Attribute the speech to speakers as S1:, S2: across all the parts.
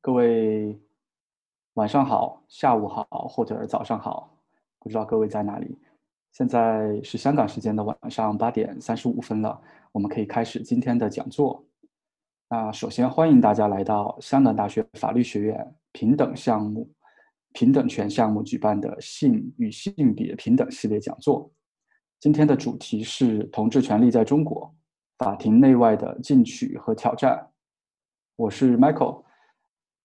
S1: 各位晚上好，下午好，或者早上好，不知道各位在哪里。现在是香港时间的晚上八点三十五分了，我们可以开始今天的讲座。那首先欢迎大家来到香港大学法律学院平等项目、平等权项目举办的性与性别平等系列讲座。今天的主题是同志权利在中国，法庭内外的进取和挑战。我是 Michael，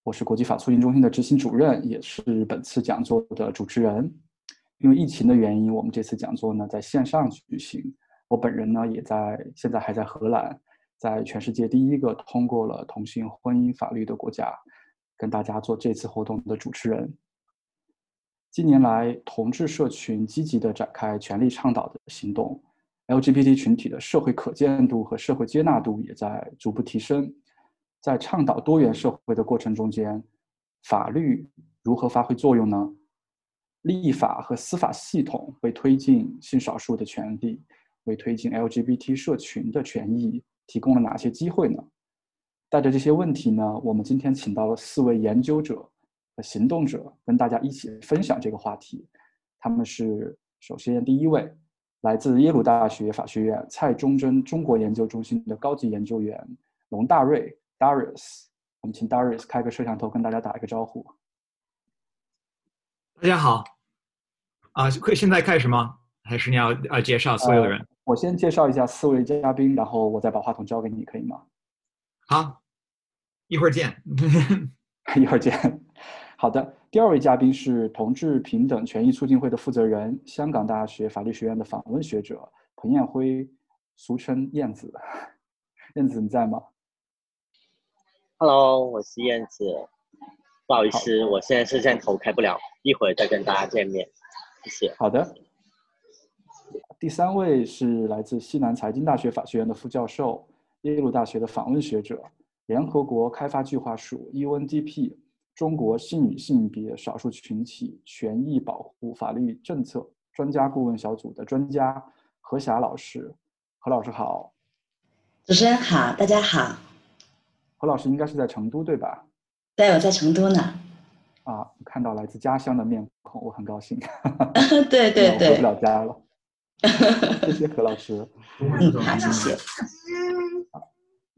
S1: 我是国际法促进中心的执行主任，也是本次讲座的主持人。因为疫情的原因，我们这次讲座呢在线上举行。我本人呢也在，现在还在荷兰，在全世界第一个通过了同性婚姻法律的国家，跟大家做这次活动的主持人。近年来，同志社群积极地展开权力倡导的行动，LGBT 群体的社会可见度和社会接纳度也在逐步提升。在倡导多元社会的过程中间，法律如何发挥作用呢？立法和司法系统为推进性少数的权利，为推进 LGBT 社群的权益提供了哪些机会呢？带着这些问题呢，我们今天请到了四位研究者和。行动者跟大家一起分享这个话题，他们是首先第一位，来自耶鲁大学法学院蔡忠珍中国研究中心的高级研究员龙大瑞 Darius，我们请 Darius 开个摄像头跟大家打一个招呼。
S2: 大家好，啊，可以现在开始吗？还是你要啊介绍所有的人？呃，
S1: 我先介绍一下四位嘉宾，然后我再把话筒交给你，可以吗？
S2: 好，一会儿见，
S1: 一会儿见。好的，第二位嘉宾是同志平等权益促进会的负责人，香港大学法律学院的访问学者彭艳辉，俗称燕子。燕子你在吗
S3: ？Hello，我是燕子。不好意思，我现在摄像头开不了，一会儿再跟大家见面。谢谢。
S1: 好的。第三位是来自西南财经大学法学院的副教授，耶鲁大学的访问学者，联合国开发计划署 UNDP。中国性与性别少数群体权益保护法律政策专家顾问小组的专家何霞老师，何老师好。
S4: 主持人好，大家好。
S1: 何老师应该是在成都对吧？
S4: 对，我在成都呢。
S1: 啊，看到来自家乡的面孔，我很高兴。
S4: 对对对。
S1: 回不了家了。谢谢何老师。
S4: 嗯，好，谢谢。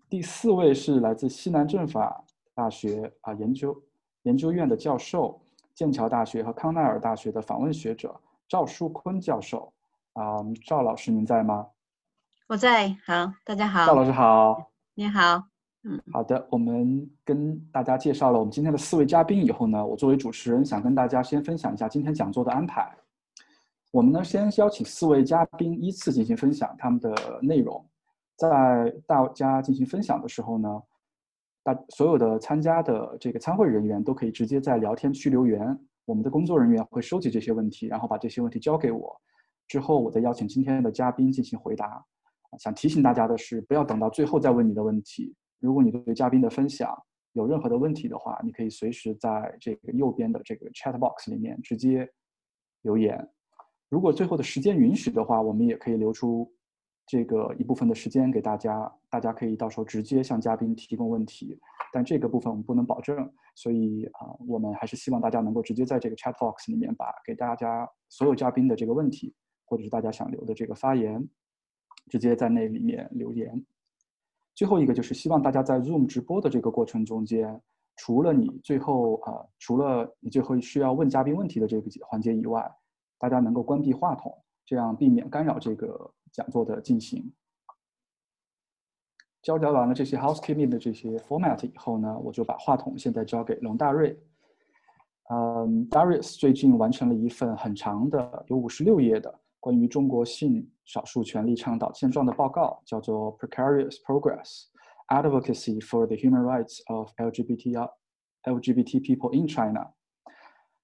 S1: 第四位是来自西南政法大学啊研究。研究院的教授，剑桥大学和康奈尔大学的访问学者赵书坤教授，啊、嗯，赵老师您在吗？
S5: 我在，好，大家好。
S1: 赵老师好，
S5: 你好，嗯，
S1: 好的，我们跟大家介绍了我们今天的四位嘉宾以后呢，我作为主持人想跟大家先分享一下今天讲座的安排。我们呢先邀请四位嘉宾依次进行分享他们的内容，在大家进行分享的时候呢。大所有的参加的这个参会人员都可以直接在聊天区留言，我们的工作人员会收集这些问题，然后把这些问题交给我，之后我再邀请今天的嘉宾进行回答。想提醒大家的是，不要等到最后再问你的问题。如果你对嘉宾的分享有任何的问题的话，你可以随时在这个右边的这个 chat box 里面直接留言。如果最后的时间允许的话，我们也可以留出。这个一部分的时间给大家，大家可以到时候直接向嘉宾提供问题，但这个部分我们不能保证，所以啊、我们还是希望大家能够直接在这个 chat box 里面把给大家所有嘉宾的这个问题，或者是大家想留的这个发言，直接在那里面留言。最后一个就是希望大家在 Zoom 直播的这个过程中间，除了你最后啊、呃，除了你最后需要问嘉宾问题的这个环节以外，大家能够关闭话筒，这样避免干扰这个。讲座的进行，交流完了这些 housekeeping 的这些 format 以后呢，我就把话筒现在交给龙大瑞。嗯，Darius 最近完成了一份很长的，有五十六页的关于中国性少数权利倡导现状的报告，叫做 Precarious Progress: Advocacy for the Human Rights of LGBT LGBT People in China。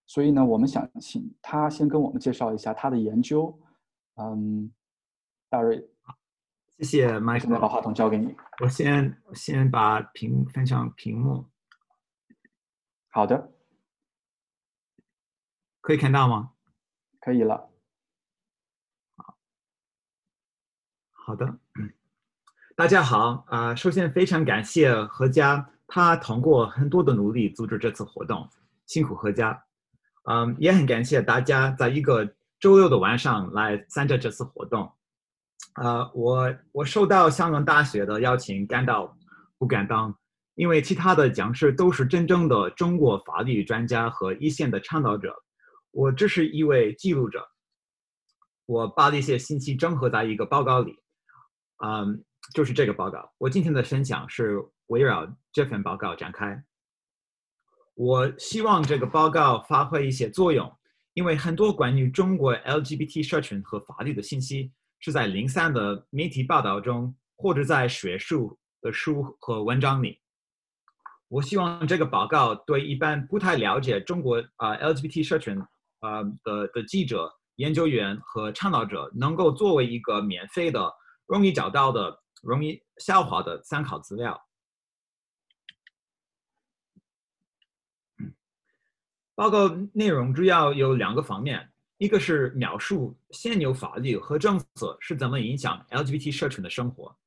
S1: 所以呢，我们想请他先跟我们介绍一下他的研究。嗯。大瑞，
S2: 谢谢 Michael。
S1: 现在把话筒交给你。
S2: 我先先把屏分享屏幕。
S1: 好的，
S2: 可以看到吗？
S1: 可以了。
S2: 好的。大家好啊，首先非常感谢何家他通过很多的努力组织这次活动，辛苦何家。嗯，也很感谢大家在一个周六的晚上来参加这次活动。呃，我我受到香港大学的邀请，感到不敢当，因为其他的讲师都是真正的中国法律专家和一线的倡导者，我只是一位记录者。我把这些信息整合在一个报告里，嗯，就是这个报告。我今天的分享是围绕这份报告展开。我希望这个报告发挥一些作用，因为很多关于中国 LGBT 社群和法律的信息是在零散的媒体报道中，或者在学术的书和文章里。我希望这个报告对一般不太了解中国啊、呃、LGBT 社群啊、呃、的的记者。研究员和倡导者能够作为一个免费的、容易找到的、容易消化的参考资料。报告内容主要有两个方面，一个是描述现有法律和政策是怎么影响 LGBT 社群的生活，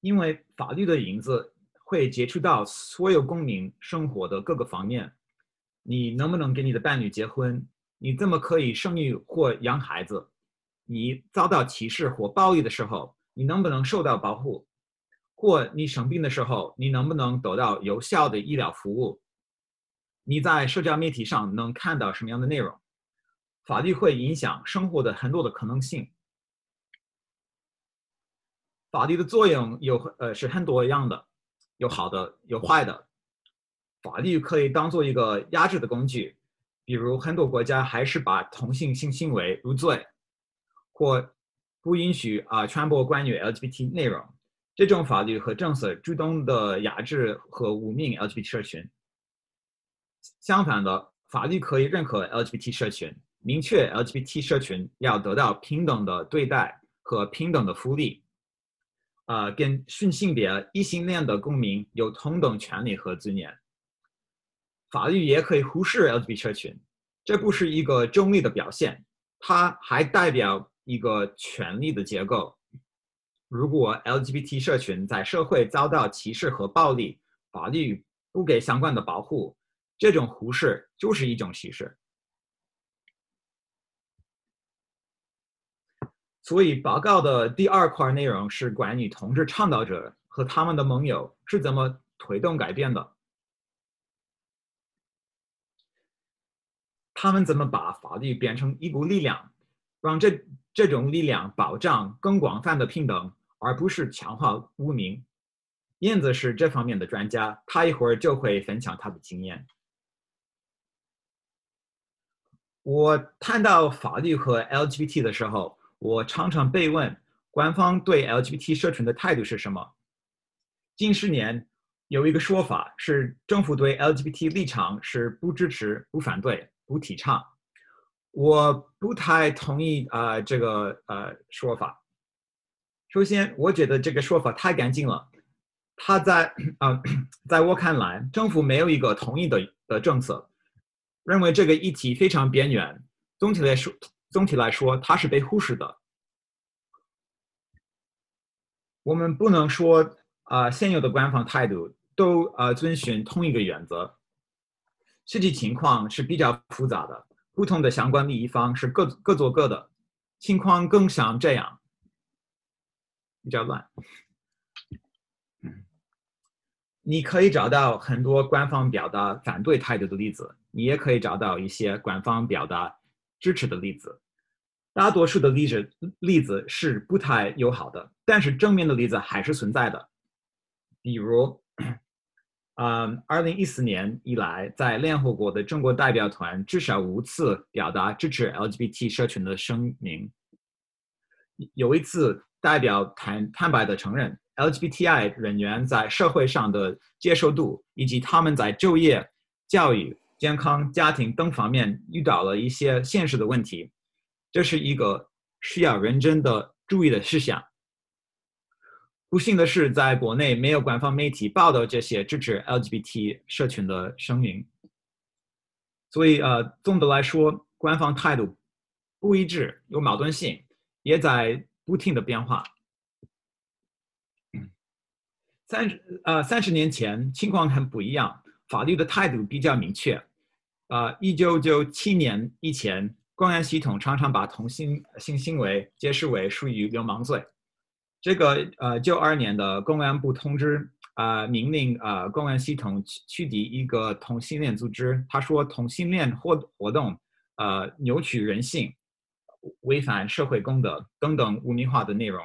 S2: 因为法律的影子会接触到所有公民生活的各个方面。你能不能跟你的伴侣结婚？你怎么可以生育或养孩子？你遭到歧视或暴力的时候，你能不能受到保护？或你生病的时候，你能不能得到有效的医疗服务？你在社交媒体上能看到什么样的内容？法律会影响生活的很多的可能性。法律的作用有呃是很多样的，有好的，有坏的。法律可以当做一个压制的工具，比如很多国家还是把同性性行为入罪，或不允许啊传播关于 LGBT 内容。这种法律和政策主动的压制和污名 LGBT 社群。相反的，法律可以认可 LGBT 社群，明确 LGBT 社群要得到平等的对待和平等的福利，啊、跟顺性别异性恋的公民有同等权利和尊严。法律也可以忽视 LGBT 社群，这不是一个中立的表现，它还代表一个权力的结构。如果 LGBT 社群在社会遭到歧视和暴力，法律不给相关的保护，这种忽视就是一种歧视。所以，报告的第二块内容是关于同志倡导者和他们的盟友是怎么推动改变的。他们怎么把法律变成一股力量，让这这种力量保障更广泛的平等，而不是强化污名？燕子是这方面的专家，他一会儿就会分享他的经验。我谈到法律和 LGBT 的时候，我常常被问，官方对 LGBT 社群的态度是什么？近十年有一个说法是，政府对 LGBT 立场是不支持、不反对。不提倡，我不太同意啊、这个呃说法。首先，我觉得这个说法太干净了。他在啊、在我看来，政府没有一个统一的的政策，认为这个议题非常边缘。总体来说，总体来说，它是被忽视的。我们不能说啊、现有的官方态度都啊、遵循同一个原则。实际情况是比较复杂的，不同的相关利益方是各各做各的，情况更像这样，比较乱。你可以找到很多官方表达反对态度的例子，你也可以找到一些官方表达支持的例子。大多数的例子例子是不太友好的，但是正面的例子还是存在的，比如。嗯，二零一四年以来，在联合国的中国代表团至少五次表达支持 LGBT 社群的声明。有一次，代表坦坦白地承认，LGBTI 人员在社会上的接受度以及他们在就业、教育、健康、家庭等方面遇到了一些现实的问题，这是一个需要认真的注意的事项。不幸的是，在国内没有官方媒体报道这些支持 LGBT 社群的声明，所以呃，总的来说，官方态度不一致，有矛盾性，也在不停的变化。三十呃三十年前情况很不一样，法律的态度比较明确。呃，一九九七年以前，公安系统常常把同性性行为解释为属于流氓罪。这个呃九二年的公安部通知啊、呃，命令啊、呃、公安系统取缔一个同性恋组织。他说同性恋活活动呃扭曲人性、违反社会公德等等污名化的内容。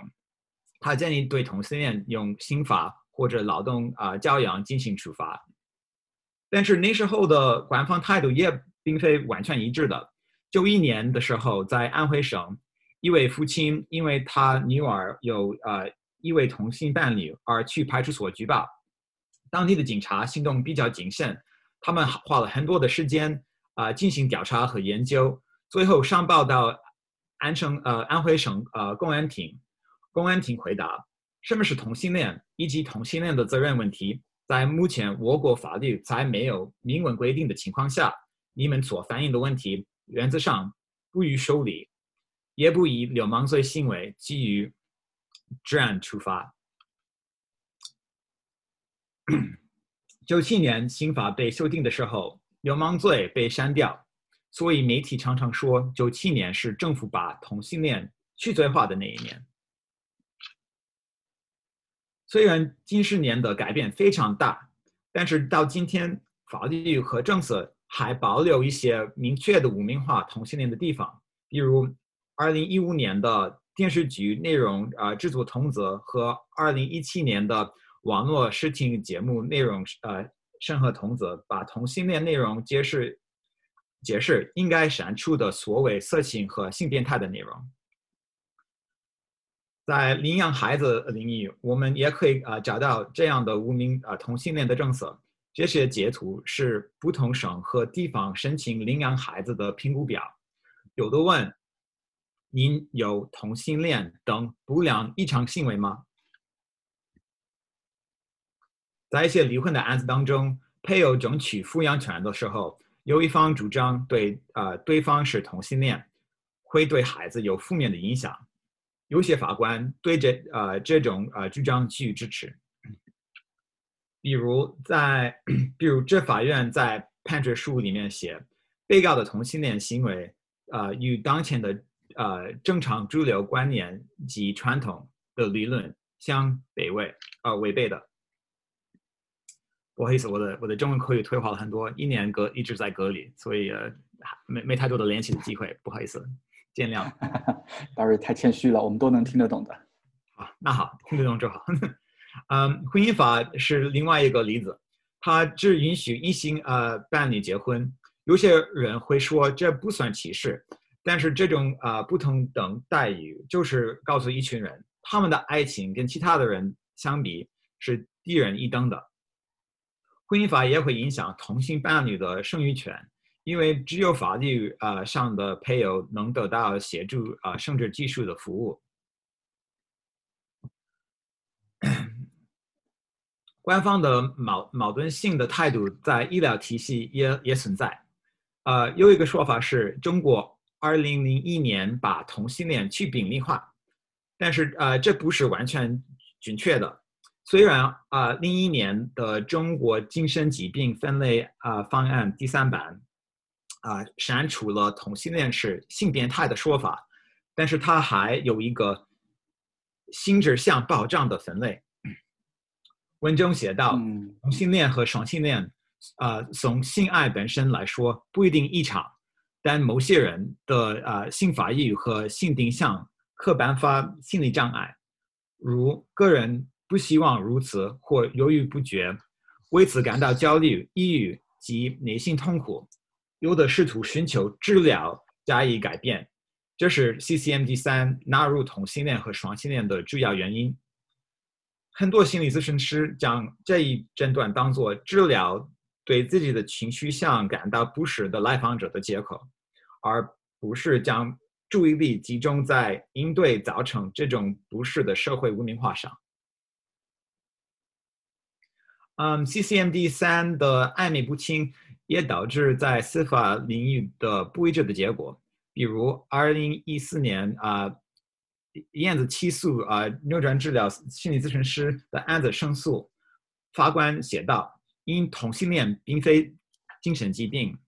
S2: 他建议对同性恋用刑法或者劳动啊、教养进行处罚。但是那时候的官方态度也并非完全一致的。九一年的时候，在安徽省，一位父亲因为他女儿有呃一位同性伴侣而去派出所举报，当地的警察行动比较谨慎，他们花了很多的时间啊、呃、进行调查和研究，最后上报到安省呃安徽省呃公安厅，公安厅回答什么是同性恋？以及同性恋的责任问题。在目前我国法律在没有明文规定的情况下，你们所反映的问题原则上不予受理，也不以流氓罪行为给予治安处罚。九七年刑法被修订的时候，流氓罪被删掉，所以媒体常常说九七年是政府把同性恋去罪化的那一年。虽然近十年的改变非常大，但是到今天，法律和政策还保留一些明确的污名化同性恋的地方，比如二零一五年的电视剧内容啊、制作通则和二零一七年的网络视听节目内容呃审核通则，把同性恋内容解释解释应该删除的所谓色情和性变态的内容。在领养孩子领域，我们也可以啊找到这样的无名啊同性恋的政策。这些截图是不同省和地方申请领养孩子的评估表。有的问：您有同性恋等不良异常行为吗？在一些离婚的案子当中，配偶争取抚养权的时候，有一方主张对啊、呃、对方是同性恋，会对孩子有负面的影响。有些法官对这呃这种呃主张给予支持，比如在 比如这法院在判决书里面写，被告的同性恋行为呃与当前的呃正常主流观念及传统的理论相违背呃违背的。不好意思，我的我的中文口语退化了很多，一年隔一直在隔离，所以呃没没太多的联系的机会，不好意思。见谅，
S1: 大瑞太谦虚了，我们都能听得懂的。
S2: 好，那好，听得懂就好。嗯，婚姻法是另外一个例子，它只允许异性呃伴侣结婚。有些人会说这不算歧视，但是这种呃不同等待遇就是告诉一群人，他们的爱情跟其他的人相比是低人一等的。婚姻法也会影响同性伴侣的生育权。因为只有法律啊、上的配偶能得到协助啊、生殖技术的服务。官方的矛矛盾性的态度在医疗体系也也存在。呃，有一个说法是中国二零零一年把同性恋去病理化，但是呃这不是完全准确的。虽然啊零一年的中国精神疾病分类啊、呃、方案第三版。啊，删除了同性恋是性变态的说法，但是它还有一个心智向保障的分类。文中写道，同性恋和双性恋，啊、呃，从性爱本身来说不一定异常，但某些人的啊、性发育和性定向可颁发心理障碍，如个人不希望如此或犹豫不决，为此感到焦虑、抑郁及内心痛苦。有的试图寻求治疗加以改变，这是 CCMD 三纳入同性恋和双性恋的主要原因。很多心理咨询师将这一诊断当作治疗对自己的情绪上感到不适的来访者的借口，而不是将注意力集中在应对造成这种不适的社会污名化上。嗯，CCMD 三的暧昧不清。也导致在司法领域的不一致的结果，比如二零一四年啊，燕子起诉啊扭转治疗心理咨询师的案子胜诉，法官写道：“因同性恋并非精神疾病，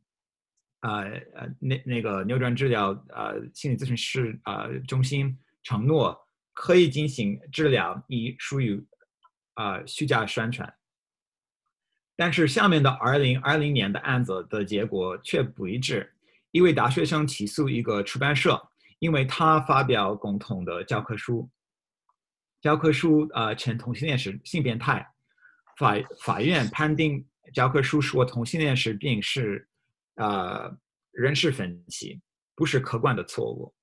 S2: 呃呃，那那个扭转治疗呃心理咨询师呃中心承诺可以进行治疗，已属于啊虚假宣传。”但是下面的二零二零年的案子的结果却不一致。一位大学生起诉一个出版社，因为他发表共同的教科书，教科书啊称同性恋是性变态，法法院判定教科书说同性恋是病是啊人事分析，不是客观的错误。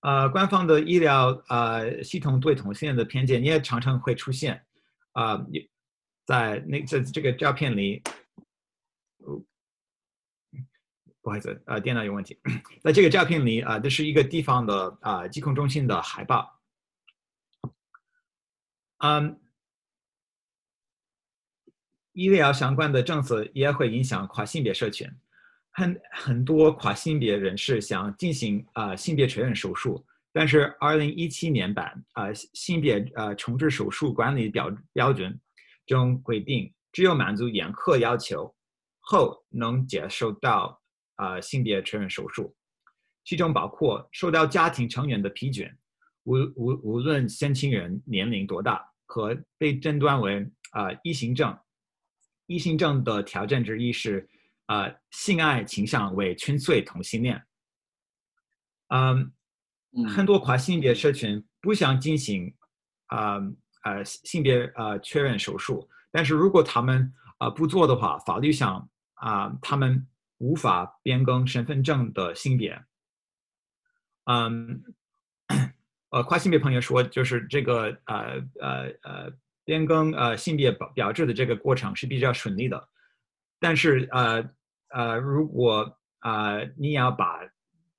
S2: 呃，官方的医疗呃系统对同性恋的偏见你也常常会出现。啊、呃，在那这这个照片里，不好意思，呃，电脑有问题。在这个照片里啊、这是一个地方的啊、疾控中心的海报。嗯，医疗相关的政策也会影响跨性别社群。很很多跨性别人士想进行啊、呃、性别确认手术。但是，二零一七年版啊、呃、性别呃重置手术管理标标准中规定，只有满足严苛要求后，能接受到啊、呃、性别确认手术，其中包括受到家庭成员的批准，无无无论申请人年龄多大，和被诊断为啊异性症。异性症的条件之一是啊、呃、性爱倾向为纯粹同性恋。嗯。很多跨性别社群不想进行啊呃，呃性别呃确认手术，但是如果他们啊、呃、不做的话，法律上啊、呃、他们无法变更身份证的性别。嗯，呃跨性别朋友说，就是这个呃呃呃变更呃性别表表志的这个过程是比较顺利的，但是呃呃如果呃你要把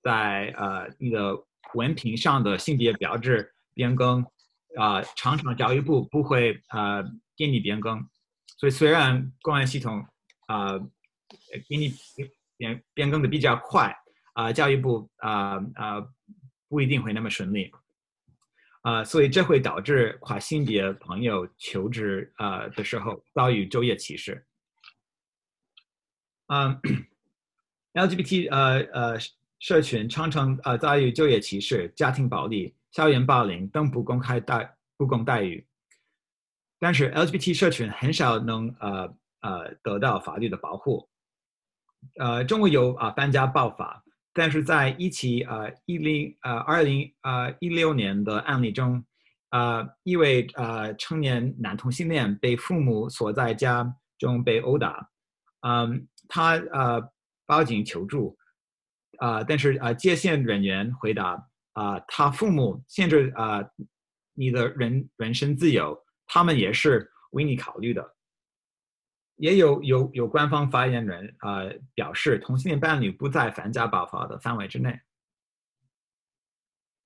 S2: 在呃你的文凭上的性别标志变更，啊、常常教育部不会、呃、给你变更，所以虽然公安系统啊、给你变变更的比较快，啊、教育部啊啊、不一定会那么顺利，啊、所以这会导致跨性别朋友求职啊、呃、的时候遭遇就业歧视，嗯，LGBT 呃呃。社群常常呃遭遇就业歧视、家庭暴力、校园霸凌等不公开待不公待遇，但是 LGBT 社群很少能呃呃得到法律的保护。呃，中国有啊搬家暴法，但是在一起呃一零呃二零呃一六年的案例中，呃一位呃成年男同性恋被父母锁在家中被殴打，嗯，他呃报警求助。啊、呃，但是啊，接线人员回答啊、他父母限制、呃，你的人人身自由，他们也是为你考虑的。也有有有官方发言人啊、呃、表示，同性恋伴侣不在反家暴法的范围之内。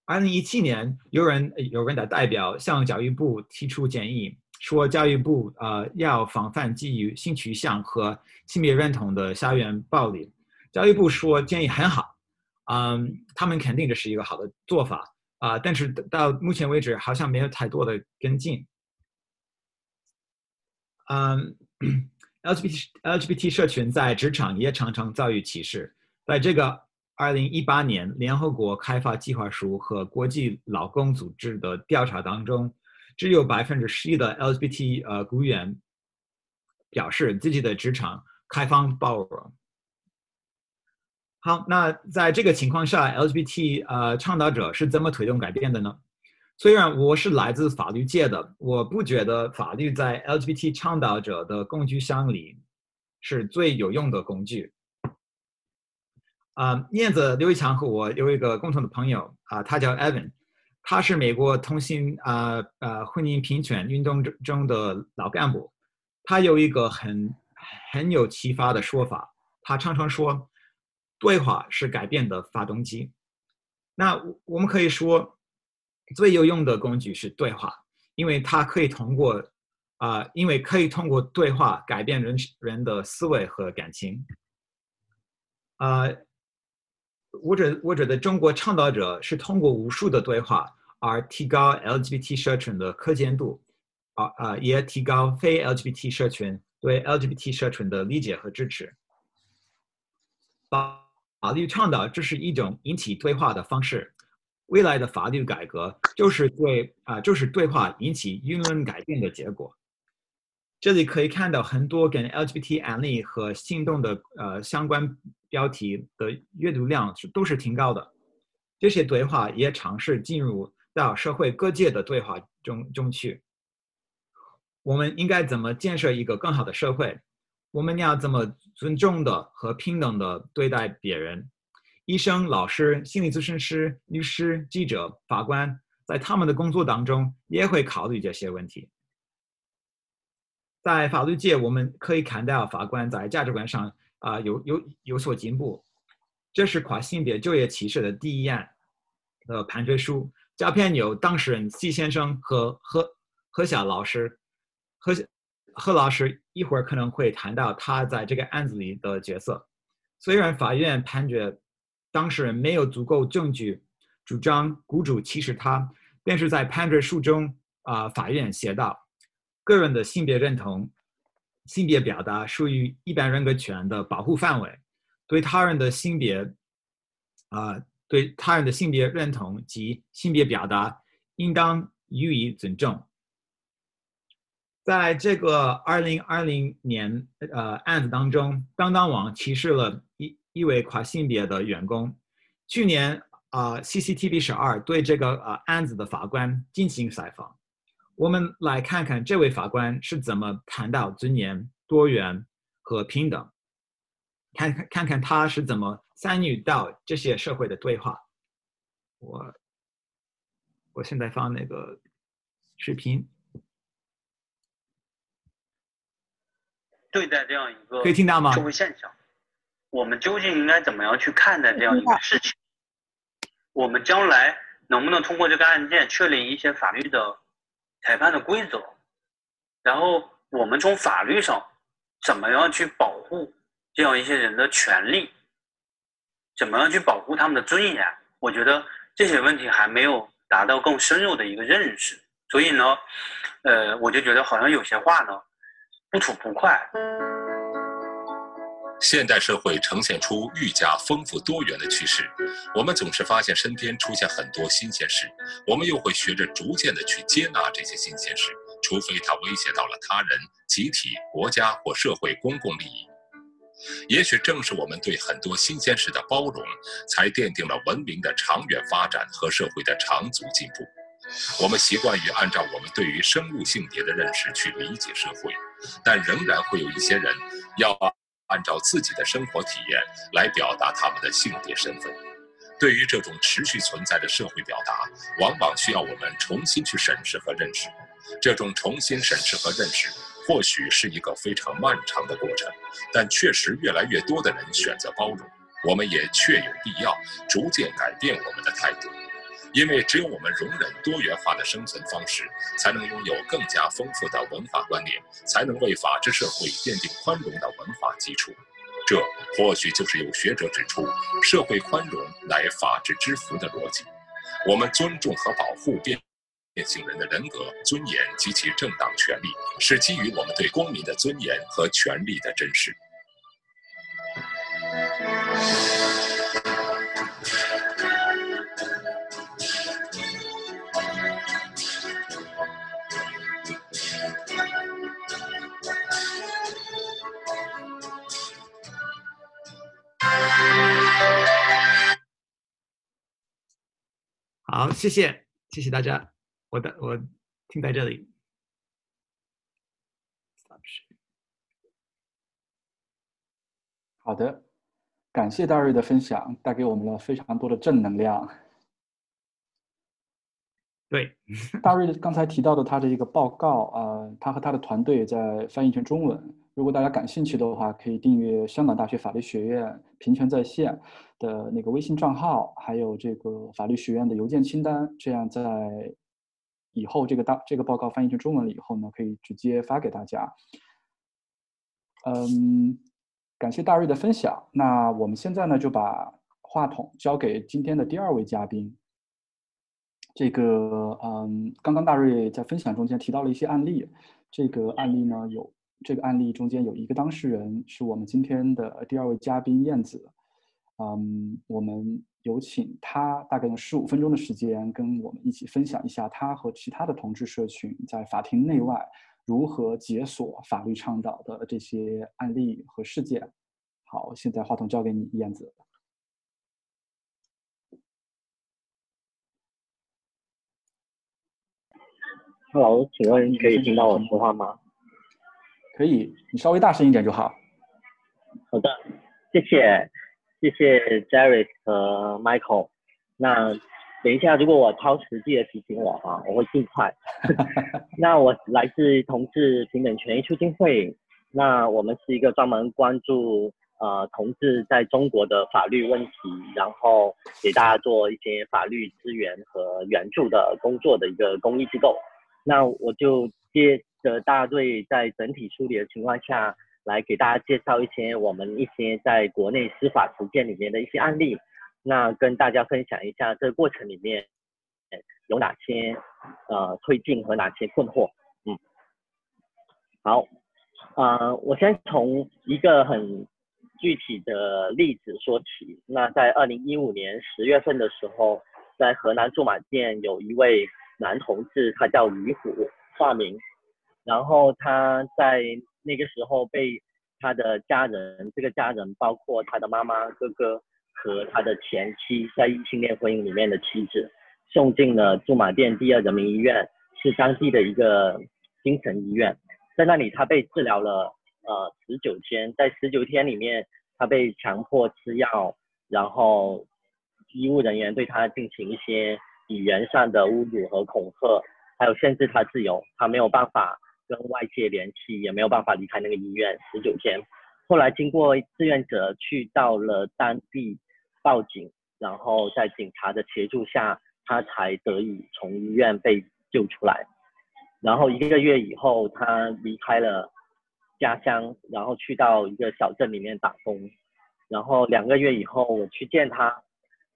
S2: 二零一七年，有人有人的代表向教育部提出建议，说教育部、呃、要防范基于性取向和性别认同的校园暴力。教育部说建议很好，嗯，他们肯定这是一个好的做法啊、但是到目前为止好像没有太多的跟进。嗯，LGBT LGBT 社群在职场也常常遭遇歧视。在这个二零一八年联合国开发计划署和国际劳工组织的调查当中，只有百分之十一的 LGBT 呃雇员表示自己的职场开放包容。好，那在这个情况下，LGBT 呃倡导者是怎么推动改变的呢？虽然我是来自法律界的，我不觉得法律在 LGBT 倡导者的工具箱里是最有用的工具。啊、呃，燕子刘一强和我有一个共同的朋友啊、他叫 Evan，他是美国同性啊呃，呃婚姻平权运动中的老干部，他有一个很很有启发的说法，他常常说。对话是改变的发动机。那我们可以说，最有用的工具是对话，因为它可以通过啊、因为可以通过对话改变人人的思维和感情。啊、我觉我觉得中国倡导者是通过无数的对话而提高 LGBT 社群的可见度，啊啊，也提高非 LGBT 社群对 LGBT 社群的理解和支持。法法律倡导这是一种引起对话的方式，未来的法律改革就是对啊，就是对话引起舆论改变的结果。这里可以看到很多跟 LGBT 案例和行动的呃相关标题的阅读量是都是挺高的。这些对话也尝试进入到社会各界的对话中中去。我们应该怎么建设一个更好的社会？我们要怎么尊重的和平等的对待别人？医生、老师、心理咨询师、律师、记者、法官，在他们的工作当中也会考虑这些问题。在法律界，我们可以看到法官在价值观上啊、有有有所进步。这是跨性别就业歧视的第一案的判决书。照片有当事人季先生和何何晓老师。何何老师一会儿可能会谈到他在这个案子里的角色。虽然法院判决当事人没有足够证据主张雇主歧视他，但是在判决书中啊、法院写道：个人的性别认同、性别表达属于一般人格权的保护范围，对他人的性别啊、对他人的性别认同及性别表达应当予以尊重。在这个二零二零年呃案子当中，当当网歧视了一一位跨性别的员工。去年啊、呃、，CCTV 十二对这个呃案子的法官进行采访。我们来看看这位法官是怎么谈到尊严、多元和平等，看看看看他是怎么参与到这些社会的对话。我我现在放那个视频。
S6: 对待这样一个
S2: 可以听到吗？
S6: 社会现象，我们究竟应该怎么样去看待这样一个事情？我们将来能不能通过这个案件确立一些法律的裁判的规则？然后我们从法律上怎么样去保护这样一些人的权利？怎么样去保护他们的尊严？我觉得这些问题还没有达到更深入的一个认识，所以呢，呃，我就觉得好像有些话呢。不吐不快。
S7: 现代社会呈现出愈加丰富多元的趋势，我们总是发现身边出现很多新鲜事，我们又会学着逐渐的去接纳这些新鲜事，除非它威胁到了他人、集体、国家或社会公共利益。也许正是我们对很多新鲜事的包容，才奠定了文明的长远发展和社会的长足进步。我们习惯于按照我们对于生物性别的认识去理解社会。但仍然会有一些人要按照自己的生活体验来表达他们的性别身份。对于这种持续存在的社会表达，往往需要我们重新去审视和认识。这种重新审视和认识，或许是一个非常漫长的过程，但确实越来越多的人选择包容。我们也确有必要逐渐改变我们的态度。因为只有我们容忍多元化的生存方式，才能拥有更加丰富的文化观念，才能为法治社会奠定宽容的文化基础。这或许就是有学者指出“社会宽容乃法治之福”的逻辑。我们尊重和保护变变性人的人格、尊严及其正当权利，是基于我们对公民的尊严和权利的珍视。
S2: 好，谢谢，谢谢大家。我的我听在这里。
S1: 好的，感谢大瑞的分享，带给我们了非常多的正能量。
S2: 对，
S1: 大瑞刚才提到的他的一个报告啊、呃，他和他的团队在翻译成中文。如果大家感兴趣的话，可以订阅香港大学法律学院平权在线的那个微信账号，还有这个法律学院的邮件清单。这样在以后这个大这个报告翻译成中文了以后呢，可以直接发给大家。嗯，感谢大瑞的分享。那我们现在呢，就把话筒交给今天的第二位嘉宾。这个嗯，刚刚大瑞在分享中间提到了一些案例，这个案例呢有这个案例中间有一个当事人是我们今天的第二位嘉宾燕子，嗯，我们有请他大概用十五分钟的时间跟我们一起分享一下他和其他的同志社群在法庭内外如何解锁法律倡导的这些案例和事件。好，现在话筒交给你，燕子。
S3: Hello，请问可以听到我说话吗？
S1: 可以，你稍微大声一点就好。
S3: 好的，谢谢，谢谢 Jerry 和 Michael。那等一下，如果我超时，记得提醒我啊，我会尽快。那我来自同志平等权益促进会，那我们是一个专门关注呃同志在中国的法律问题，然后给大家做一些法律资源和援助的工作的一个公益机构。那我就接着大队在整体梳理的情况下来给大家介绍一些我们一些在国内司法实践里面的一些案例，那跟大家分享一下这个过程里面有哪些呃推进和哪些困惑。嗯，好，呃，我先从一个很具体的例子说起。那在二零一五年十月份的时候，在河南驻马店有一位。男同志，他叫于虎，化名。然后他在那个时候被他的家人，这个家人包括他的妈妈、哥哥和他的前妻，在异性恋婚姻里面的妻子，送进了驻马店第二人民医院，是当地的一个精神医院。在那里，他被治疗了呃十九天，在十九天里面，他被强迫吃药，然后医务人员对他进行一些。语言上的侮辱和恐吓，还有限制他自由，他没有办法跟外界联系，也没有办法离开那个医院十九天。后来经过志愿者去到了当地报警，然后在警察的协助下，他才得以从医院被救出来。然后一个月以后，他离开了家乡，然后去到一个小镇里面打工。然后两个月以后，我去见他，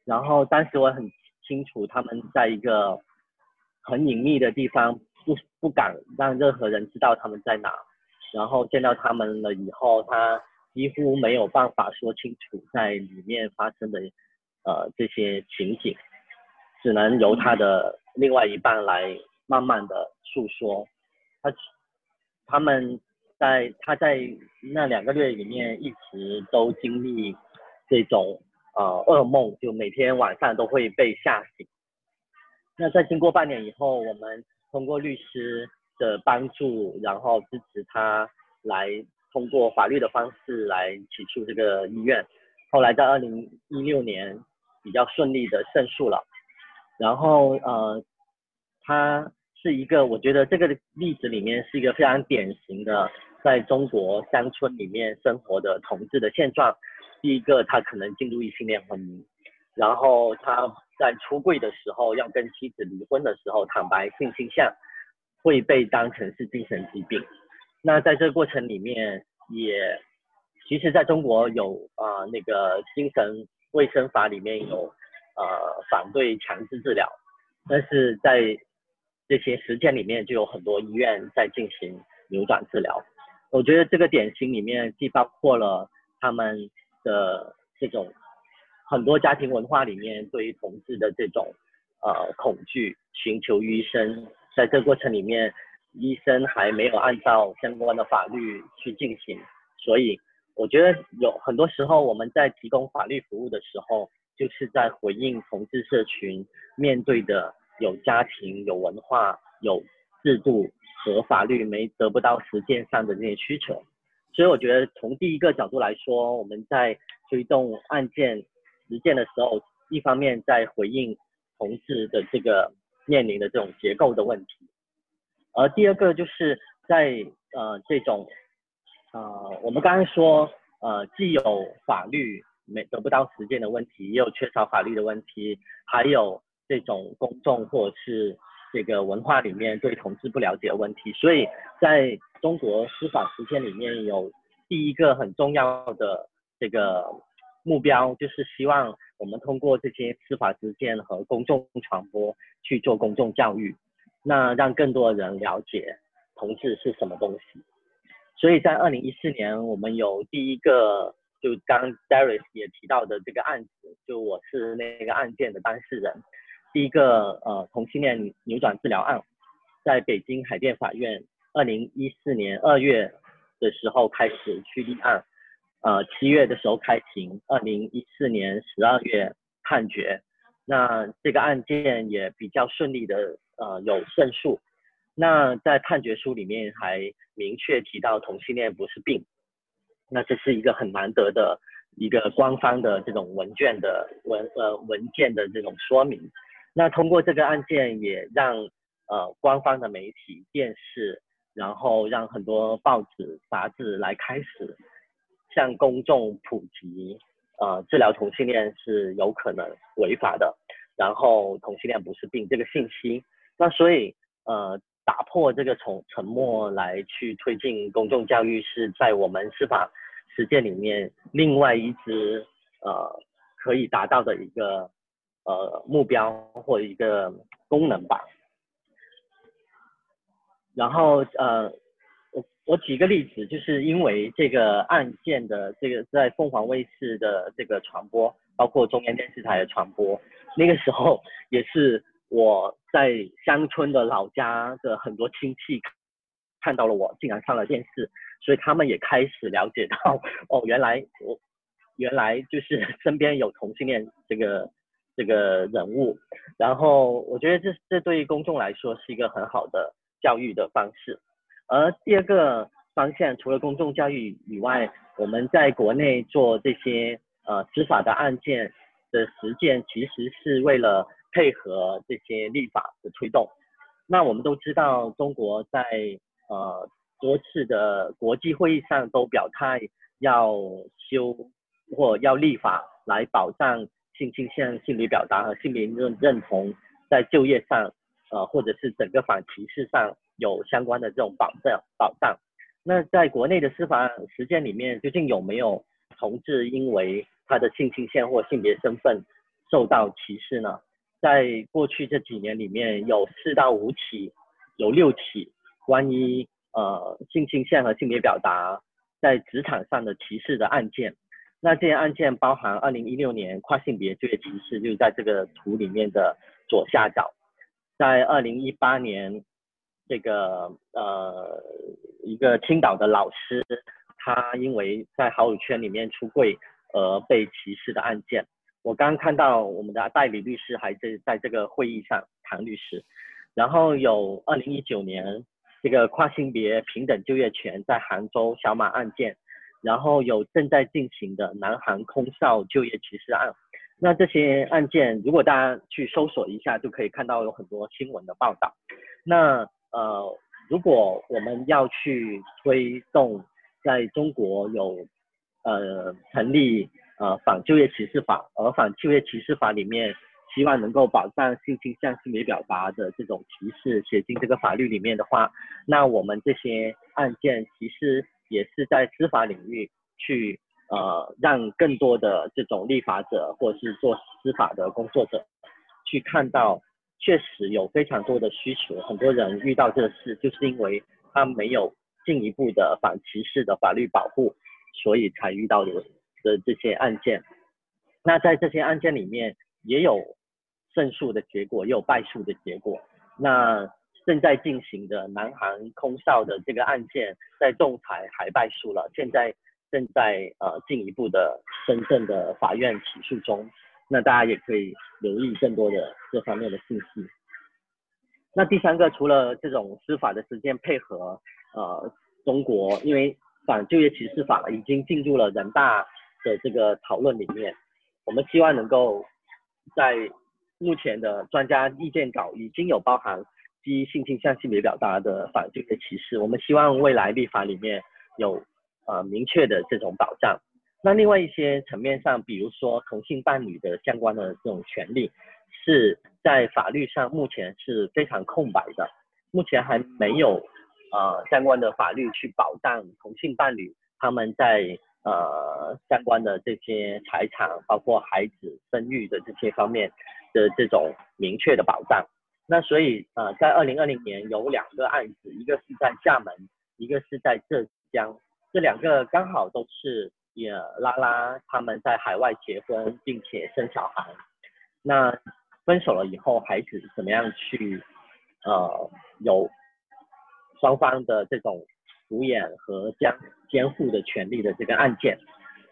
S3: 然后当时我很。清楚他们在一个很隐秘的地方，不敢让任何人知道他们在哪。然后见到他们了以后，他几乎没有办法说清楚在里面发生的呃这些情景，只能由他的另外一半来慢慢的诉说。他他们在他在那两个月里面一直都经历这种。呃，噩梦就每天晚上都会被吓醒。那在经过半年以后，我们通过律师的帮助，然后支持他来通过法律的方式来起诉这个医院。后来在二零一六年比较顺利的胜诉了。然后呃，他是一个，我觉得这个例子里面是一个非常典型的在中国乡村里面生活的同志的现状。第一个，他可能进入异性恋婚姻，然后他在出柜的时候，要跟妻子离婚的时候，坦白性倾向会被当成是精神疾病。那在这个过程里面，也其实在中国有啊、呃、那个精神卫生法里面有呃反对强制治疗，但是在这些实践里面就有很多医院在进行扭转治疗。我觉得这个典型里面既包括了他们。的这种很多家庭文化里面对于同志的这种呃恐惧，寻求医生，在这过程里面，医生还没有按照相关的法律去进行，所以我觉得有很多时候我们在提供法律服务的时候，就是在回应同志社群面对的有家庭、有文化、有制度和法律没得不到实践上的这些需求。所以我觉得从第一个角度来说，我们在推动案件实践的时候，一方面在回应同志的这个面临的这种结构的问题，而第二个就是在呃这种呃我们刚才说呃既有法律没得不到实践的问题，也有缺少法律的问题，还有这种公众或者是这个文化里面对同志不了解的问题，所以在中国司法实践里面有第一个很重要的这个目标就是希望我们通过这些司法实践和公众传播去做公众教育，那让更多人了解同志是什么东西。所以在二零一四年，我们有第一个，就刚 Darius 也提到的这个案子，就我是那个案件的当事人，第一个呃同性恋扭转治疗案，在北京海淀法院二零一四年二月的时候开始去立案。呃，七月的时候开庭，二零一四年十二月判决，那这个案件也比较顺利的呃有胜诉。那在判决书里面还明确提到同性恋不是病，那这是一个很难得的一个官方的这种文件的文呃文件的这种说明。那通过这个案件也让呃官方的媒体、电视，然后让很多报纸、杂志来开始。向公众普及，呃，治疗同性恋是有可能违法的，然后同性恋不是病这个信息，那所以呃，打破这个从沉默来去推进公众教育，是在我们司法实践里面另外一支呃可以达到的一个呃目标或一个功能吧。然后呃。我举个例子，就是因为这个案件的这个在凤凰卫视的这个传播，包括中央电视台的传播，那个时候也是我在乡村的老家的很多亲戚看到了我竟然上了电视，所以他们也开始了解到，哦，原来我原来就是 身边有同性恋这个这个人物，然后我觉得这这对于公众来说是一个很好的教育的方式。而第二个方向，除了公众教育以外，我们在国内做这些呃司法的案件的实践，其实是为了配合这些立法的推动。那我们都知道，中国在呃多次的国际会议上都表态要修或要立法来保障性倾向、性别表达和性别认认同在就业上，呃或者是整个反歧视上。有相关的这种保障保障，那在国内的司法实践里面，究竟有没有同志因为他的性倾向或性别身份受到歧视呢？在过去这几年里面，有四到五起，有六起关于呃性倾向和性别表达在职场上的歧视的案件。那这些案件包含二零一六年跨性别就业歧视，就是在这个图里面的左下角，在二零一八年。这个呃，一个青岛的老师，他因为在好友圈里面出柜而被歧视的案件，我刚看到我们的代理律师还在在这个会议上，唐律师。然后有二零一九年这个跨性别平等就业权在杭州小马案件，然后有正在进行的南航空少就业歧视案。那这些案件，如果大家去搜索一下，就可以看到有很多新闻的报道。那呃，如果我们要去推动在中国有呃成立呃反就业歧视法，而反就业歧视法里面希望能够保障性倾向、性别表达的这种歧视写进这个法律里面的话，那我们这些案件其实也是在司法领域去呃让更多的这种立法者或是做司法的工作者去看到。确实有非常多的需求，很多人遇到这个事，就是因为他没有进一步的反歧视的法律保护，所以才遇到的的这些案件。那在这些案件里面，也有胜诉的结果，也有败诉的结果。那正在进行的南韩空少的这个案件，在仲裁还败诉了，现在正在呃进一步的深圳的法院起诉中。那大家也可以留意更多的这方面的信息。那第三个，除了这种司法的实践配合，呃，中国因为反就业歧视法已经进入了人大的这个讨论里面，我们希望能够在目前的专家意见稿已经有包含基于性倾向性别表达的反就业歧视，我们希望未来立法里面有呃明确的这种保障。那另外一些层面上，比如说同性伴侣的相关的这种权利，是在法律上目前是非常空白的，目前还没有呃相关的法律去保障同性伴侣他们在呃相关的这些财产，包括孩子生育的这些方面的这种明确的保障。那所以呃，在二零二零年有两个案子，一个是在厦门，一个是在浙江，这两个刚好都是也拉拉他们在海外结婚并且生小孩，那分手了以后，孩子怎么样去呃有双方的这种抚养和监监护的权利的这个案件，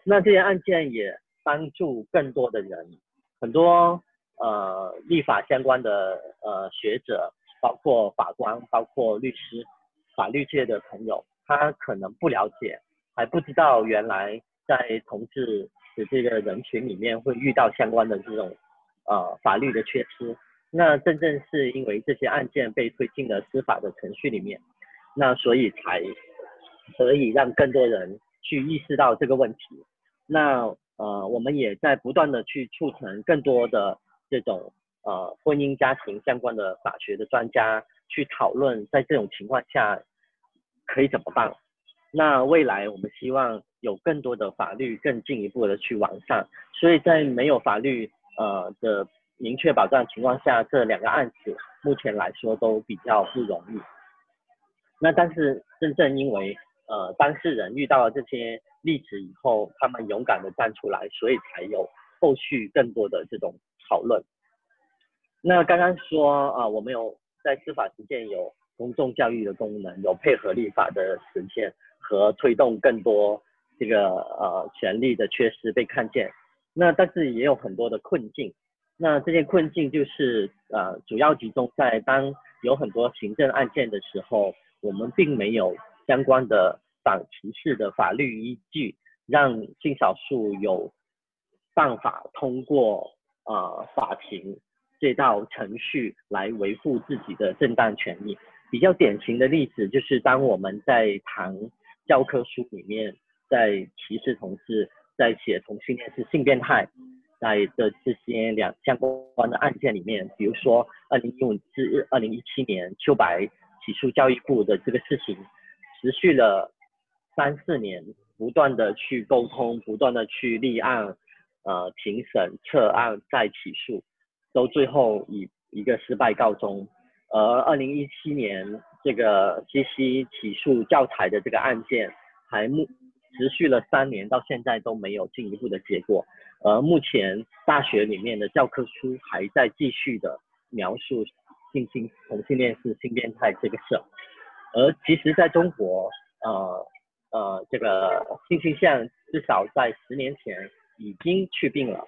S3: 那这些案件也帮助更多的人，很多。呃，立法相关的呃学者，包括法官，包括律师，法律界的朋友，他可能不了解，还不知道原来在同志的这个人群里面会遇到相关的这种呃法律的缺失。那真正是因为这些案件被推进了司法的程序里面，那所以才可以让更多人去意识到这个问题。那呃，我们也在不断的去促成更多的。这种呃婚姻家庭相关的法学的专家去讨论，在这种情况下可以怎么办？那未来我们希望有更多的法律更进一步的去完善，所以在没有法律呃的明确保障情况下，这两个案子目前来说都比较不容易。那但是真正因为呃当事人遇到了这些例子以后，他们勇敢的站出来，所以才有后续更多的这种。讨论。那刚刚说啊，我们有在司法实践有公众教育的功能，有配合立法的实践和推动更多这个呃权利的缺失被看见。那但是也有很多的困境。那这些困境就是呃主要集中在当有很多行政案件的时候，我们并没有相关的反歧视的法律依据，让性少数有办法通过。呃，法庭这道程序来维护自己的正当权利。比较典型的例子就是，当我们在谈教科书里面，在歧视同志，在写同性恋是性变态，在的这些两相关的案件里面，比如说二零一五至二零一七年秋白起诉教育部的这个事情，持续了三四年，不断的去沟通，不断的去立案。呃，庭审、撤案、再起诉，都最后以一个失败告终。而二零一七年这个七夕起诉教材的这个案件，还目持续了三年，到现在都没有进一步的结果。而目前大学里面的教科书还在继续的描述性性同性恋是性变态这个事。而其实在中国，呃呃，这个性倾向至少在十年前。已经确定了，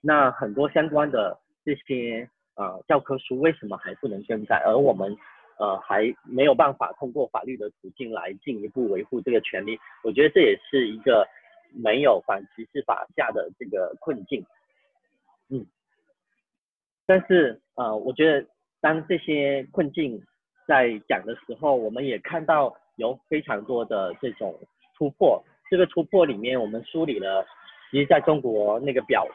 S3: 那很多相关的这些呃教科书为什么还不能更改？而我们呃还没有办法通过法律的途径来进一步维护这个权利？我觉得这也是一个没有反歧视法下的这个困境。嗯，但是呃，我觉得当这些困境在讲的时候，我们也看到有非常多的这种突破。这个突破里面，我们梳理了。其实在中国那个表，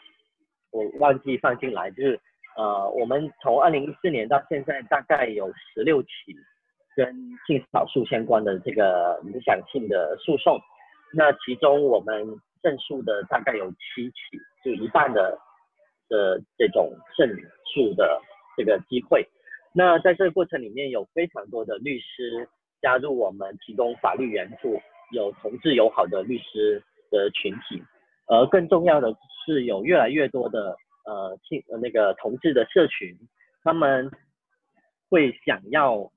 S3: 我忘记放进来，就是呃，我们从二零一四年到现在，大概有十六起跟性少数相关的这个影响性的诉讼，那其中我们胜诉的大概有七起，就一半的的这种胜诉的这个机会。那在这个过程里面，有非常多的律师加入我们，提供法律援助，有同志友好的律师的群体。而更重要的是，有越来越多的呃性呃那个同志的社群，他们会想要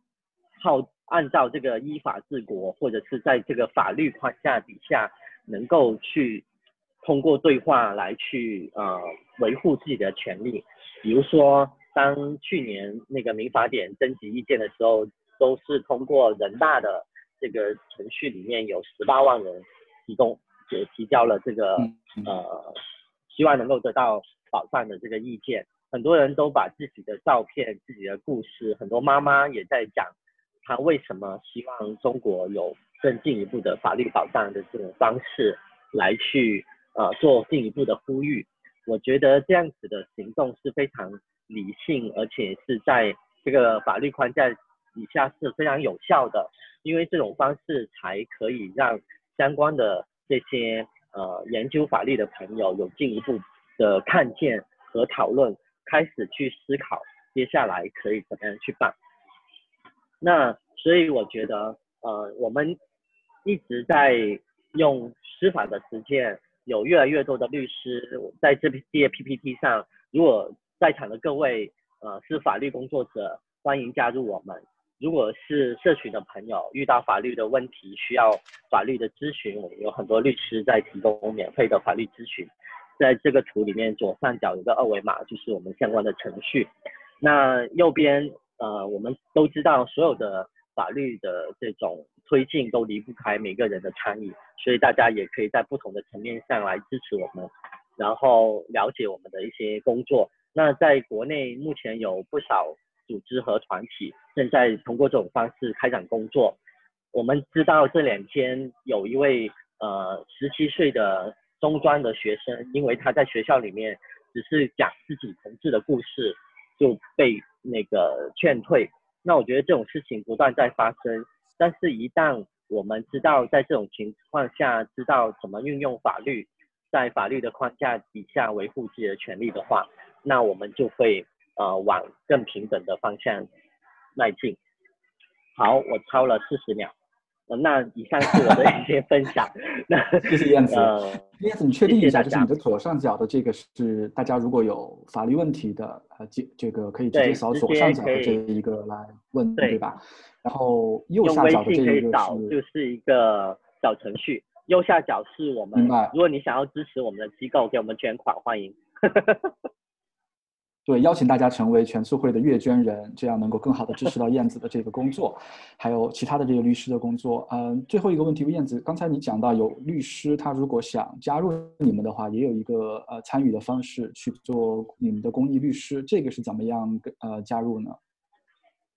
S3: 靠按照这个依法治国，或者是在这个法律框架底下，能够去通过对话来去呃维护自己的权利。比如说，当去年那个民法典征集意见的时候，都是通过人大的这个程序里面有十八万人提供。也提交了这个呃，希望能够得到保障的这个意见。很多人都把自己的照片、自己的故事，很多妈妈也在讲，她为什么希望中国有更进一步的法律保障的这种方式来去呃做进一步的呼吁。我觉得这样子的行动是非常理性，而且是在这个法律框架底下是非常有效的，因为这种方式才可以让相关的。这些呃研究法律的朋友有进一步的看见和讨论，开始去思考接下来可以怎么样去办。那所以我觉得，呃，我们一直在用司法的实践，有越来越多的律师在这些 PPT 上，如果在场的各位呃是法律工作者，欢迎加入我们。如果是社群的朋友遇到法律的问题需要法律的咨询，我们有很多律师在提供免费的法律咨询。在这个图里面左上角有个二维码，就是我们相关的程序。那右边呃，我们都知道所有的法律的这种推进都离不开每个人的参与，所以大家也可以在不同的层面上来支持我们，然后了解我们的一些工作。那在国内目前有不少。组织和团体正在通过这种方式开展工作。我们知道这两天有一位呃十七岁的中专的学生，因为他在学校里面只是讲自己同志的故事，就被那个劝退。那我觉得这种事情不断在发生，但是一旦我们知道在这种情况下知道怎么运用法律，在法律的框架底下维护自己的权利的话，那我们就会。呃，往更平等的方向迈进。好，我超了四十秒。呃，那以上是我的一些分享。那
S1: 谢谢燕子。
S3: 呃，
S1: 燕子，你确定一下，就是你的左上角的这个是大家如果有法律问题的，呃，这这个可以直接扫左上角的这一个来问，对，对吧？然后右下角的这一个是，
S3: 就是一个小程序。右下角是我们，如果你想要支持我们的机构，给我们捐款，欢迎。
S1: 对，邀请大家成为全促会的阅捐人，这样能够更好的支持到燕子的这个工作，还有其他的这个律师的工作。嗯，最后一个问题，燕子，刚才你讲到有律师，他如果想加入你们的话，也有一个呃参与的方式去做你们的公益律师，这个是怎么样呃加入呢？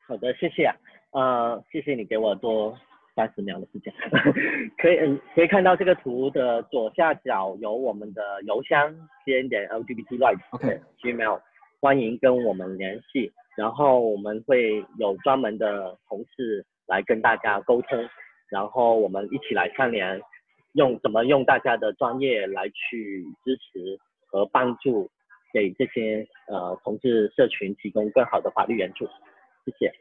S3: 好的，谢谢啊，呃，谢谢你给我多三十秒的时间，可以嗯可以看到这个图的左下角有我们的邮箱，cn 点 lgbt rights，OK，Gmail。欢迎跟我们联系，然后我们会有专门的同事来跟大家沟通，然后我们一起来商量，用怎么用大家的专业来去支持和帮助，给这些呃同志社群提供更好的法律援助。谢谢。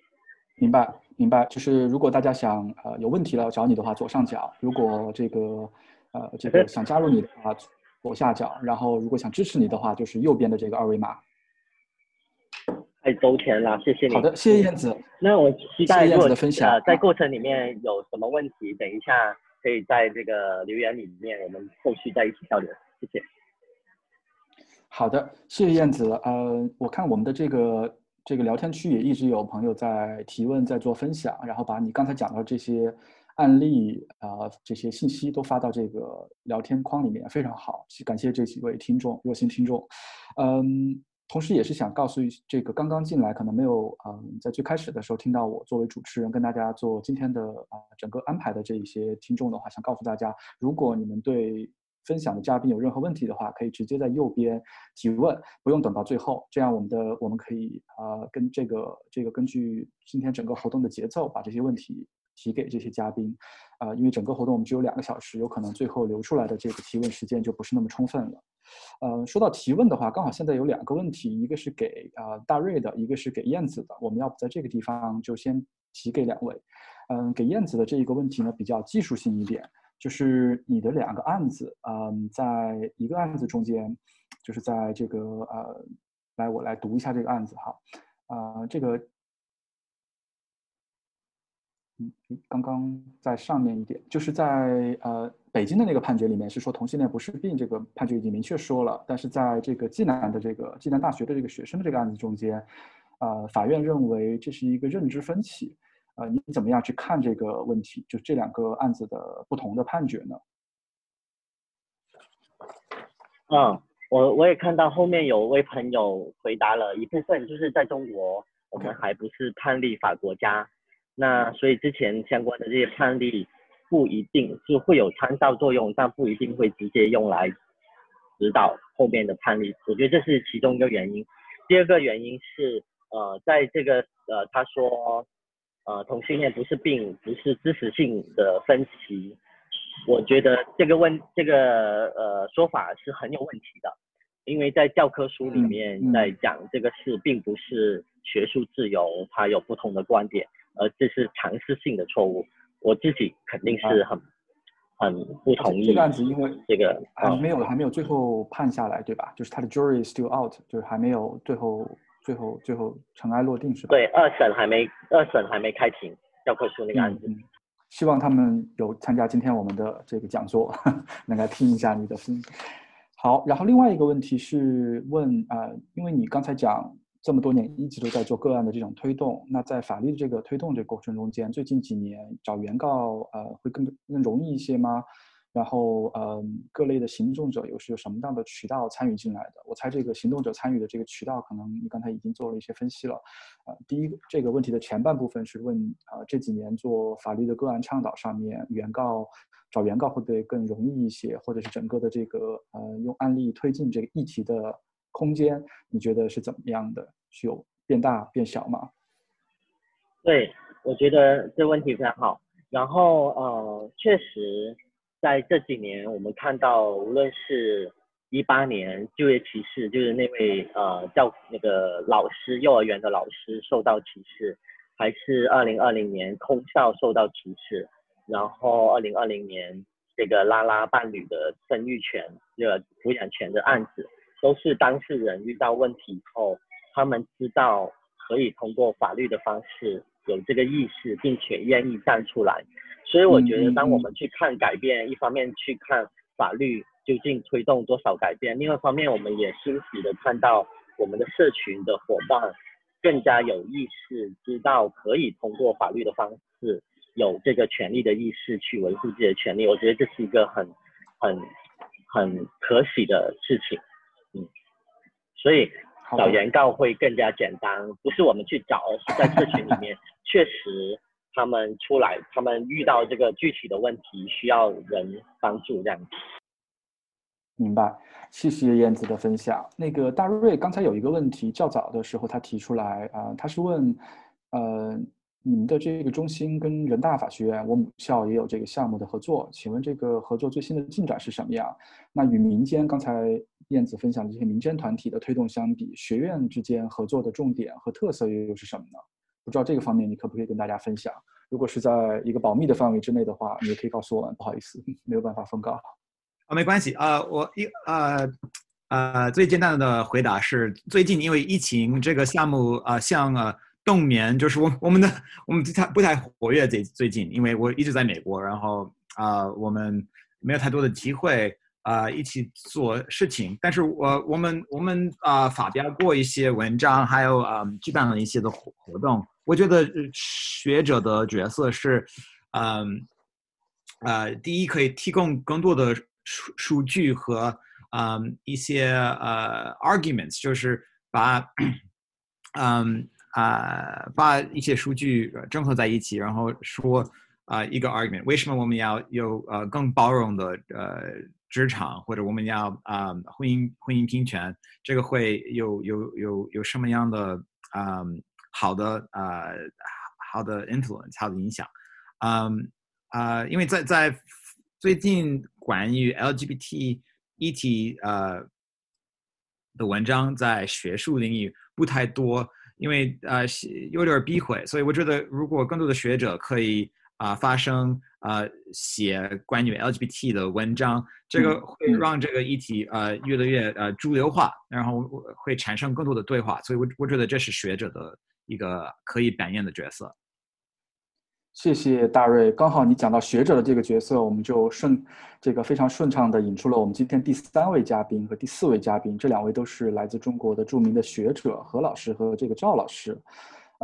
S1: 明白，明白。就是如果大家想呃有问题了找你的话，左上角；如果这个呃这个想加入你的话，左下角；然后如果想支持你的话，就是右边的这个二维码。
S3: 太周全了，谢谢你。
S1: 好的，谢谢燕子。
S3: 那我期待
S1: 燕子的分享。
S3: 呃，在过程里面有什么问题，等一下可以在这个留言里面，我们后续再一起交流。谢谢。
S1: 好的，谢谢燕子。呃，我看我们的这个这个聊天区也一直有朋友在提问，在做分享，然后把你刚才讲到的这些案例啊、呃，这些信息都发到这个聊天框里面，非常好。感谢这几位听众，热心听众。嗯。同时，也是想告诉这个刚刚进来可能没有嗯，在最开始的时候听到我作为主持人跟大家做今天的啊整个安排的这一些听众的话，想告诉大家，如果你们对分享的嘉宾有任何问题的话，可以直接在右边提问，不用等到最后，这样我们的我们可以啊跟这个这个根据今天整个活动的节奏，把这些问题提给这些嘉宾，啊，因为整个活动我们只有两个小时，有可能最后留出来的这个提问时间就不是那么充分了。呃，说到提问的话，刚好现在有两个问题，一个是给、呃、大瑞的，一个是给燕子的。我们要不在这个地方就先提给两位。嗯、给燕子的这一个问题呢，比较技术性一点，就是你的两个案子，嗯、在一个案子中间，就是在这个呃，来我来读一下这个案子哈，呃，这个。刚刚在上面一点，就是在呃北京的那个判决里面是说同性恋不是病，这个判决已经明确说了。但是在这个暨南的这个暨南大学的这个学生的这个案子中间，呃，法院认为这是一个认知分歧。呃，你怎么样去看这个问题？就这两个案子的不同的判决呢？
S3: 嗯，我我也看到后面有位朋友回答了一部分，就是在中国我们还不是判例法国家。那所以之前相关的这些判例不一定是会有参照作用，但不一定会直接用来指导后面的判例。我觉得这是其中一个原因。第二个原因是，呃，在这个呃他说，呃同性恋不是病，不是知识性的分歧，我觉得这个问这个呃说法是很有问题的，因为在教科书里面在讲这个事，并不是学术自由，它有不同的观点，而这是尝试性的错误。我自己肯定是很、啊、很不同意
S1: 这个案子，因为
S3: 这个
S1: 还没有还没有最后判下来，对吧？就是他的 jury is still out，就是还没有最后最后最后尘埃落定，是吧？
S3: 对，二审还没二审还没开庭，教科书那个案子。
S1: 嗯嗯希望他们有参加今天我们的这个讲座，能来听一下你的分析。好，然后另外一个问题是问啊、呃，因为你刚才讲这么多年一直都在做个案的这种推动，那在法律的这个推动这过程中间，最近几年找原告呃会更更容易一些吗？然后，嗯，各类的行动者又是有什么样的渠道参与进来的？我猜这个行动者参与的这个渠道，可能你刚才已经做了一些分析了。呃，第一这个问题的前半部分是问，呃，这几年做法律的个案倡导上面，原告找原告会不会更容易一些，或者是整个的这个呃用案例推进这个议题的空间，你觉得是怎么样的？是有变大变小吗？
S3: 对，我觉得这问题非常好。然后，呃，确实。在这几年，我们看到，无论是一八年就业歧视，就是那位呃教那个老师，幼儿园的老师受到歧视，还是二零二零年空少受到歧视，然后二零二零年这个拉拉伴侣的生育权、这个抚养权的案子，都是当事人遇到问题以后，他们知道可以通过法律的方式有这个意识，并且愿意站出来。所以我觉得，当我们去看改变，一方面去看法律究竟推动多少改变，另外一方面我们也欣喜的看到我们的社群的伙伴更加有意识，知道可以通过法律的方式有这个权利的意识去维护自己的权利。我觉得这是一个很很很可喜的事情，嗯，所以找原告会更加简单，不是我们去找，而是在社群里面确实。他们出来，他们遇到这个具体的问题，需要人帮助这样子。
S1: 明白，谢谢燕子的分享。那个大瑞刚才有一个问题，较早的时候他提出来啊、呃，他是问，呃，你们的这个中心跟人大法学院，我母校也有这个项目的合作，请问这个合作最新的进展是什么样？那与民间刚才燕子分享的这些民间团体的推动相比，学院之间合作的重点和特色又又是什么呢？不知道这个方面你可不可以跟大家分享？如果是在一个保密的范围之内的话，你也可以告诉我们。不好意思，没有办法封告。
S2: 啊，没关系啊、我一呃呃最简单的回答是，最近因为疫情，这个项目啊、像呃冬眠，就是我我们的我们不太不太活跃最最近，因为我一直在美国，然后啊、我们没有太多的机会。啊、一起做事情，但是我我们我们啊、发表过一些文章，还有啊、举办了一些的活活动。我觉得学者的角色是，嗯呃，呃，第一可以提供更多的数数据和嗯、一些呃 arguments，就是把嗯啊、把一些数据整合在一起，然后说啊、一个 argument，为什么我们要有呃更包容的呃。职场或者我们要啊、婚姻婚姻平权，这个会有有有有什么样的啊、好的啊、呃、好的 influence 好的影响，嗯啊、因为在在最近关于 LGBT 议题呃的文章在学术领域不太多，因为呃有点避讳，所以我觉得如果更多的学者可以。啊，发生啊，写关于 LGBT 的文章，这个会让这个议题呃越来越呃主流化，然后会产生更多的对话，所以我我觉得这是学者的一个可以扮演的角色。
S1: 谢谢大瑞，刚好你讲到学者的这个角色，我们就顺这个非常顺畅的引出了我们今天第三位嘉宾和第四位嘉宾，这两位都是来自中国的著名的学者何老师和这个赵老师。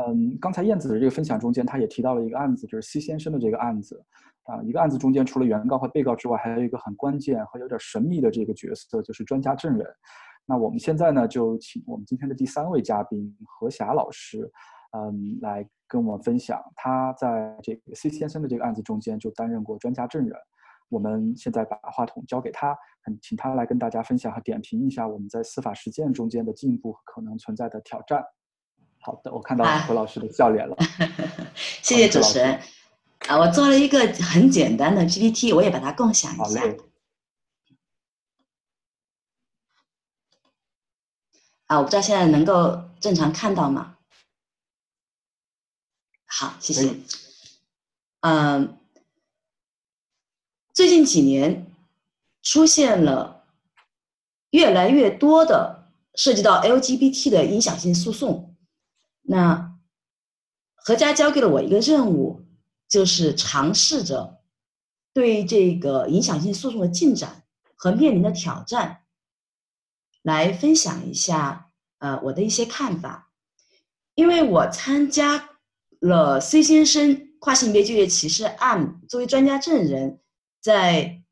S1: 嗯，刚才燕子的这个分享中间，他也提到了一个案子，就是 C 先生的这个案子，啊，一个案子中间除了原告和被告之外，还有一个很关键和有点神秘的这个角色，就是专家证人。那我们现在呢，就请我们今天的第三位嘉宾何霞老师，嗯，来跟我们分享他在这个 C 先生的这个案子中间就担任过专家证人。我们现在把话筒交给他，请他来跟大家分享和点评一下我们在司法实践中间的进步和可能存在的挑战。好的，我看到何老师的笑脸了。
S4: 谢谢主持人。啊，我做了一个很简单的 PPT，我也把它共享一下。啊，我不知道现在能够正常看到吗？好，谢谢。嗯，最近几年出现了越来越多的涉及到 LGBT 的影响性诉讼。那何家交给了我一个任务，就是尝试着对这个影响性诉讼的进展和面临的挑战，来分享一下呃我的一些看法。因为我参加了 C 先生跨性别就业歧视案作为专家证人，在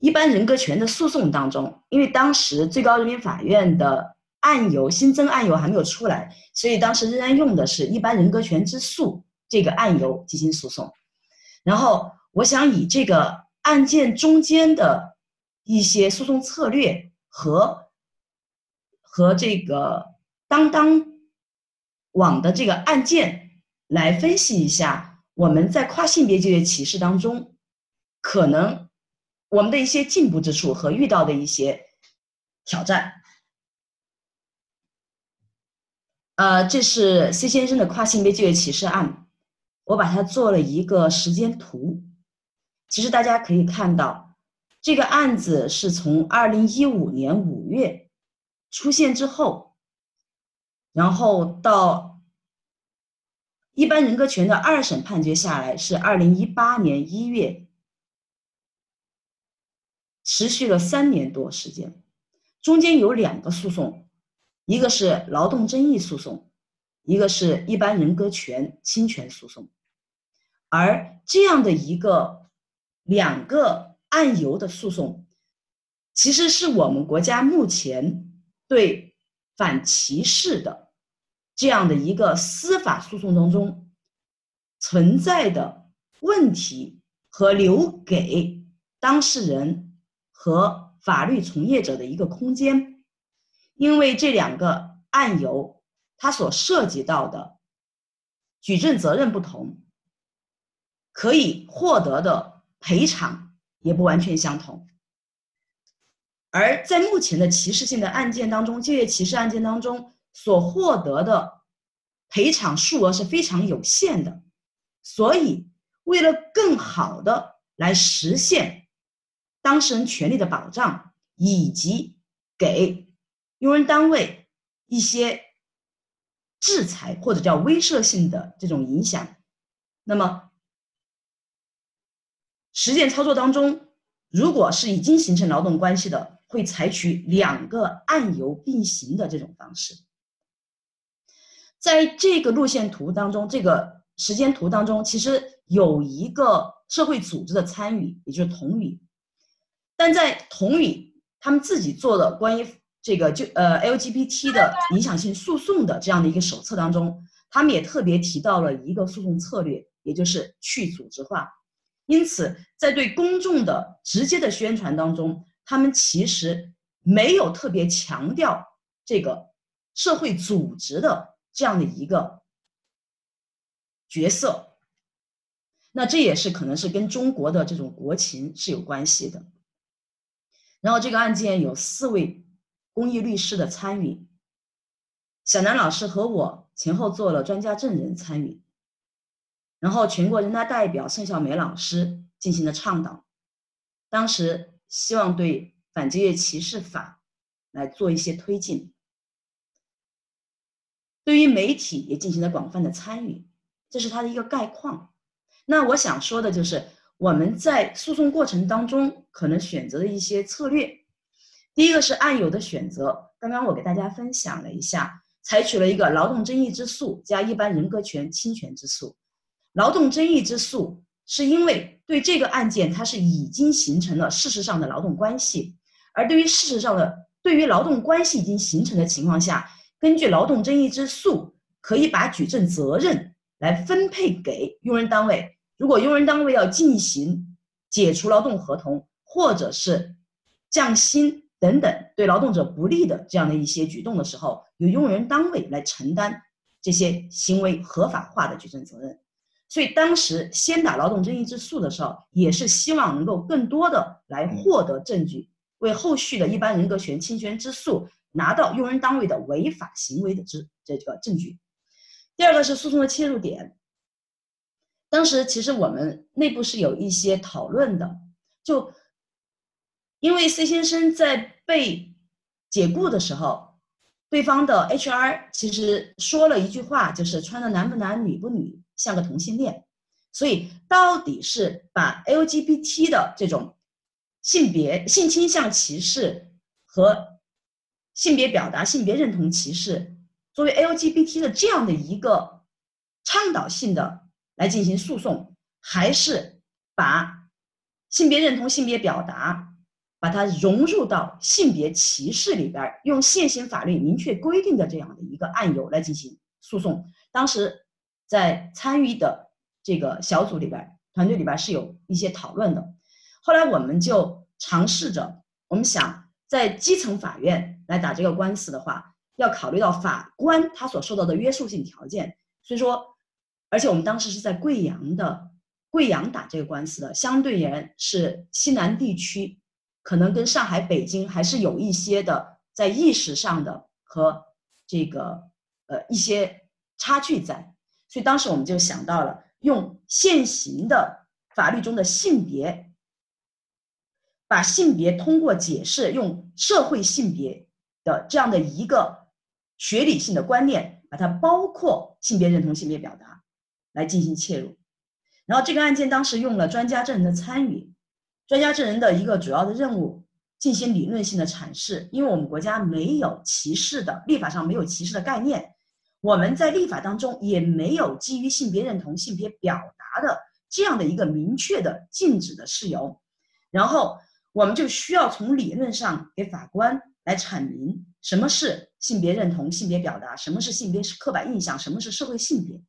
S4: 一般人格权的诉讼当中，因为当时最高人民法院的案由新增案由还没有出来，所以当时仍然用的是一般人格权之诉这个案由进行诉讼。然后我想以这个案件中间的一些诉讼策略和和这个当当网的这个案件来分析一下我们在跨性别就业歧视当中可能我们的一些进步之处和遇到的一些挑战。呃，这是 C 先生的跨性别就业歧视案，我把它做了一个时间图。其实大家可以看到，这个案子是从二零一五年五月出现之后，然后到一般人格权的二审判决下来是二零一八年一月，持续了三年多时间，中间有两个诉讼。一个是劳动争议诉讼，一个是一般人格权侵权诉讼，而这样的一个两个案由的诉讼，其实是我们国家目前对反歧视的这样的一个司法诉讼当中存在的问题和留给当事人和法律从业者的一个空间。因为这两个案由，它所涉及到的举证责任不同，可以获得的赔偿也不完全相同。而在目前的歧视性的案件当中，就业歧视案件当中所获得的赔偿数额是非常有限的。所以，为了更好的来实现当事人权利的保障，以及给用人单位一些制裁或者叫威慑性的这种影响，那么实践操作当中，如果是已经形成劳动关系的，会采取两个案由并行的这种方式。在这个路线图当中，这个时间图当中，其实有一个社会组织的参与，也就是同语，但在同语他们自己做的关于。这个就呃 LGBT 的影响性诉讼的这样的一个手册当中，他们也特别提到了一个诉讼策略，也就是去组织化。因此，在对公众的直接的宣传当中，他们其实没有特别强调这个社会组织的这样的一个角色。那这也是可能是跟中国的这种国情是有关系的。然后这个案件有四位。公益律师的参与，小南老师和我前后做了专家证人参与，然后全国人大代表盛小美老师进行了倡导，当时希望对反就业歧视法来做一些推进，对于媒体也进行了广泛的参与，这是他的一个概况。那我想说的就是我们在诉讼过程当中可能选择的一些策略。第一个是案由的选择，刚刚我给大家分享了一下，采取了一个劳动争议之诉加一般人格权侵权之诉。劳动争议之诉是因为对这个案件它是已经形成了事实上的劳动关系，而对于事实上的对于劳动关系已经形成的情况下，根据劳动争议之诉可以把举证责任来分配给用人单位。如果用人单位要进行解除劳动合同或者是降薪。等等，对劳动者不利的这样的一些举动的时候，由用人单位来承担这些行为合法化的举证责任。所以当时先打劳动争议之诉的时候，也是希望能够更多的来获得证据，为后续的一般人格权侵权之诉拿到用人单位的违法行为的之这个证据。第二个是诉讼的切入点。当时其实我们内部是有一些讨论的，就因为 C 先生在被解雇的时候，对方的 HR 其实说了一句话，就是穿的男不男女不女，像个同性恋。所以到底是把 LGBT 的这种性别性倾向歧视和性别表达、性别认同歧视作为 LGBT 的这样的一个倡导性的。来进行诉讼，还是把性别认同、性别表达，把它融入到性别歧视里边，用现行法律明确规定的这样的一个案由来进行诉讼。当时在参与的这个小组里边，团队里边是有一些讨论的。后来我们就尝试着，我们想在基层法院来打这个官司的话，要考虑到法官他所受到的约束性条件，所以说。而且我们当时是在贵阳的，贵阳打这个官司的，相对而言是西南地区，可能跟上海、北京还是有一些的在意识上的和这个呃一些差距在，所以当时我们就想到了用现行的法律中的性别，把性别通过解释用社会性别的这样的一个学理性的观念，把它包括性别认同、性别表达。来进行切入，然后这个案件当时用了专家证人的参与，专家证人的一个主要的任务进行理论性的阐释，因为我们国家没有歧视的，立法上没有歧视的概念，我们在立法当中也没有基于性别认同、性别表达的这样的一个明确的禁止的事由，然后我们就需要从理论上给法官来阐明什么是性别认同、性别表达，什么是性别刻板印象，什么是社会性别。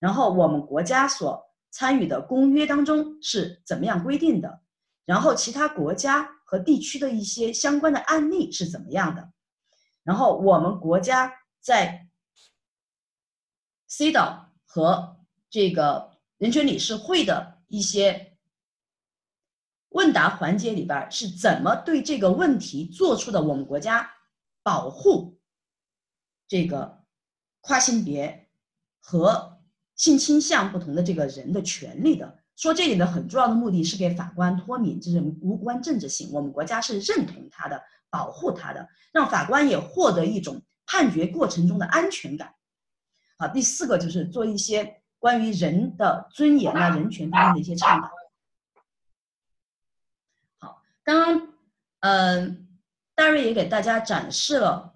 S4: 然后我们国家所参与的公约当中是怎么样规定的？然后其他国家和地区的一些相关的案例是怎么样的？然后我们国家在 C 岛和这个人权理事会的一些问答环节里边是怎么对这个问题做出的？我们国家保护这个跨性别和性倾向不同的这个人的权利的，说这里的很重要的目的是给法官脱敏，这是无关政治性。我们国家是认同他的，保护他的，让法官也获得一种判决过程中的安全感。好，第四个就是做一些关于人的尊严啊、人权方面的一些倡导。好，刚刚嗯，大瑞也给大家展示了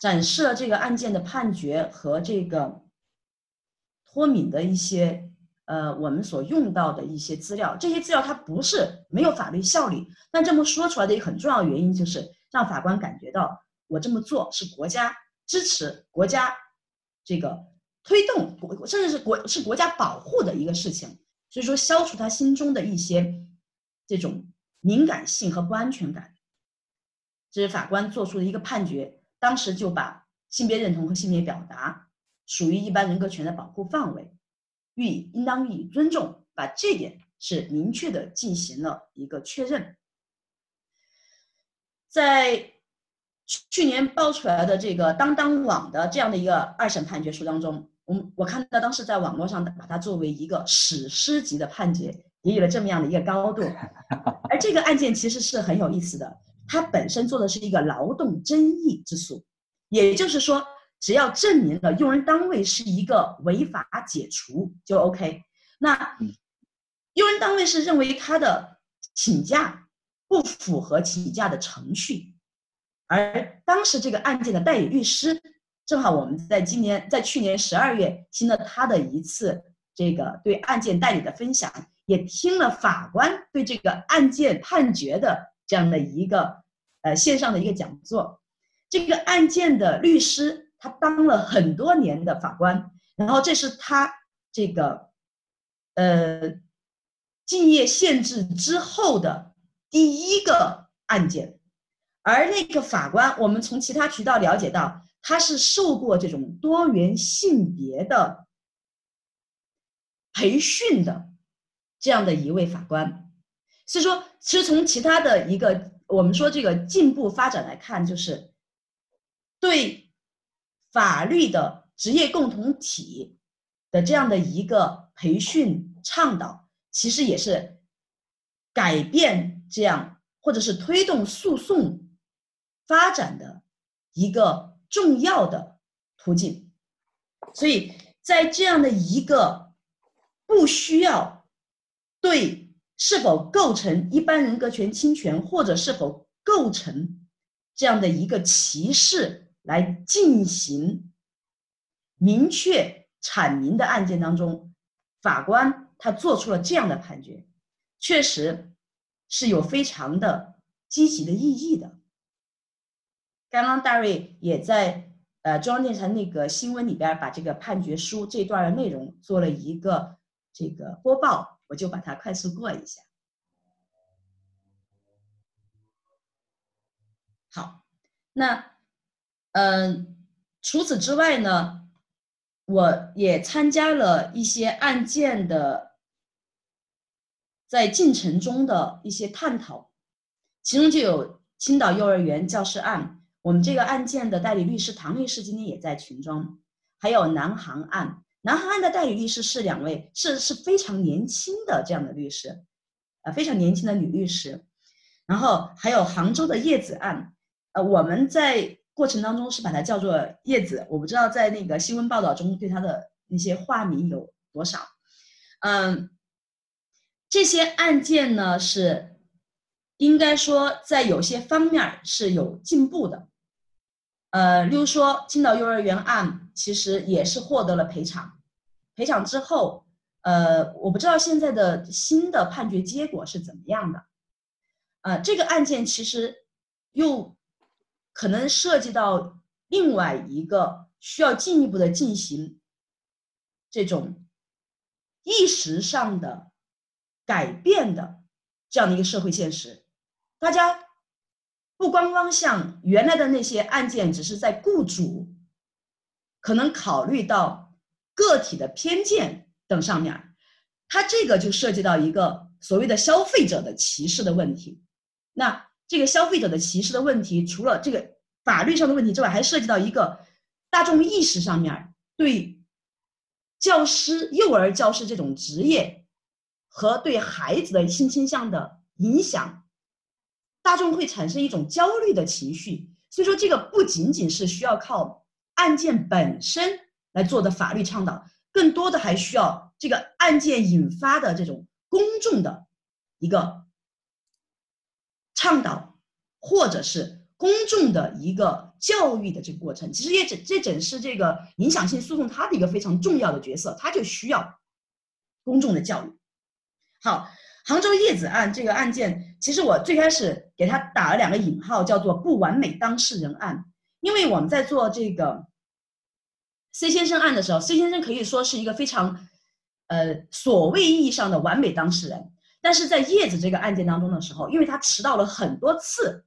S4: 展示了这个案件的判决和这个。脱敏的一些，呃，我们所用到的一些资料，这些资料它不是没有法律效力，但这么说出来的一个很重要的原因就是让法官感觉到我这么做是国家支持、国家这个推动国，甚至是国是国家保护的一个事情，所以说消除他心中的一些这种敏感性和不安全感，这是法官做出的一个判决，当时就把性别认同和性别表达。属于一般人格权的保护范围，予以应当予以尊重，把这点是明确的进行了一个确认。在去年爆出来的这个当当网的这样的一个二审判决书当中，我我看到当时在网络上把它作为一个史诗级的判决，也有了这么样的一个高度。而这个案件其实是很有意思的，它本身做的是一个劳动争议之诉，也就是说。只要证明了用人单位是一个违法解除就 OK。那用人单位是认为他的请假不符合请假的程序，而当时这个案件的代理律师正好我们在今年在去年十二月听了他的一次这个对案件代理的分享，也听了法官对这个案件判决的这样的一个呃线上的一个讲座，这个案件的律师。他当了很多年的法官，然后这是他这个，呃，竞业限制之后的第一个案件，而那个法官，我们从其他渠道了解到，他是受过这种多元性别的培训的这样的一位法官。所以说，其实从其他的一个我们说这个进步发展来看，就是对法律的职业共同体的这样的一个培训倡导，其实也是改变这样或者是推动诉讼发展的一个重要的途径。所以在这样的一个不需要对是否构成一般人格权侵权，或者是否构成这样的一个歧视来进行明确阐明的案件当中，法官他做出了这样的判决，确实是有非常的积极的意义的。刚刚大瑞也在。呃，中央电视台那个新闻里边把这个判决书这段的内容做了一个这个播报，我就把它快速过一下。好，那嗯、除此之外呢，我也参加了一些案件的在进程中的一些探讨，其中就有青岛幼儿园教师案。我们这个案件的代理律师唐律师今天也在群中，还有南航案，南航案的代理律师是两位，是是非常年轻的这样的律师，呃，非常年轻的女律师，然后还有杭州的叶子案，呃，我们在过程当中是把它叫做叶子，我不知道在那个新闻报道中对他的那些化名有多少，嗯，这些案件呢是应该说在有些方面是有进步的。呃，例如说青岛幼儿园案，其实也是获得了赔偿。赔偿之后，呃，我不知道现在的新的判决结果是怎么样的。呃，这个案件其实又可能涉及到另外一个需要进一步的进行这种意识上的改变的这样的一个社会现实，大家。不光光像原来的那些案件，只是在雇主可能考虑到个体的偏见等上面，它这个就涉及到一个所谓的消费者的歧视的问题。那这个消费者的歧视的问题，除了这个法律上的问题之外，还涉及到一个大众意识上面对教师、幼儿教师这种职业和对孩子的性倾向的影响。大众会产生一种焦虑的情绪，所以说这个不仅仅是需要靠案件本身来做的法律倡导，更多的还需要这个案件引发的这种公众的一个倡导，或者是公众的一个教育的这个过程。其实也整这整是这个影响性诉讼它的一个非常重要的角色，它就需要公众的教育。好。杭州叶子案这个案件，其实我最开始给他打了两个引号，叫做“不完美当事人案”，因为我们在做这个 C 先生案的时候，C 先生可以说是一个非常，呃，所谓意义上的完美当事人，但是在叶子这个案件当中的时候，因为他迟到了很多次，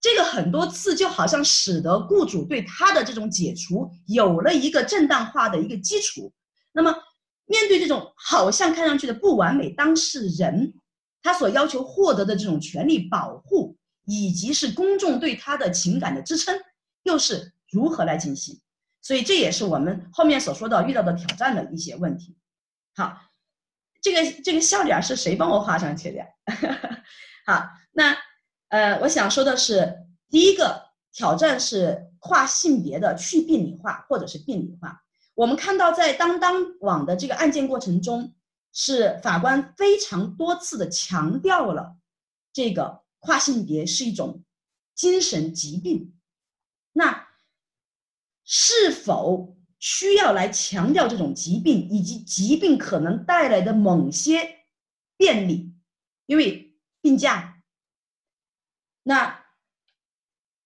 S4: 这个很多次就好像使得雇主对他的这种解除有了一个正当化的一个基础，那么。面对这种好像看上去的不完美当事人，他所要求获得的这种权利保护，以及是公众对他的情感的支撑，又是如何来进行？所以这也是我们后面所说到遇到的挑战的一些问题。好，这个这个笑脸是谁帮我画上去的？好，那呃，我想说的是，第一个挑战是跨性别的去病理化或者是病理化。我们看到，在当当网的这个案件过程中，是法官非常多次的强调了这个跨性别是一种精神疾病。那是否需要来强调这种疾病以及疾病可能带来的某些便利？因为病假，那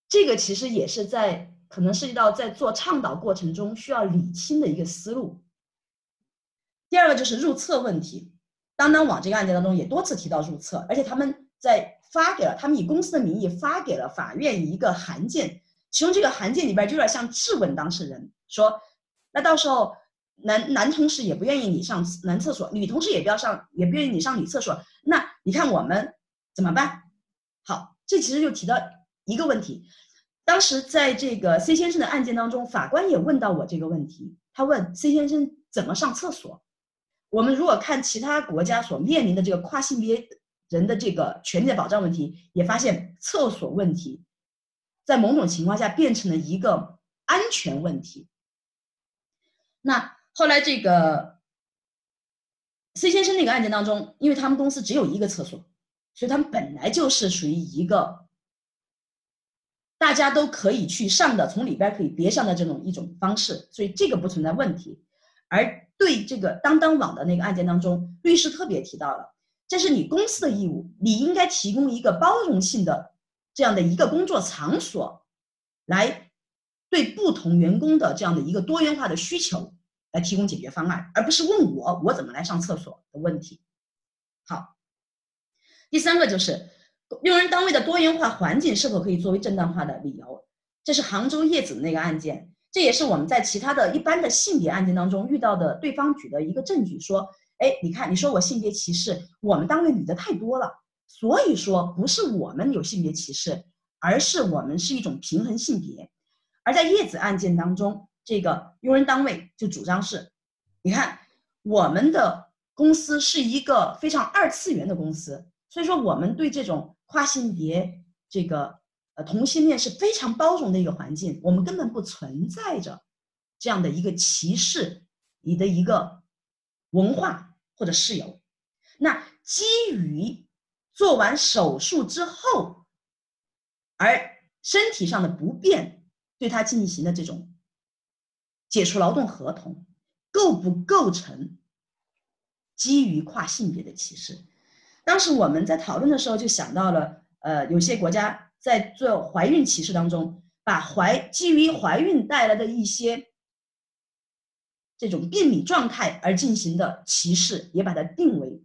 S4: 这个其实也是在。可能涉及到在做倡导过程中需要理清的一个思路。第二个就是入册问题，当当网这个案件当中也多次提到入册，而且他们在发给了他们以公司的名义发给了法院一个函件，其中这个函件里边就有点像质问当事人说，那到时候男男同事也不愿意你上男厕所，女同事也不要上，也不愿意你上女厕所，那你看我们怎么办？好，这其实就提到一个问题。当时在这个 C 先生的案件当中，法官也问到我这个问题，他问 C 先生怎么上厕所。我们如果看其他国家所面临的这个跨性别人的这个权利的保障问题，也发现厕所问题在某种情况下变成了一个安全问题。那后来这个 C 先生那个案件当中，因为他们公司只有一个厕所，所以他们本来就是属于一个大家都可以去上的，从里边可以别上的这种一种方式，所以这个不存在问题。而对这个当当网的那个案件当中，律师特别提到了，这是你公司的义务，你应该提供一个包容性的这样的一个工作场所，来对不同员工的这样的一个多元化的需求。来提供解决方案，而不是问我我怎么来上厕所的问题。好，第三个就是用人单位的多元化环境是否可以作为正当化的理由？这是杭州叶子的那个案件，这也是我们在其他的一般的性别案件当中遇到的对方举的一个证据，说，哎，你看，你说我性别歧视，我们单位女的太多了，所以说不是我们有性别歧视，而是我们是一种平衡性别。而在叶子案件当中。这个用人单位就主张是，你看我们的公司是一个非常二次元的公司，所以说我们对这种跨性别、这个呃同性恋是非常包容的一个环境，我们根本不存在着这样的一个歧视你的一个文化或者事由。那基于做完手术之后，而身体上的不便对他进行的这种。解除劳动合同构不构成基于跨性别的歧视？当时我们在讨论的时候就想到了，呃，有些国家在做怀孕歧视当中，把怀基于怀孕带来的一些这种病理状态而进行的歧视，也把它定为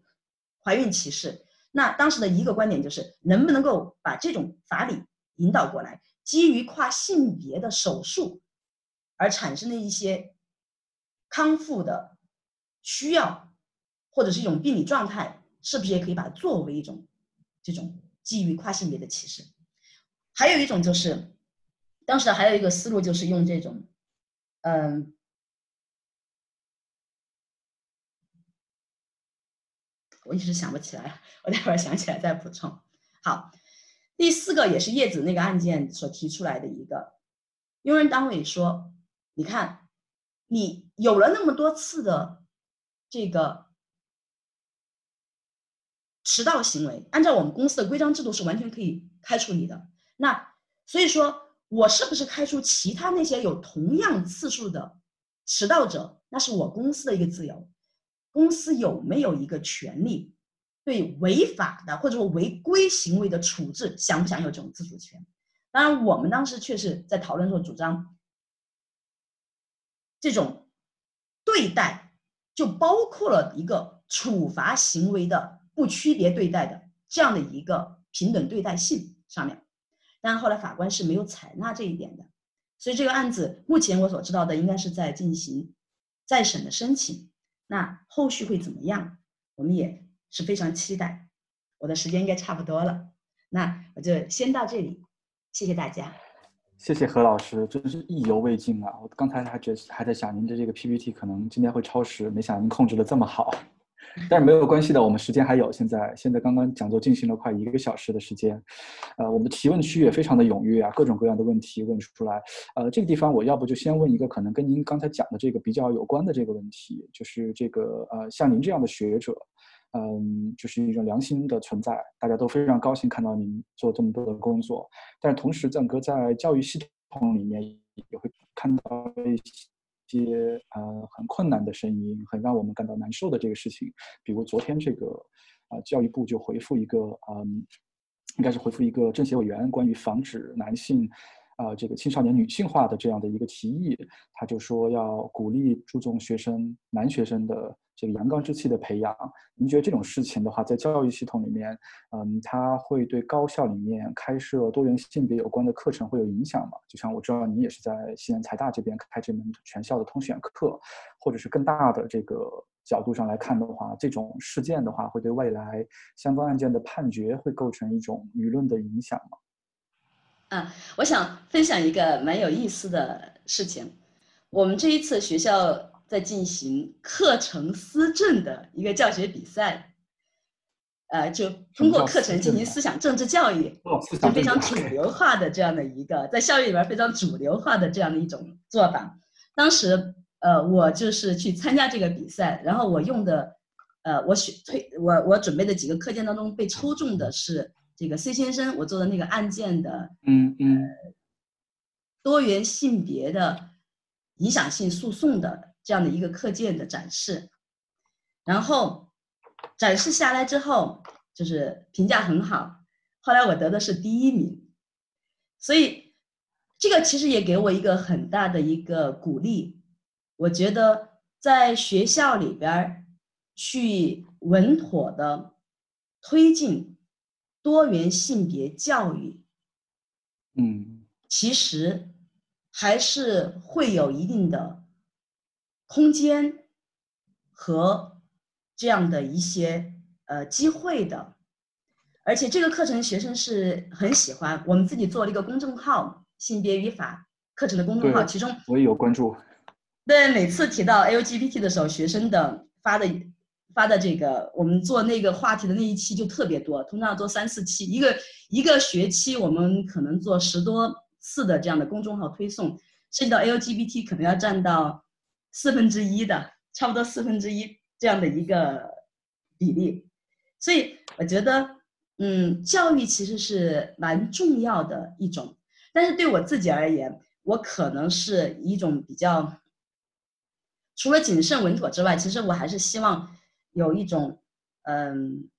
S4: 怀孕歧视。那当时的一个观点就是，能不能够把这种法理引导过来，基于跨性别的手术。而产生的一些康复的需要，或者是一种病理状态，是不是也可以把它作为一种这种基于跨性别的歧视？还有一种就是，当时还有一个思路就是用这种，嗯，我一时想不起来，我待会儿想起来再补充。好，第四个也是叶子那个案件所提出来的一个用人单位说。你看，你有了那么多次的这个迟到行为，按照我们公司的规章制度是完全可以开除你的。那所以说，我是不是开除其他那些有同样次数的迟到者？那是我公司的一个自由。公司有没有一个权利对违法的或者说违规行为的处置，想不想有这种自主权？当然，我们当时确实在讨论的时候主张。这种对待就包括了一个处罚行为的不区别对待的这样的一个平等对待性上面，但后来法官是没有采纳这一点的，所以这个案子目前我所知道的应该是在进行再审的申请，那后续会怎么样，我们也是非常期待。我的时间应该差不多了，那我就先到这里，谢谢大家。
S1: 谢谢何老师，真是意犹未尽啊！我刚才还觉还在想您的这个 PPT 可能今天会超时，没想您控制的这么好。但是没有关系的，我们时间还有。现在现在刚刚讲座进行了快一个小时的时间，呃，我们的提问区也非常的踊跃啊，各种各样的问题问出来。呃，这个地方我要不就先问一个可能跟您刚才讲的这个比较有关的这个问题，就是这个呃，像您这样的学者。嗯，就是一种良心的存在，大家都非常高兴看到您做这么多的工作。但是同时，整个在教育系统里面也会看到一些呃很困难的声音，很让我们感到难受的这个事情。比如昨天这个、呃，教育部就回复一个嗯，应该是回复一个政协委员关于防止男性呃这个青少年女性化的这样的一个提议，他就说要鼓励注重学生男学生的这个阳刚之气的培养。您觉得这种事情的话，在教育系统里面，嗯，它会对高校里面开设多元性别有关的课程会有影响吗？就像我知道您也是在西安财大这边开这门全校的通选课，或者是更大的这个。角度上来看的话，这种事件的话，会对未来相关案件的判决会构成一种舆论的影响吗？
S4: 啊，我想分享一个蛮有意思的事情。我们这一次学校在进行课程思政的一个教学比赛，呃，就通过课程进行思想政治教育，就非常主流化的这样的一个，在校园里边非常主流化的这样的一种做法。当时。呃，我就是去参加这个比赛，然后我用的，呃，我选推我我准备的几个课件当中被抽中的是这个 C 先生我做的那个案件的，
S1: 嗯嗯，
S4: 呃，多元性别的影响性诉讼的这样的一个课件的展示，然后展示下来之后就是评价很好，后来我得的是第一名，所以这个其实也给我一个很大的一个鼓励。我觉得在学校里边去稳妥的推进多元性别教育，
S1: 嗯，
S4: 其实还是会有一定的空间和这样的一些呃机会的，而且这个课程学生是很喜欢。我们自己做了一个公众号“性别语法”课程的公众号，其中
S1: 我也有关注。
S4: 对，每次提到 LGBT 的时候，学生的发的发的这个，我们做那个话题的那一期就特别多，通常要做三四期，一个一个学期我们可能做十多次的这样的公众号推送，涉及到 LGBT 可能要占到四分之一的，差不多四分之一这样的一个比例，所以我觉得，嗯，教育其实是蛮重要的一种，但是对我自己而言，我可能是一种比较。除了谨慎稳妥之外，其实我还是希望有一种，嗯，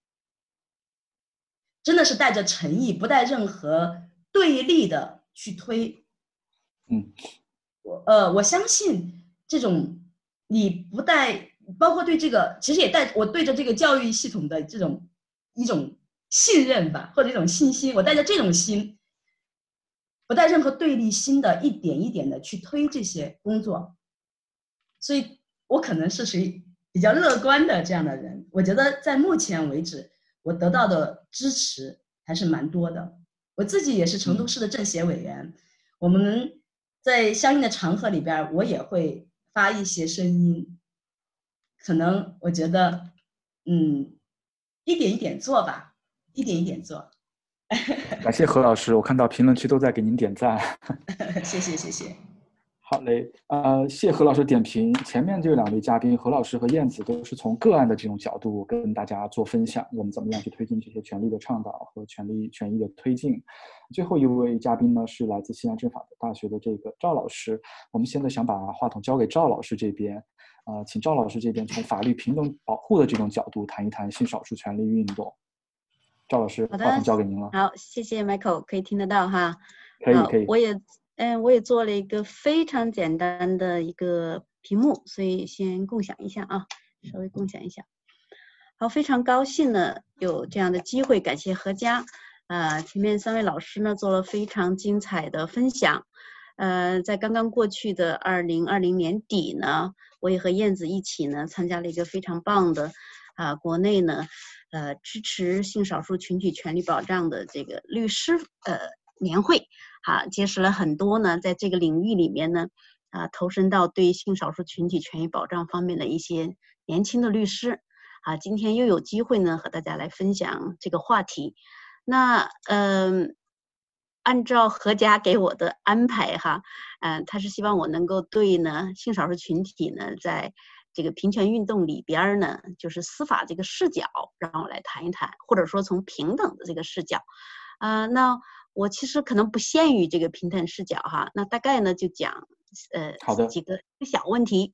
S4: 真的是带着诚意，不带任何对立的去推。
S1: 嗯，
S4: 我呃，我相信这种你不带，包括对这个，其实也带我对着这个教育系统的这种一种信任吧，或者一种信心，我带着这种心，不带任何对立心的，一点一点的去推这些工作。所以，我可能是属于比较乐观的这样的人。我觉得在目前为止，我得到的支持还是蛮多的。我自己也是成都市的政协委员，我们在相应的场合里边，我也会发一些声音。可能我觉得，嗯，一点一点做吧，一点一点做。
S1: 感谢何老师，我看到评论区都在给您点赞。
S4: 谢谢，谢谢。
S1: 好嘞，呃，谢何老师点评。前面这两位嘉宾何老师和燕子都是从个案的这种角度跟大家做分享，我们怎么样去推进这些权利的倡导和权利权益的推进。最后一位嘉宾呢是来自西安政法大学的这个赵老师。我们现在想把话筒交给赵老师这边，呃，请赵老师这边从法律平等保护的这种角度谈一谈性少数权利运动。赵老师，话筒交给您了。
S5: 好，谢谢 Michael，可以听得到哈。
S1: 可以可以。
S5: 我也。嗯，我也做了一个非常简单的一个屏幕，所以先共享一下啊，稍微共享一下。好，非常高兴呢，有这样的机会，感谢何佳。呃，前面三位老师呢做了非常精彩的分享。呃，在刚刚过去的二零二零年底呢，我也和燕子一起呢参加了一个非常棒的啊、国内呢呃支持性少数群体权利保障的这个律师呃年会。啊，结识了很多呢，在这个领域里面呢，啊，投身到对性少数群体权益保障方面的一些年轻的律师，啊，今天又有机会呢，和大家来分享这个话题。那，嗯、按照何家给我的安排哈，嗯、呃，他是希望我能够对呢性少数群体呢，在这个平权运动里边呢，就是司法这个视角，让我来谈一谈，或者说从平等的这个视角，啊、那。我其实可能不限于这个平等视角哈，那大概呢就讲，呃，
S1: 好的，
S5: 几个小问题。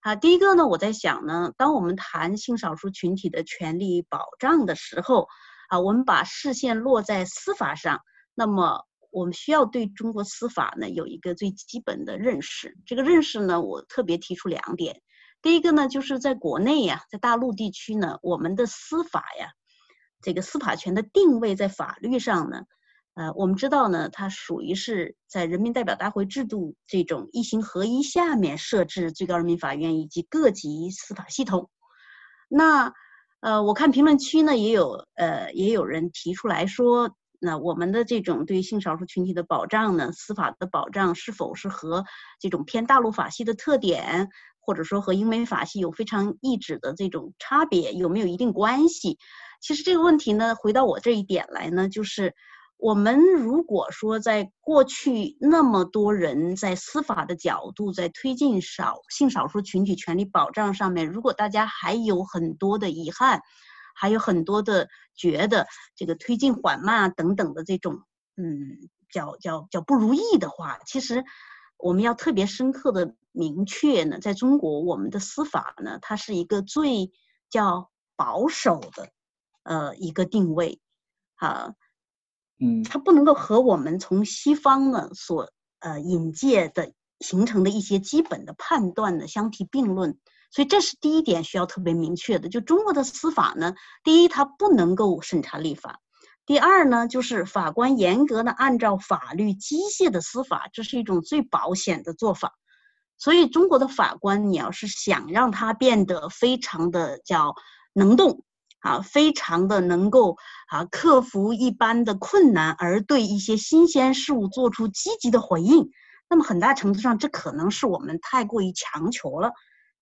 S5: 啊，第一个呢，我在想呢，当我们谈性少数群体的权利保障的时候，啊，我们把视线落在司法上，那么我们需要对中国司法呢有一个最基本的认识。这个认识呢，我特别提出两点。第一个呢，就是在国内呀，在大陆地区呢，我们的司法呀，这个司法权的定位在法律上呢，呃，我们知道呢，它属于是在人民代表大会制度这种一行合一下面设置最高人民法院以及各级司法系统。那呃，我看评论区呢也有呃也有人提出来说。那我们的这种对性少数群体的保障呢，司法的保障是否是和这种偏大陆法系的特点，或者说和英美法系有非常一致的这种差别，有没有一定关系？其实这个问题呢，回到我这一点来呢，就是我们如果说在过去那么多人在司法的角度在推进少性少数群体权利保障上面，如果大家还有很多的遗憾。还有很多的觉得这个推进缓慢啊等等的这种，嗯，叫叫叫不如意的话，其实我们要特别深刻的明确呢，在中国我们的司法呢，它是一个最叫保守的，呃，一个定位，啊，
S1: 嗯，
S5: 它不能够和我们从西方呢所呃引介的形成的一些基本的判断呢相提并论。所以这是第一点需要特别明确的，就中国的司法呢，第一它不能够审查立法，第二呢就是法官严格的按照法律机械的司法，这是一种最保险的做法。所以中国的法官，你要是想让他变得非常的叫能动啊，非常的能够啊克服一般的困难，而对一些新鲜事物做出积极的回应，那么很大程度上这可能是我们太过于强求了。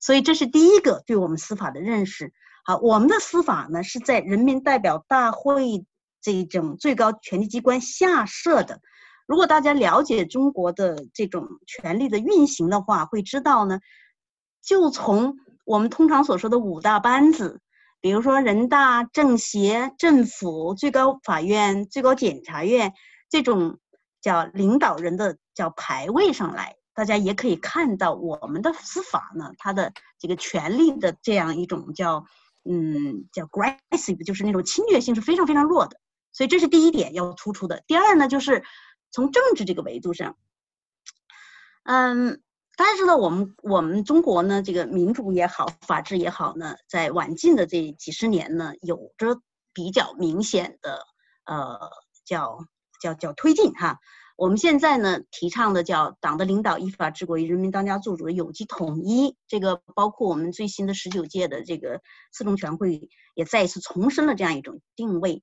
S5: 所以这是第一个对我们司法的认识。好，我们的司法呢是在人民代表大会这种最高权力机关下设的。如果大家了解中国的这种权力的运行的话，会知道呢，就从我们通常所说的五大班子，比如说人大、政协、政府、最高法院、最高检察院这种叫领导人的叫排位上来。大家也可以看到，我们的司法呢，它的这个权力的这样一种叫，嗯，叫 aggressive，就是那种侵略性是非常非常弱的。所以这是第一点要突出的。第二呢，就是从政治这个维度上，嗯，大家知道我们我们中国呢，这个民主也好，法治也好呢，在晚近的这几十年呢，有着比较明显的呃，叫叫叫推进哈。我们现在呢，提倡的叫党的领导依法治国与人民当家作主的有机统一，这个包括我们最新的十九届的这个四中全会也再一次重申了这样一种定位。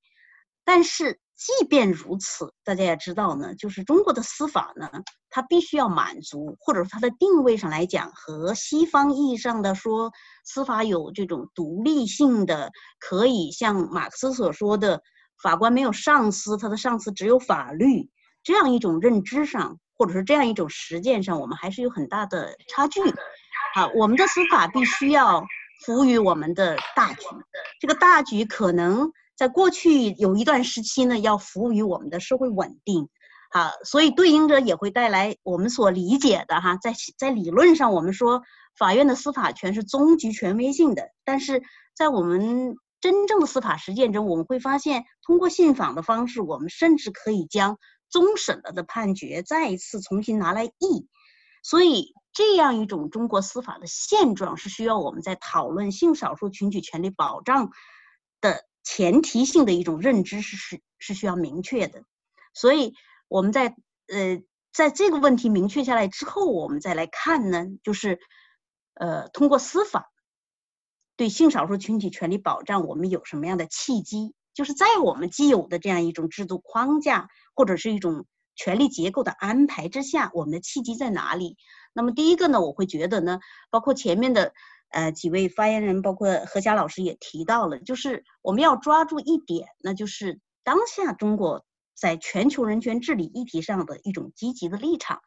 S5: 但是即便如此，大家也知道呢，就是中国的司法呢，它必须要满足，或者说它的定位上来讲，和西方意义上的说司法有这种独立性的，可以像马克思所说的，法官没有上司，他的上司只有法律。这样一种认知上，或者是这样一种实践上，我们还是有很大的差距。好，我们的司法必须要服务于我们的大局，这个大局可能在过去有一段时期呢，要服务于我们的社会稳定。啊，所以对应着也会带来我们所理解的哈，在在理论上，我们说法院的司法权是终极权威性的，但是在我们真正的司法实践中，我们会发现，通过信访的方式，我们甚至可以将终审了的判决再一次重新拿来议，所以这样一种中国司法的现状是需要我们在讨论性少数群体权利保障的前提性的一种认知是是是需要明确的，所以我们在呃在这个问题明确下来之后，我们再来看呢，就是呃通过司法对性少数群体权利保障，我们有什么样的契机？就是在我们既有的这样一种制度框架或者是一种权力结构的安排之下，我们的契机在哪里？那么第一个呢，我会觉得呢，包括前面的呃几位发言人，包括何霞老师也提到了，就是我们要抓住一点，那就是当下中国在全球人权治理议题上的一种积极的立场。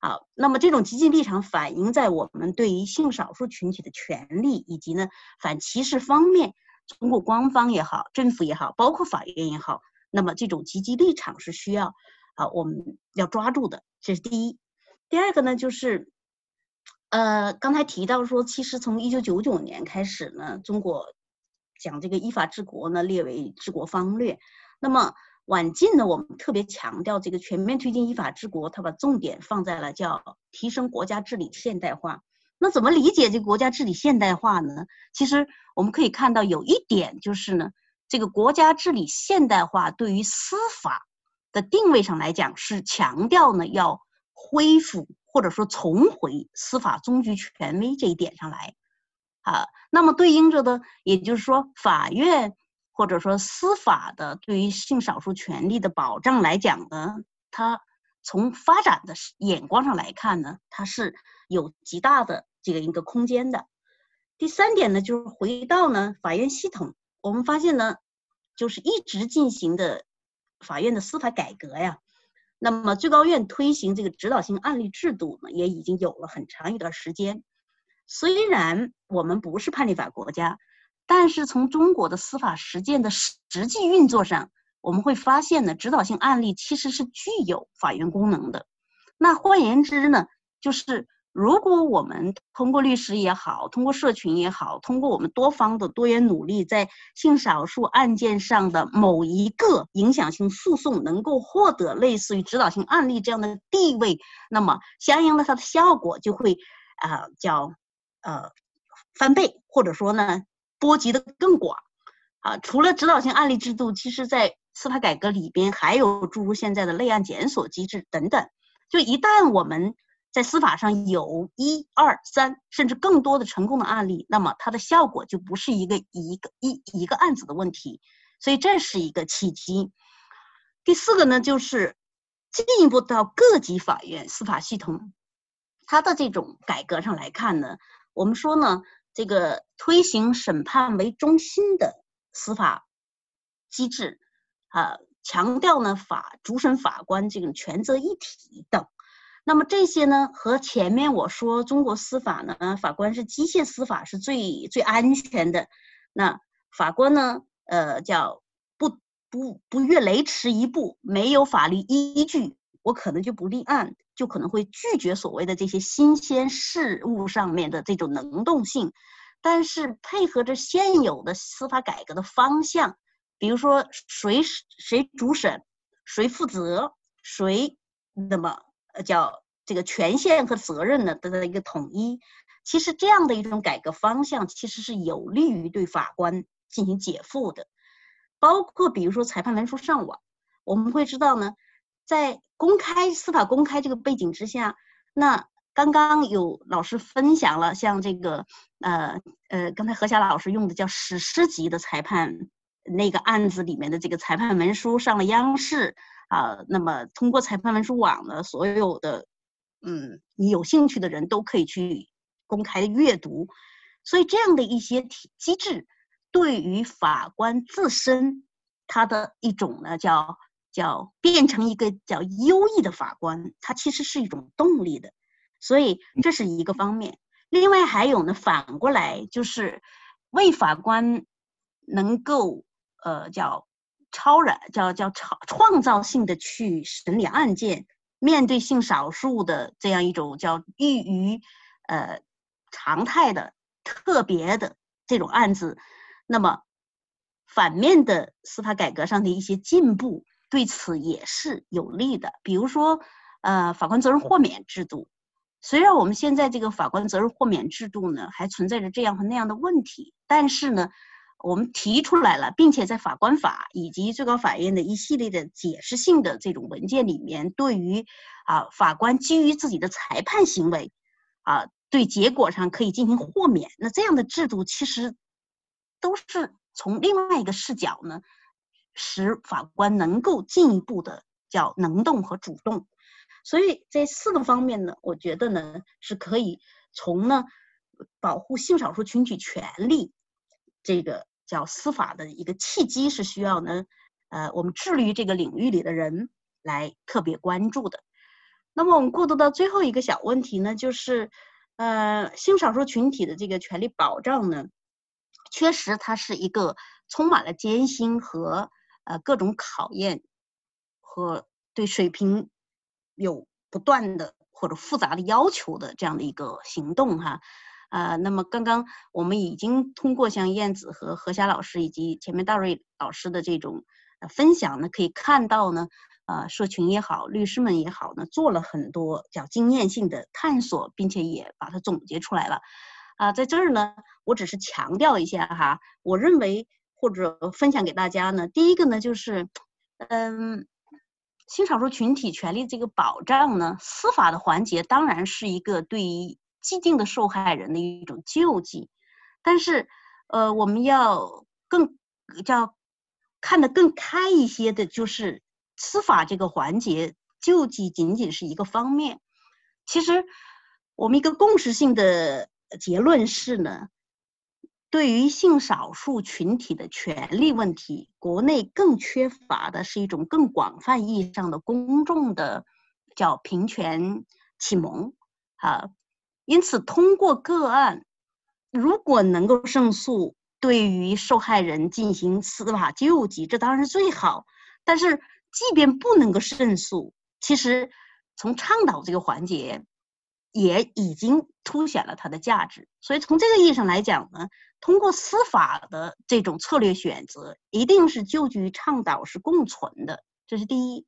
S5: 好，那么这种积极立场反映在我们对于性少数群体的权利以及呢反歧视方面。中国官方也好，政府也好，包括法院也好，那么这种积极立场是需要啊，我们要抓住的。这是第一。第二个呢，就是呃，刚才提到说，其实从一九九九年开始呢，中国将这个依法治国呢列为治国方略。那么晚近呢，我们特别强调这个全面推进依法治国，它把重点放在了叫提升国家治理现代化。那怎么理解这个国家治理现代化呢？其实我们可以看到有一点就是呢，这个国家治理现代化对于司法的定位上来讲是强调呢要恢复或者说重回司法终局权威这一点上来。啊，那么对应着的，也就是说，法院或者说司法的对于性少数权利的保障来讲呢，它从发展的眼光上来看呢，它是有极大的这个一个空间的。第三点呢，就是回到呢法院系统，我们发现呢，就是一直进行的法院的司法改革呀。那么最高院推行这个指导性案例制度呢，也已经有了很长一段时间。虽然我们不是判例法国家，但是从中国的司法实践的实际运作上，我们会发现呢，指导性案例其实是具有法院功能的。那换言之呢，就是如果我们通过律师也好，通过社群也好，通过我们多方的多元努力，在性少数案件上的某一个影响性诉讼能够获得类似于指导性案例这样的地位，那么相应的它的效果就会啊、叫。呃，翻倍或者说呢，波及的更广啊。除了指导性案例制度，其实在司法改革里边还有诸如现在的类案检索机制等等。就一旦我们在司法上有一二三甚至更多的成功的案例，那么它的效果就不是一个一个一一个案子的问题。所以这是一个契机。第四个呢，就是进一步到各级法院司法系统，它的这种改革上来看呢。我们说呢，这个推行审判为中心的司法机制，啊，强调呢法主审法官这种权责一体等。那么这些呢，和前面我说中国司法呢，法官是机械司法是最最安全的。那法官呢，呃，叫不不不越雷池一步，没有法律依据，我可能就不立案。就可能会拒绝所谓的这些新鲜事物上面的这种能动性，但是配合着现有的司法改革的方向，比如说谁谁主审，谁负责，谁那么呃叫这个权限和责任呢得到一个统一，其实这样的一种改革方向其实是有利于对法官进行解负的，包括比如说裁判文书上网，我们会知道呢。在公开司法公开这个背景之下，那刚刚有老师分享了，像这个呃呃，刚才何霞老师用的叫史诗级的裁判那个案子里面的这个裁判文书上了央视啊，那么通过裁判文书网呢，所有的嗯，你有兴趣的人都可以去公开的阅读，所以这样的一些体机制，对于法官自身他的一种呢叫。叫变成一个叫优异的法官，它其实是一种动力的，所以这是一个方面。另外还有呢，反过来就是为法官能够呃叫超然叫叫创创造性的去审理案件，面对性少数的这样一种叫异于呃常态的特别的这种案子，那么反面的司法改革上的一些进步。对此也是有利的，比如说，呃，法官责任豁免制度。虽然我们现在这个法官责任豁免制度呢，还存在着这样和那样的问题，但是呢，我们提出来了，并且在法官法以及最高法院的一系列的解释性的这种文件里面，对于啊法官基于自己的裁判行为，啊对结果上可以进行豁免，那这样的制度其实都是从另外一个视角呢。使法官能够进一步的叫能动和主动，所以这四个方面呢，我觉得呢是可以从呢保护性少数群体权利这个叫司法的一个契机是需要呢，呃，我们致力于这个领域里的人来特别关注的。那么我们过渡到最后一个小问题呢，就是呃性少数群体的这个权利保障呢，确实它是一个充满了艰辛和。呃，各种考验和对水平有不断的或者复杂的要求的这样的一个行动哈，啊、那么刚刚我们已经通过像燕子和何霞老师以及前面大瑞老师的这种分享呢，可以看到呢，呃，社群也好，律师们也好呢，做了很多叫经验性的探索，并且也把它总结出来了。啊，在这儿呢，我只是强调一下哈，我认为或者分享给大家呢，第一个呢就是，嗯，性少数群体权利这个保障呢，司法的环节当然是一个对于既定的受害人的一种救济，但是，呃，我们要更叫看得更开一些的，就是司法这个环节救济仅仅是一个方面，其实我们一个共识性的。结论是呢，对于性少数群体的权利问题，国内更缺乏的是一种更广泛意义上的公众的叫平权启蒙啊。因此，通过个案，如果能够胜诉，对于受害人进行司法救济，这当然是最好。但是，即便不能够胜诉，其实从倡导这个环节。也已经凸显了它的价值，所以从这个意义上来讲呢，通过司法的这种策略选择，一定是救济与倡导是共存的，这是第一。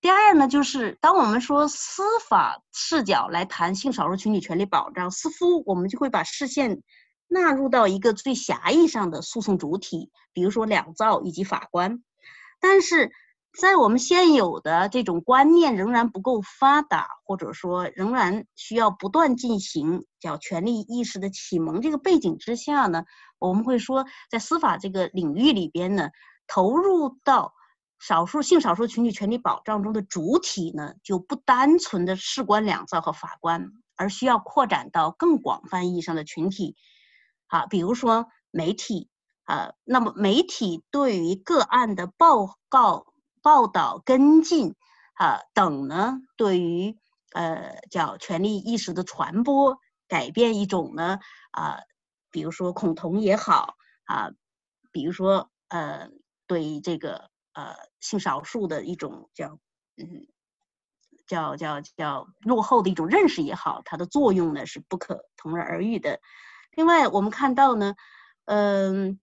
S5: 第二呢，就是当我们说司法视角来谈性少数群体权利保障，似乎我们就会把视线纳入到一个最狭义上的诉讼主体，比如说两造以及法官，但是。在我们现有的这种观念仍然不够发达，或者说仍然需要不断进行叫权利意识的启蒙这个背景之下呢，我们会说，在司法这个领域里边呢，投入到少数性少数群体权利保障中的主体呢，就不单纯的事关两造和法官，而需要扩展到更广泛意义上的群体，啊，比如说媒体，啊，那么媒体对于个案的报告。报道跟进啊等呢，对于呃叫权利意识的传播，改变一种呢啊，比如说恐同也好啊，比如说呃对这个呃性少数的一种叫嗯叫叫叫落后的一种认识也好，它的作用呢是不可同日而语的。另外我们看到呢，嗯、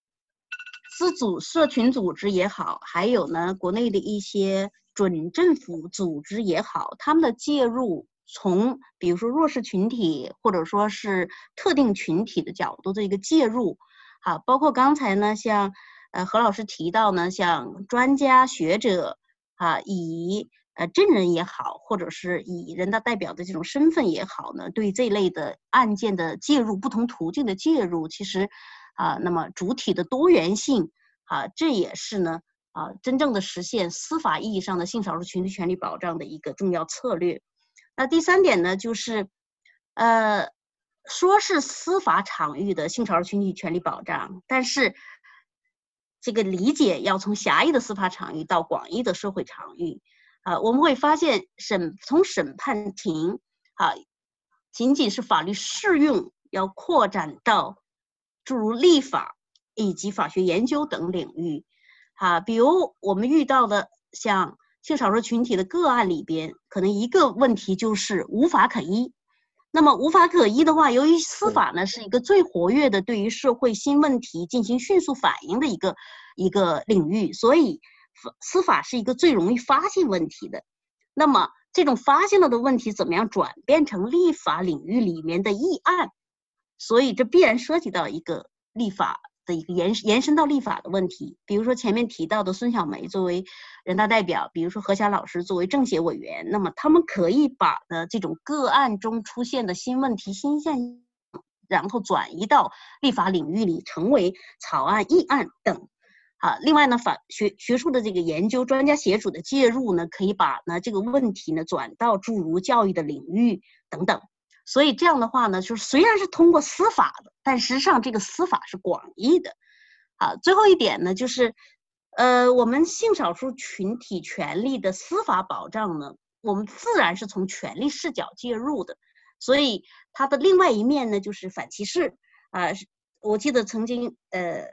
S5: 自组社群组织也好，还有呢，国内的一些准政府组织也好，他们的介入，从比如说弱势群体或者说是特定群体的角度的一个介入，好，包括刚才呢，像呃何老师提到呢，像专家学者啊，以呃证人也好，或者是以人大代表的这种身份也好呢，对这类的案件的介入，不同途径的介入，其实。啊，那么主体的多元性，啊，这也是呢，啊，真正的实现司法意义上的性少数群体权利保障的一个重要策略。那第三点呢，就是，呃，说是司法场域的性少数群体权利保障，但是这个理解要从狭义的司法场域到广义的社会场域，啊，我们会发现审从审判庭，啊，仅仅是法律适用，要扩展到。诸如立法以及法学研究等领域，啊，比如我们遇到的像性少数群体的个案里边，可能一个问题就是无法可依。那么无法可依的话，由于司法呢是一个最活跃的对于社会新问题进行迅速反应的一个一个领域，所以司法是一个最容易发现问题的。那么这种发现了的问题怎么样转变成立法领域里面的议案？所以这必然涉及到一个立法的一个延延伸到立法的问题，比如说前面提到的孙小梅作为人大代表，比如说何霞老师作为政协委员，那么他们可以把呢这种个案中出现的新问题、新现象，然后转移到立法领域里，成为草案、议案等。啊，另外呢，法学学术的这个研究、专家协助的介入呢，可以把呢这个问题呢转到诸如教育的领域等等。所以这样的话呢，就是虽然是通过司法的，但实际上这个司法是广义的。好，最后一点呢，就是，呃，我们性少数群体权利的司法保障呢，我们自然是从权利视角介入的。所以它的另外一面呢，就是反歧视。啊、呃，我记得曾经，呃，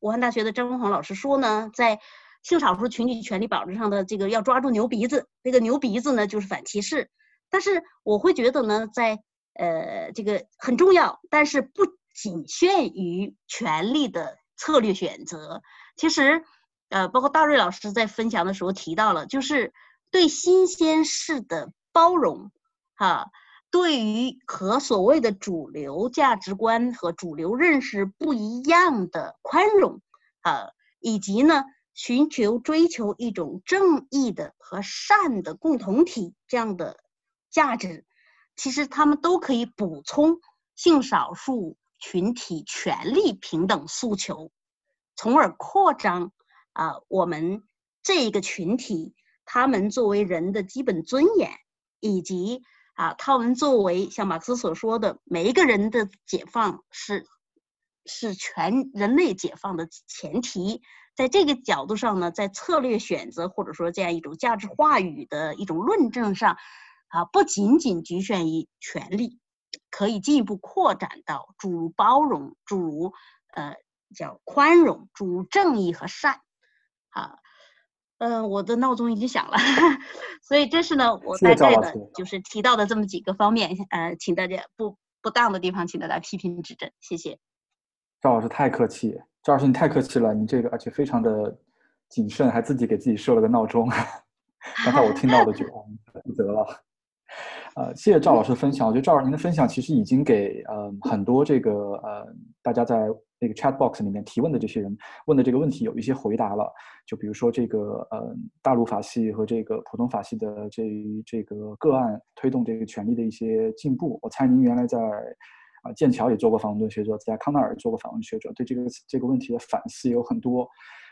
S5: 武汉大学的张文宏老师说呢，在性少数群体权利保障上的这个要抓住牛鼻子，那个牛鼻子呢，就是反歧视。但是我会觉得呢，在呃这个很重要，但是不仅限于权利的策略选择。其实呃，包括大瑞老师在分享的时候提到了，就是对新鲜事的包容，哈、啊，对于和所谓的主流价值观和主流认识不一样的宽容，啊，以及呢，寻求追求一种正义的和善的共同体这样的价值，其实他们都可以补充性少数群体权利平等诉求，从而扩张。啊，我们这一个群体，他们作为人的基本尊严，以及啊，他们作为像马克思所说的，每一个人的解放是是全人类解放的前提，在这个角度上呢，在策略选择或者说这样一种价值话语的一种论证上，啊，不仅仅局限于权利，可以进一步扩展到诸如包容，诸如呃叫宽容，诸如正义和善。啊，呃，我的闹钟已经响了，所以这是呢，我大概的就是提到的这么几个方面，呃，请大家不不当的地方，请大家批评指正，谢谢。
S1: 赵老师太客气，赵老师你太客气了，你这个而且非常的谨慎，还自己给自己设了个闹钟，刚才我听到的就负责了。呃，谢谢赵老师的分享，我觉得赵老师您的分享其实已经给呃很多这个呃大家在。那个 chat box 里面提问的这些人问的这个问题有一些回答了，就比如说这个呃大陆法系和这个普通法系的这这个个案推动这个权利的一些进步。我猜您原来在啊剑桥也做过访问学者，在康奈尔做过访问学者，对这个这个问题的反思有很多。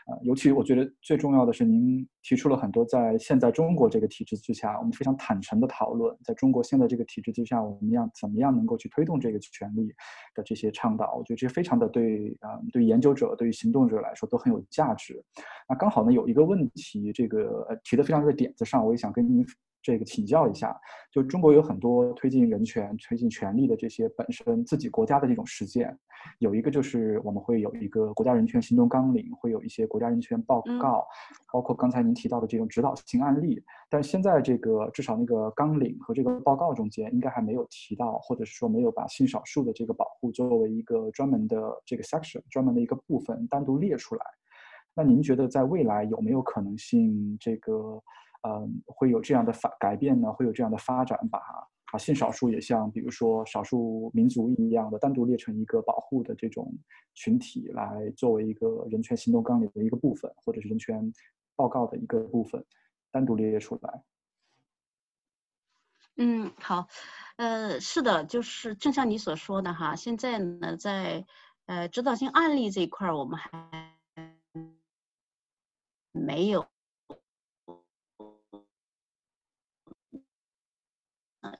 S1: 呃，尤其我觉得最重要的是，您提出了很多在现在中国这个体制之下，我们非常坦诚的讨论，在中国现在这个体制之下，我们要怎么样能够去推动这个权利的这些倡导，我觉得这非常的对啊、对研究者、对于行动者来说都很有价值。那刚好呢，有一个问题，这个呃提的非常的点子上，我也想跟您。这个请教一下，就中国有很多推进人权、推进权利的这些本身自己国家的这种实践，有一个就是我们会有一个国家人权行动纲领，会有一些国家人权报告，包括刚才您提到的这种指导性案例。但现在这个至少那个纲领和这个报告中间，应该还没有提到，或者是说没有把性少数的这个保护作为一个专门的这个 section、专门的一个部分单独列出来。那您觉得在未来有没有可能性这个？嗯，会有这样的发改变呢？会有这样的发展把，把把性少数也像比如说少数民族一样的单独列成一个保护的这种群体，来作为一个人权行动纲领的一个部分，或者是人权报告的一个部分，单独列出来。
S5: 嗯，好，呃，是的，就是正像你所说的哈，现在呢，在呃指导性案例这一块儿，我们还没有。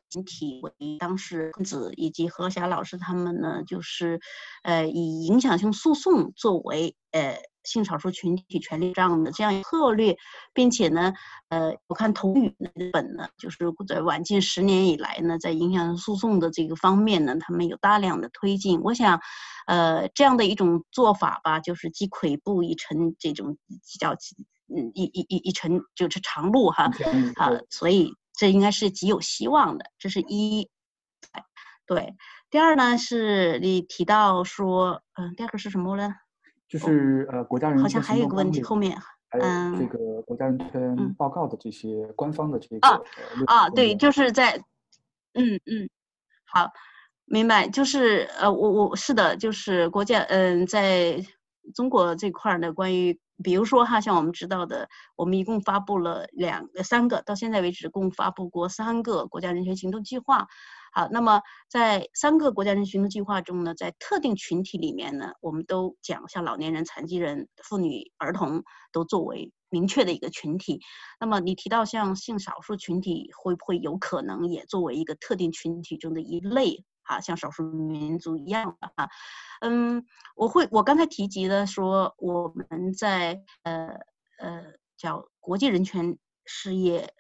S5: 整体为当事分子以及何霞老师他们呢，就是，呃，以影响性诉讼作为呃性少数群体权利这样的这样一个策略，并且呢，呃，我看童宇那本呢，就是在晚近十年以来呢，在影响诉讼的这个方面呢，他们有大量的推进。我想，呃，这样的一种做法吧，就是既跬步一程这种比较，嗯，一一一一程就是长路哈，啊，所以。这应该是极有希望的，这是一，对。第二呢，是你提到说，嗯、呃，第二个是什么呢？
S1: 就是呃，国家人权。
S5: 好像还有个问题，后面，
S1: 嗯，这个国家人权报告的这些官方的这个。
S5: 啊啊，对，就是在，嗯嗯，好，明白，就是呃，我我是的，就是国家，嗯、呃，在中国这块呢，关于。比如说哈，像我们知道的，我们一共发布了两、三个，到现在为止共发布过三个国家人权行动计划。好，那么在三个国家人权行动计划中呢，在特定群体里面呢，我们都讲像老年人、残疾人、妇女、儿童都作为明确的一个群体。那么你提到像性少数群体，会不会有可能也作为一个特定群体中的一类？啊，像少数民族一样的哈，嗯，我会，我刚才提及的说，我们在呃呃叫国际人权事业，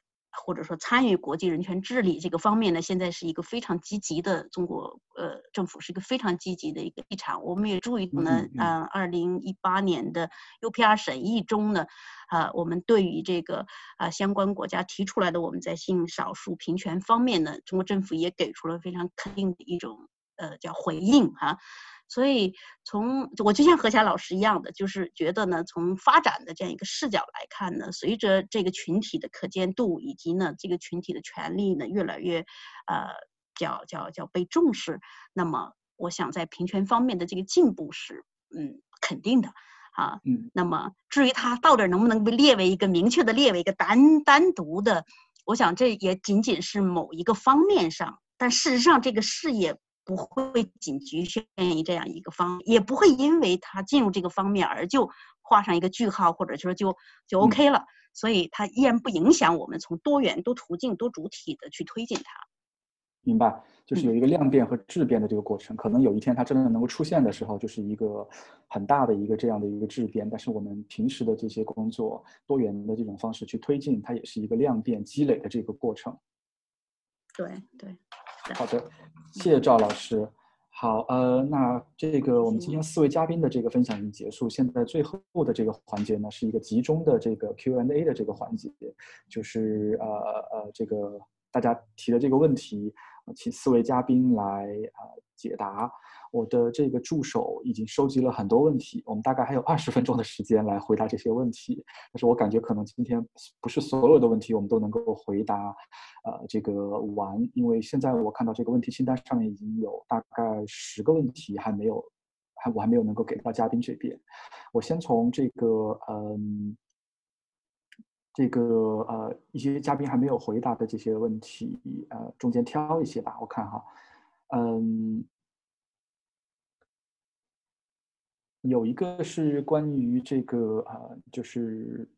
S5: 或者说参与国际人权治理这个方面呢，现在是一个非常积极的中国呃政府是一个非常积极的一个立场。我们也注意到呢，嗯，二零一八年的 UPR 审议中呢。啊，我们对于这个啊相关国家提出来的我们在性少数平权方面呢，中国政府也给出了非常肯定的一种呃叫回应哈、啊。所以从我就像何霞老师一样的，就是觉得呢，从发展的这样一个视角来看呢，随着这个群体的可见度以及呢这个群体的权利呢越来越，呃，叫叫叫被重视，那么我想在平权方面的这个进步是嗯肯定的啊。
S1: 嗯。
S5: 那么至于它到底能不能被列为一个明确的列为一个单单独的，我想这也仅仅是某一个方面上，但事实上这个事业。不会仅局限于这样一个方面，也不会因为他进入这个方面而就画上一个句号，或者说就就 OK 了。嗯、所以它依然不影响我们从多元、多途径、多主体的去推进它。
S1: 明白，就是有一个量变和质变的这个过程。嗯、可能有一天它真的能够出现的时候，就是一个很大的一个这样的一个质变。但是我们平时的这些工作，多元的这种方式去推进，它也是一个量变积累的这个过程。
S5: 对对。
S1: 好的，谢谢赵老师。好，呃，那这个我们今天四位嘉宾的这个分享已经结束，现在最后的这个环节呢，是一个集中的这个 Q&A 的这个环节，就是呃呃，这个大家提的这个问题，请四位嘉宾来、呃、解答。我的这个助手已经收集了很多问题，我们大概还有二十分钟的时间来回答这些问题。但是我感觉可能今天不是所有的问题我们都能够回答，呃，这个完，因为现在我看到这个问题清单上面已经有大概十个问题还没有，还我还没有能够给到嘉宾这边。我先从这个嗯，这个呃一些嘉宾还没有回答的这些问题，呃，中间挑一些吧，我看哈，嗯。有一个是关于这个、呃，就是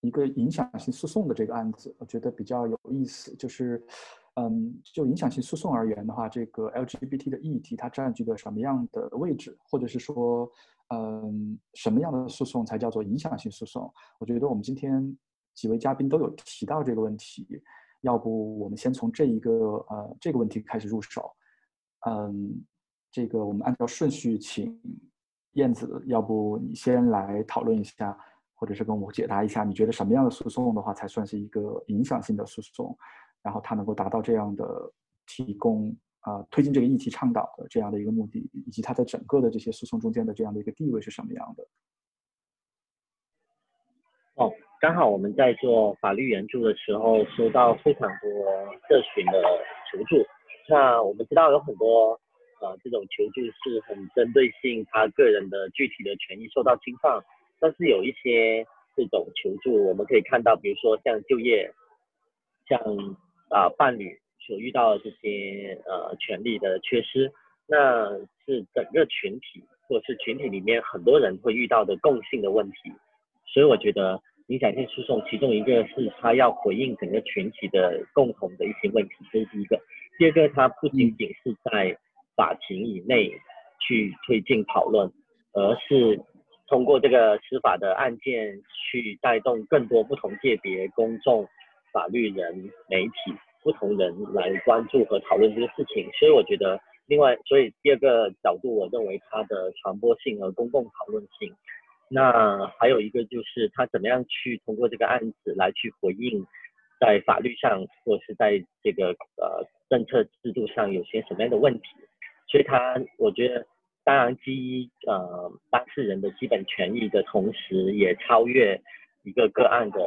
S1: 一个影响性诉讼的这个案子，我觉得比较有意思。就是，嗯，就影响性诉讼而言的话，这个 LGBT 的议题它占据的什么样的位置，或者是说，嗯，什么样的诉讼才叫做影响性诉讼？我觉得我们今天几位嘉宾都有提到这个问题，要不我们先从这一个呃这个问题开始入手。嗯，这个我们按照顺序请。燕子，要不你先来讨论一下，或者是跟我解答一下，你觉得什么样的诉讼的话才算是一个影响性的诉讼？然后它能够达到这样的提供啊、呃，推进这个议题倡导的这样的一个目的，以及它在整个的这些诉讼中间的这样的一个地位是什么样的？
S3: 哦，刚好我们在做法律援助的时候，收到非常多社群的求助。那我们知道有很多。呃，这种求助是很针对性，他个人的具体的权益受到侵犯。但是有一些这种求助，我们可以看到，比如说像就业，像啊、伴侣所遇到的这些呃权利的缺失，那是整个群体或者是群体里面很多人会遇到的共性的问题。所以我觉得影响性诉讼其中一个是他要回应整个群体的共同的一些问题，这是第一个。第二个，它不仅仅是在法庭以内去推进讨论，而是通过这个司法的案件去带动更多不同界别、公众、法律人、媒体不同人来关注和讨论这个事情。所以我觉得，另外，所以第二个角度，我认为它的传播性和公共讨论性。那还有一个就是，他怎么样去通过这个案子来去回应，在法律上或是在这个呃政策制度上有些什么样的问题。所以他，我觉得，当然基于呃当事人的基本权益的同时，也超越一个个案的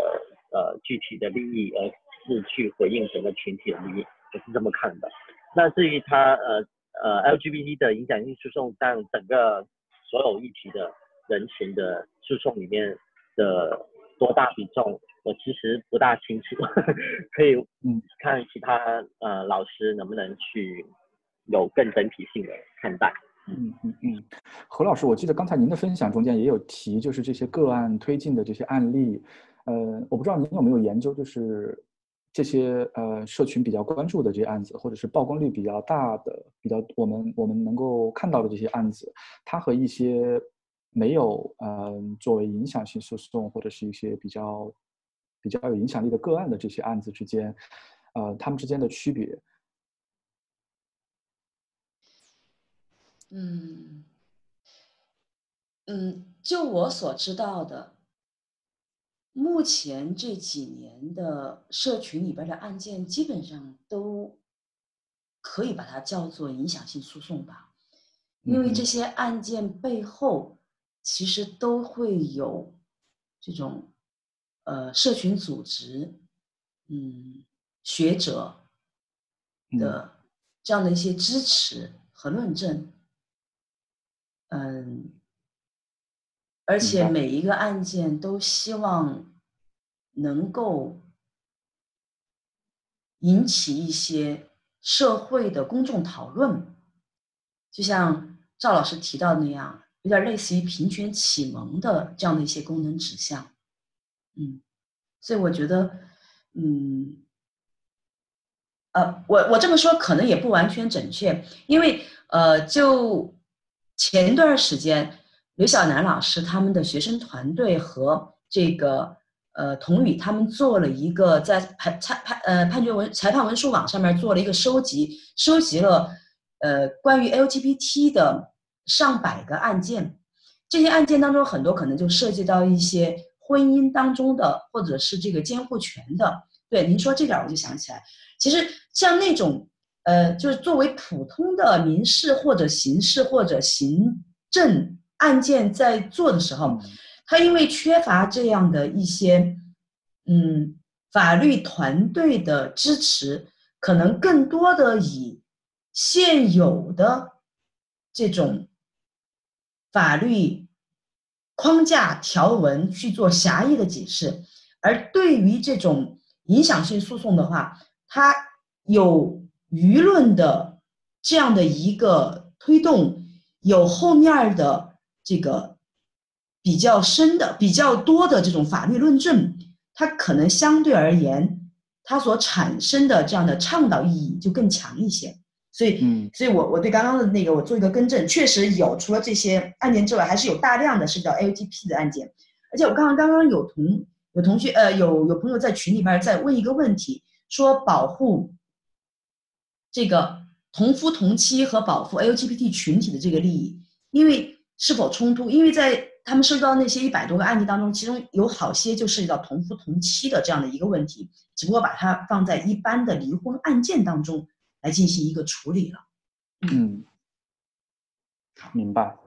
S3: 呃具体的利益，而是去回应整个群体的利益，我是这么看的。那至于他呃呃 LGBT 的影响性诉讼，但整个所有议题的人群的诉讼里面的多大比重，我其实不大清楚，可以嗯看其他呃老师能不能去。有更整体性的看待。
S1: 嗯嗯嗯，何老师，我记得刚才您的分享中间也有提，就是这些个案推进的这些案例。呃，我不知道您有没有研究，就是这些呃社群比较关注的这些案子，或者是曝光率比较大的、比较我们我们能够看到的这些案子，它和一些没有嗯、呃、作为影响性诉讼或者是一些比较比较有影响力的个案的这些案子之间，呃，他们之间的区别。
S4: 嗯，嗯，就我所知道的，目前这几年的社群里边的案件，基本上都可以把它叫做影响性诉讼吧。因为这些案件背后其实都会有这种呃社群组织，嗯，学者的这样的一些支持和论证，嗯，而且每一个案件都希望能够引起一些社会的公众讨论，就像。赵老师提到的那样，有点类似于平权启蒙的这样的一些功能指向，嗯，所以我觉得，嗯，呃，我我这么说可能也不完全准确，因为呃，就前段时间，刘晓南老师他们的学生团队和这个呃童宇他们做了一个在判裁判呃判决文裁判文书网上面做了一个收集，收集了呃关于 LGBT 的。上百个案件，这些案件当中很多可能就涉及到一些婚姻当中的，或者是这个监护权的。对，您说这点我就想起来，其实像那种，呃，就是作为普通的民事或者刑事或者行政案件在做的时候，他因为缺乏这样的一些，嗯，法律团队的支持，可能更多的以现有的这种。法律框架条文去做狭义的解释，而对于这种影响性诉讼的话，它有舆论的这样的一个推动，有后面的这个比较深的、比较多的这种法律论证，它可能相对而言，它所产生的这样的倡导意义就更强一些。所以，嗯，所以我我对刚刚的那个我做一个更正，确实有，除了这些案件之外，还是有大量的涉及到 LGBT 的案件。而且我刚刚刚刚有同有同学呃有有朋友在群里边在问一个问题，说保护这个同夫同妻和保护 LGBT 群体的这个利益，因为是否冲突？因为在他们涉及到那些一百多个案例当中，其中有好些就涉及到同夫同妻的这样的一个问题，只不过把它放在一般的离婚案件当中。来进行一个处理了。
S1: 嗯，明白。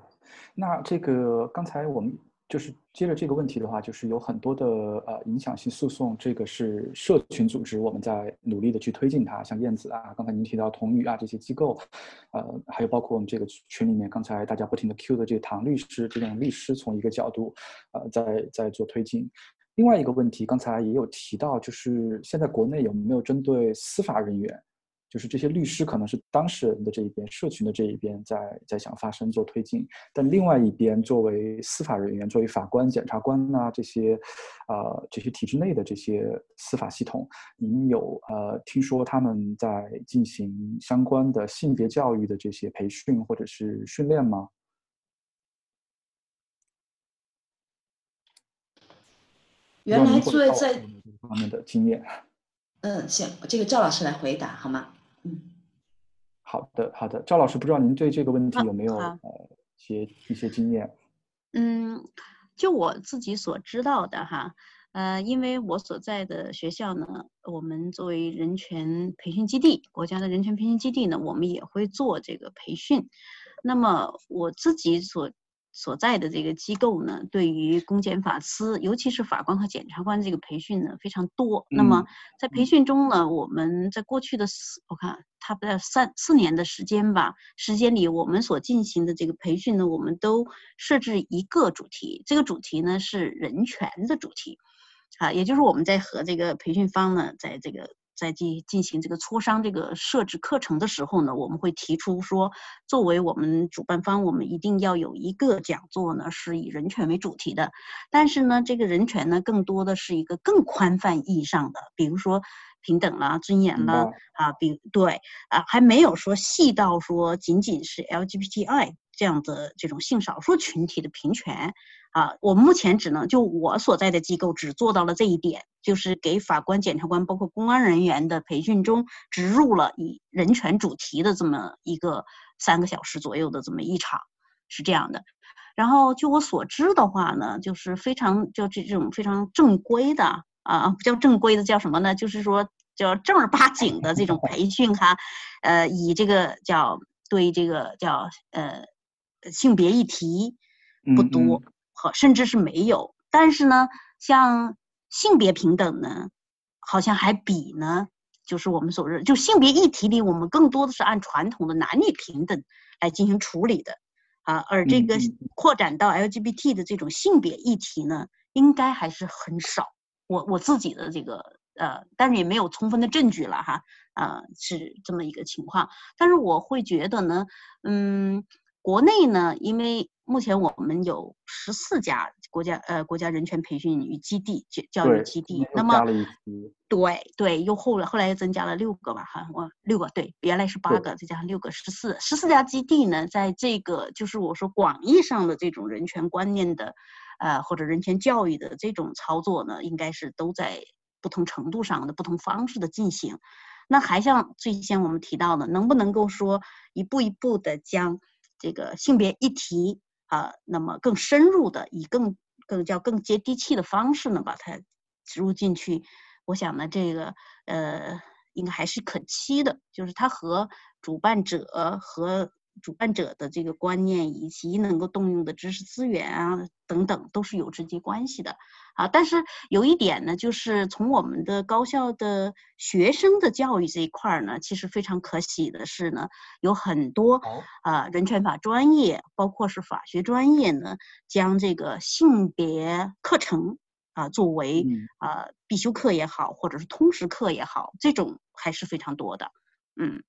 S1: 那这个刚才我们就是接着这个问题的话，就是有很多的呃影响性诉讼，这个是社群组织我们在努力的去推进它，像燕子啊，刚才您提到童宇啊这些机构，呃，还有包括我们这个群里面刚才大家不停的 Q 的这个唐律师这种律师，从一个角度，呃，在在做推进。另外一个问题，刚才也有提到，就是现在国内有没有针对司法人员？就是这些律师可能是当事人的这一边，社群的这一边在在想发声做推进，但另外一边作为司法人员，作为法官、检察官呐、啊、这些，呃这些体制内的这些司法系统，您有呃听说他们在进行相关的性别教育的这些培训或者是训练吗？
S4: 原来作为在
S1: 这方面的经验。
S4: 嗯，行，这个赵老师来回答好吗？嗯，
S1: 好的，好的，赵老师，不知道您对这个问题有没有呃一些一些经验？
S5: 嗯，就我自己所知道的哈，呃，因为我所在的学校呢，我们作为人权培训基地，国家的人权培训基地呢，我们也会做这个培训。那么我自己所所在的这个机构呢，对于公检法司，尤其是法官和检察官这个培训呢非常多。那么在培训中呢，我们在过去的四，我看差不多三四年的时间吧，时间里我们所进行的这个培训呢，我们都设置一个主题，这个主题呢是人权的主题，啊，也就是我们在和这个培训方呢，在这个。在进进行这个磋商、这个设置课程的时候呢，我们会提出说，作为我们主办方，我们一定要有一个讲座呢，是以人权为主题的。但是呢，这个人权呢，更多的是一个更宽泛意义上的，比如说平等啦、尊严啦啊，比对啊，还没有说细到说仅仅是 LGBTI 这样的这种性少数群体的平权。啊，我目前只能就我所在的机构只做到了这一点，就是给法官、检察官，包括公安人员的培训中植入了以人权主题的这么一个三个小时左右的这么一场，是这样的。然后据我所知的话呢，就是非常就这这种非常正规的啊，不叫正规的叫什么呢？就是说叫正儿八经的这种培训哈，呃，以这个叫对这个叫呃。性别议题不多，和甚至是没有。但是呢，像性别平等呢，好像还比呢，就是我们所认，就性别议题里，我们更多的是按传统的男女平等来进行处理的啊，而这个扩展到 LGBT 的这种性别议题呢，应该还是很少。我我自己的这个呃，但是也没有充分的证据了哈，啊、呃，是这么一个情况。但是我会觉得呢，嗯，国内呢，因为目前我们有十四家国家呃国家人权培训与基地教教育基地，那么对对，又后来后来又增加了六个吧哈，我六个对，原来是八个，再加上六个十四，十四家基地呢，在这个就是我说广义上的这种人权观念的。呃，或者人权教育的这种操作呢，应该是都在不同程度上的不同方式的进行。那还像最先我们提到的，能不能够说一步一步的将这个性别议题啊，那么更深入的以更更叫更接地气的方式呢，把它植入进去？我想呢，这个呃，应该还是可期的，就是它和主办者和。主办者的这个观念以及能够动用的知识资源啊等等，都是有直接关系的啊。但是有一点呢，就是从我们的高校的学生的教育这一块呢，其实非常可喜的是呢，有很多啊人权法专业，包括是法学专业呢，将这个性别课程啊作为啊必修课也好，或者是通识课也好，这种还是非常多的，嗯。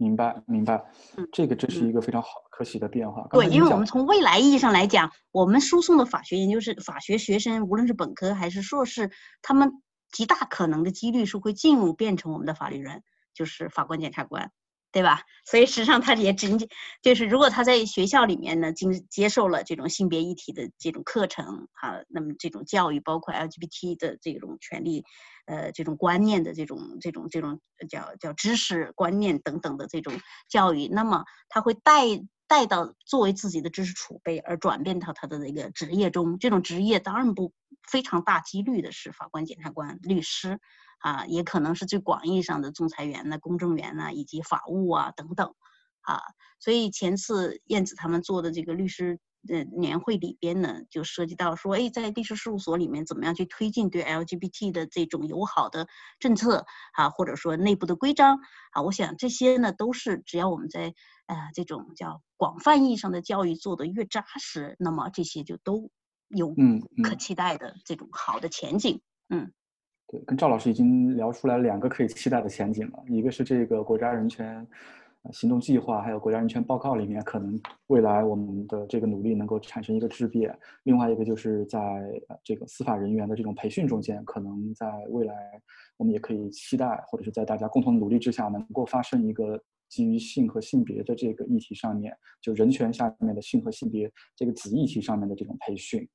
S1: 明白，明白，这个这是一个非常好可喜的变化。
S5: 对，因为我们从未来意义上来讲，我们输送的法学研究生、法学学生，无论是本科还是硕士，他们极大可能的几率是会进入变成我们的法律人，就是法官、检察官。对吧？所以实际上他也仅仅就是，如果他在学校里面呢，经接受了这种性别议题的这种课程啊，那么这种教育，包括 LGBT 的这种权利，呃，这种观念的这种这种这种叫叫知识观念等等的这种教育，那么他会带带到作为自己的知识储备而转变到他的那个职业中，这种职业当然不非常大几率的是法官、检察官、律师。啊，也可能是最广义上的仲裁员呢、公证员呢，以及法务啊等等，啊，所以前次燕子他们做的这个律师的年会里边呢，就涉及到说，哎，在律师事务所里面怎么样去推进对 LGBT 的这种友好的政策啊，或者说内部的规章啊，我想这些呢都是只要我们在呃这种叫广泛意义上的教育做得越扎实，那么这些就都有嗯可期待的这种好的前景，嗯。嗯
S1: 对，跟赵老师已经聊出来两个可以期待的前景了，一个是这个国家人权行动计划，还有国家人权报告里面，可能未来我们的这个努力能够产生一个质变；另外一个就是在这个司法人员的这种培训中间，可能在未来我们也可以期待，或者是在大家共同努力之下，能够发生一个基于性和性别的这个议题上面，就人权下面的性和性别这个子议题上面的这种培训。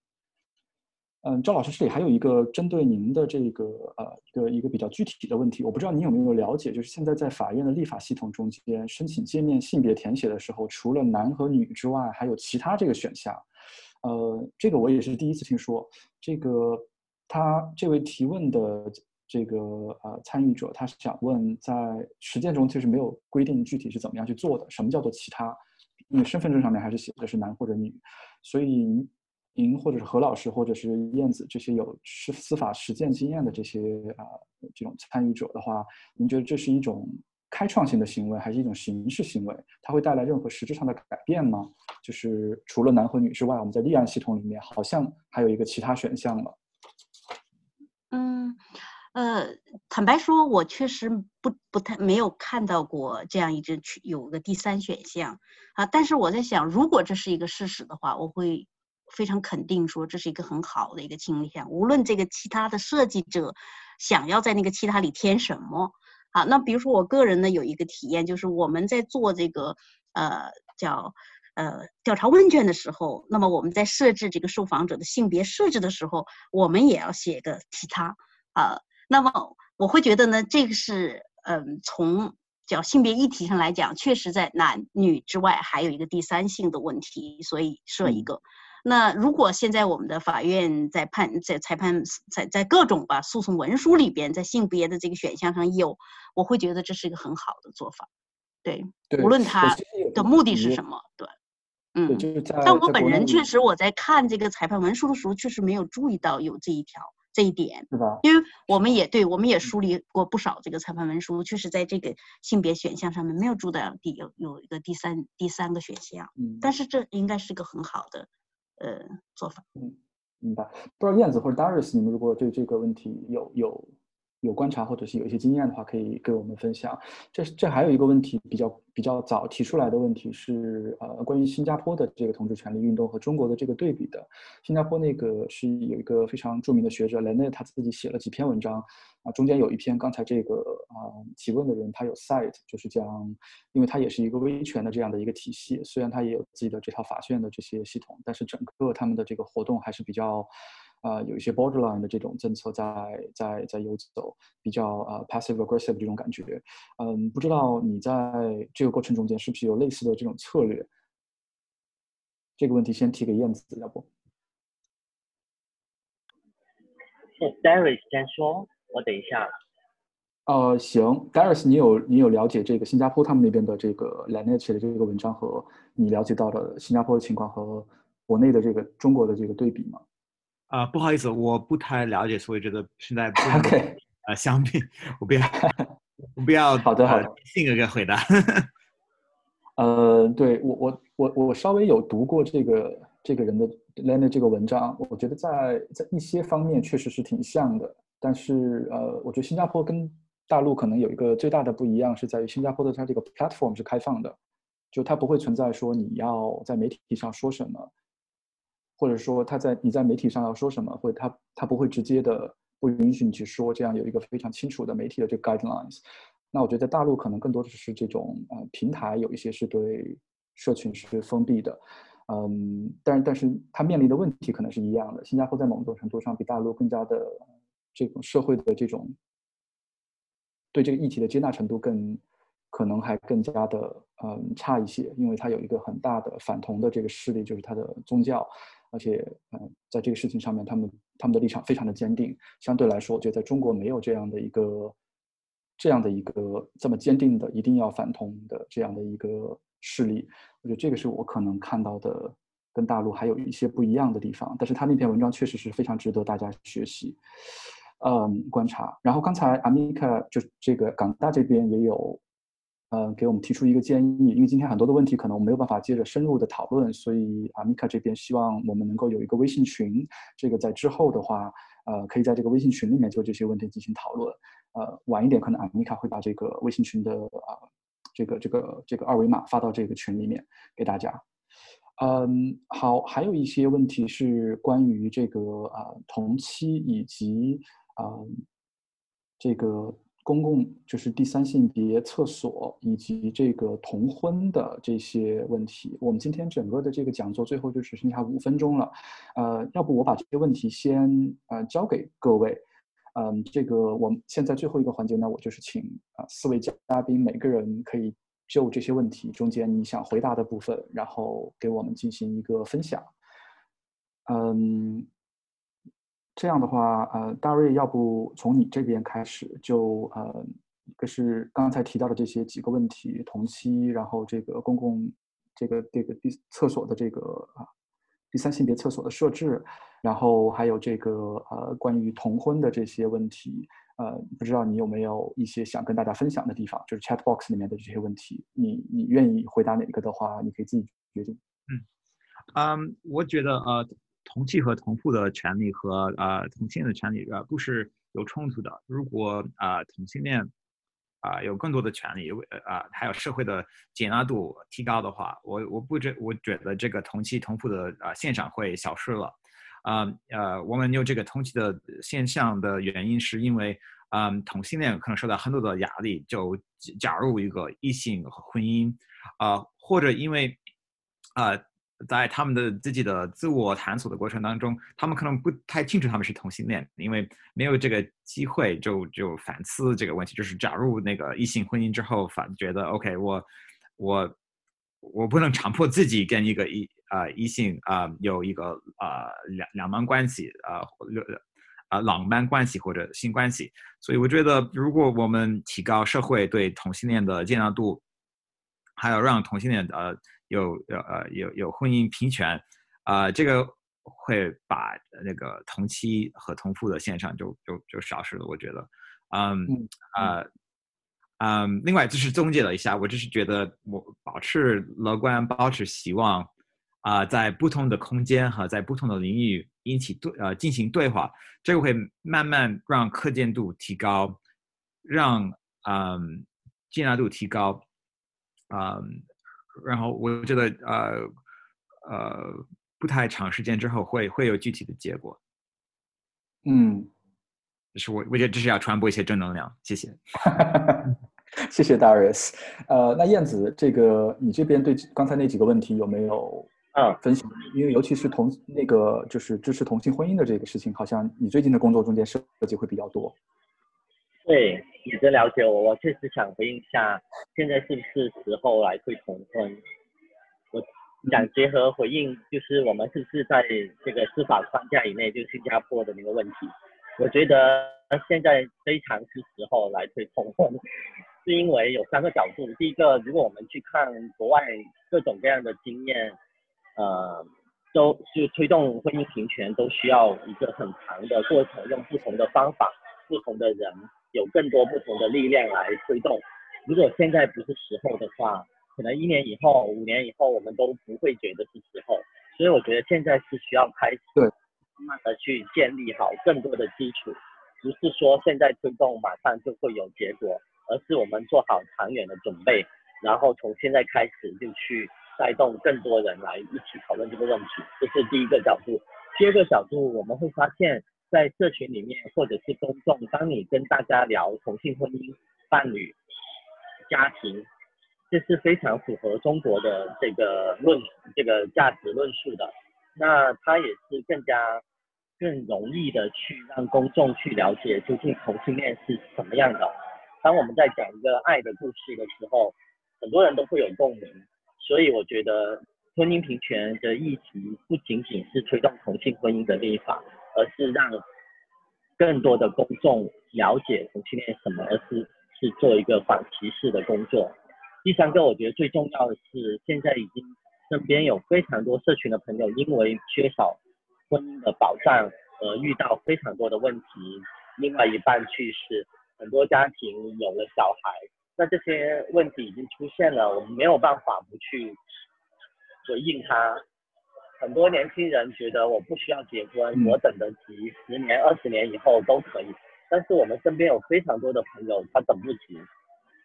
S1: 嗯，赵老师，这里还有一个针对您的这个呃一个一个比较具体的问题，我不知道您有没有了解，就是现在在法院的立法系统中间申请界面性别填写的时候，除了男和女之外，还有其他这个选项。呃，这个我也是第一次听说。这个他这位提问的这个呃参与者，他是想问，在实践中其实没有规定具体是怎么样去做的，什么叫做其他？因为身份证上面还是写的是男或者女，所以。您或者是何老师，或者是燕子这些有司司法实践经验的这些啊、这种参与者的话，您觉得这是一种开创性的行为，还是一种形式行为？它会带来任何实质上的改变吗？就是除了男和女之外，我们在立案系统里面好像还有一个其他选项了。
S5: 嗯，呃，坦白说，我确实不不太没有看到过这样一个有个第三选项啊。但是我在想，如果这是一个事实的话，我会。非常肯定说，这是一个很好的一个倾向，无论这个其他的设计者想要在那个其他里添什么啊，那比如说我个人呢有一个体验，就是我们在做这个呃叫呃调查问卷的时候，那么我们在设置这个受访者的性别设置的时候，我们也要写个其他啊，那么我会觉得呢，这个是嗯、呃、从叫性别议题上来讲，确实在男女之外还有一个第三性的问题，所以设一个。嗯那如果现在我们的法院在判在裁判在在各种吧诉讼文书里边，在性别的这个选项上有，我会觉得这是一个很好的做法，对，对无论他的目的是什么，对。嗯。但我本人确实我在看这个裁判文书的时候，确实没有注意到有这一条这一点，
S1: 是吧？
S5: 因为我们也对，我们也梳理过不少这个裁判文书，确实在这个性别选项上面没有注意到第有有一个第三第三个选项。
S1: 嗯，
S5: 但是这应该是个很好的呃做法。
S1: 嗯，明白。不知道燕子或者 Darius，你们如果对这个问题有有。有观察或者是有一些经验的话，可以跟我们分享。这这还有一个问题比较比较早提出来的问题是，呃，关于新加坡的这个同志权利运动和中国的这个对比的。新加坡那个是有一个非常著名的学者雷内他自己写了几篇文章啊，中间有一篇刚才这个啊提问的人他有 cite，就是讲，因为他也是一个威权的这样的一个体系，虽然他也有自己的这套法院的这些系统，但是整个他们的这个活动还是比较。啊、呃，有一些 borderline 的这种政策在在在游走，比较啊、呃、passive aggressive 这种感觉。嗯，不知道你在这个过程中间是不是有类似的这种策略？这个问题先提给燕子，要不？
S3: 是 Darius 先说，我等一下。
S1: 呃，行，Darius，你有你有了解这个新加坡他们那边的这个 Lynette 的这个文章和你了解到的新加坡的情况和国内的这个中国的这个对比吗？
S2: 啊、呃，不好意思，我不太了解，所以觉得现在不能
S1: OK，
S2: 呃，相比，我不要，我不要，
S1: 好的好的，
S2: 性格的回答。
S1: 呃，对我我我我稍微有读过这个这个人的 Lynette 这个文章，我觉得在在一些方面确实是挺像的，但是呃，我觉得新加坡跟大陆可能有一个最大的不一样是在于新加坡的它这个 platform 是开放的，就它不会存在说你要在媒体上说什么。或者说他在你在媒体上要说什么，或者他他不会直接的不允许你去说，这样有一个非常清楚的媒体的这个 guidelines。那我觉得在大陆可能更多的是这种呃平台有一些是对社群是封闭的，嗯，但但是他面临的问题可能是一样的。新加坡在某种程度上比大陆更加的这种社会的这种对这个议题的接纳程度更可能还更加的嗯差一些，因为它有一个很大的反同的这个势力，就是它的宗教。而且，嗯、在这个事情上面，他们他们的立场非常的坚定。相对来说，我觉得在中国没有这样的一个这样的一个这么坚定的一定要反同的这样的一个势力。我觉得这个是我可能看到的跟大陆还有一些不一样的地方。但是他那篇文章确实是非常值得大家学习，嗯，观察。然后刚才阿米卡就这个港大这边也有。呃，给我们提出一个建议，因为今天很多的问题可能我没有办法接着深入的讨论，所以阿米卡这边希望我们能够有一个微信群，这个在之后的话，呃，可以在这个微信群里面就这些问题进行讨论。呃，晚一点可能阿米卡会把这个微信群的啊、呃，这个这个这个二维码发到这个群里面给大家。嗯，好，还有一些问题是关于这个啊、呃、同期以及啊、呃、这个。公共就是第三性别厕所以及这个同婚的这些问题，我们今天整个的这个讲座最后就只剩下五分钟了，呃，要不我把这些问题先呃交给各位，嗯、这个我们现在最后一个环节呢，我就是请啊、呃、四位嘉宾每个人可以就这些问题中间你想回答的部分，然后给我们进行一个分享，嗯。这样的话，呃，大瑞，要不从你这边开始就，呃，一个是刚才提到的这些几个问题，同妻，然后这个公共这个这个第厕所的这个啊，第三性别厕所的设置，然后还有这个呃关于同婚的这些问题，呃，不知道你有没有一些想跟大家分享的地方，就是 chat box 里面的这些问题，你你愿意回答哪个的话，你可以自己决定。
S2: 嗯，嗯，我觉得呃。同妻和同父的权利和呃同性的权利呃不是有冲突的。如果啊、呃、同性恋啊、有更多的权利，呃还有社会的接纳度提高的话，我我不觉我觉得这个同妻同父的啊、呃、现象会消失了。啊呃，呃我们有这个同妻的现象的原因是因为嗯、同性恋可能受到很多的压力，就加入一个异性婚姻啊、呃、或者因为啊。呃在他们的自己的自我探索的过程当中，他们可能不太清楚他们是同性恋，因为没有这个机会就就反思这个问题。就是假如那个异性婚姻之后，反觉得 OK，我我我不能强迫自己跟一个异啊、呃、异性啊、有一个啊、呃、两两般关系啊或者啊浪漫关系或者性关系。所以我觉得，如果我们提高社会对同性恋的接纳度，还有让同性恋呃有有呃有有婚姻平权，啊、呃，这个会把那个同妻和同父的现象就就就消失了，我觉得，嗯啊嗯，嗯，另外就是总结了一下，我就是觉得我保持乐观，保持希望，啊、呃，在不同的空间和在不同的领域引起对呃进行对话，这个会慢慢让可见度提高，让嗯接纳度提高。嗯，然后我觉得呃呃不太长时间之后会会有具体的结果。
S1: 嗯，
S2: 就是我我觉得这是要传播一些正能量。谢谢，
S1: 谢谢 Darius。呃，那燕子，这个你这边对刚才那几个问题有没有啊分享？因为尤其是同那个就是支持同性婚姻的这个事情，好像你最近的工作中间涉及会比较多。
S3: 对，你的了解我，我确实想回应一下，现在是不是时候来推同婚？我想结合回应，就是我们是不是在这个司法框架以内，就是新加坡的那个问题？我觉得现在非常是时候来推同婚，是因为有三个角度。第一个，如果我们去看国外各种各样的经验，呃，都是推动婚姻平权都需要一个很长的过程，用不同的方法，不同的人。有更多不同的力量来推动。如果现在不是时候的话，可能一年以后、五年以后，我们都不会觉得是时候。所以我觉得现在是需要开始，慢慢的去建立好更多的基础，不是说现在推动马上就会有结果，而是我们做好长远的准备，然后从现在开始就去带动更多人来一起讨论这个问题。这是第一个角度。第二个角度，我们会发现。在社群里面，或者是公众，当你跟大家聊同性婚姻、伴侣、家庭，这是非常符合中国的这个论这个价值论述的。那它也是更加更容易的去让公众去了解究竟同性恋是什么样的。当我们在讲一个爱的故事的时候，很多人都会有共鸣。所以我觉得婚姻平权的议题不仅仅是推动同性婚姻的立法。而是让更多的公众了解同性恋什么，而是是做一个反歧视的工作。第三个，我觉得最重要的是，现在已经身边有非常多社群的朋友，因为缺少婚姻的保障而遇到非常多的问题，另外一半去世，很多家庭有了小孩，那这些问题已经出现了，我们没有办法不去回应他。很多年轻人觉得我不需要结婚，我等得及，十年、二十年以后都可以。但是我们身边有非常多的朋友，他等不及，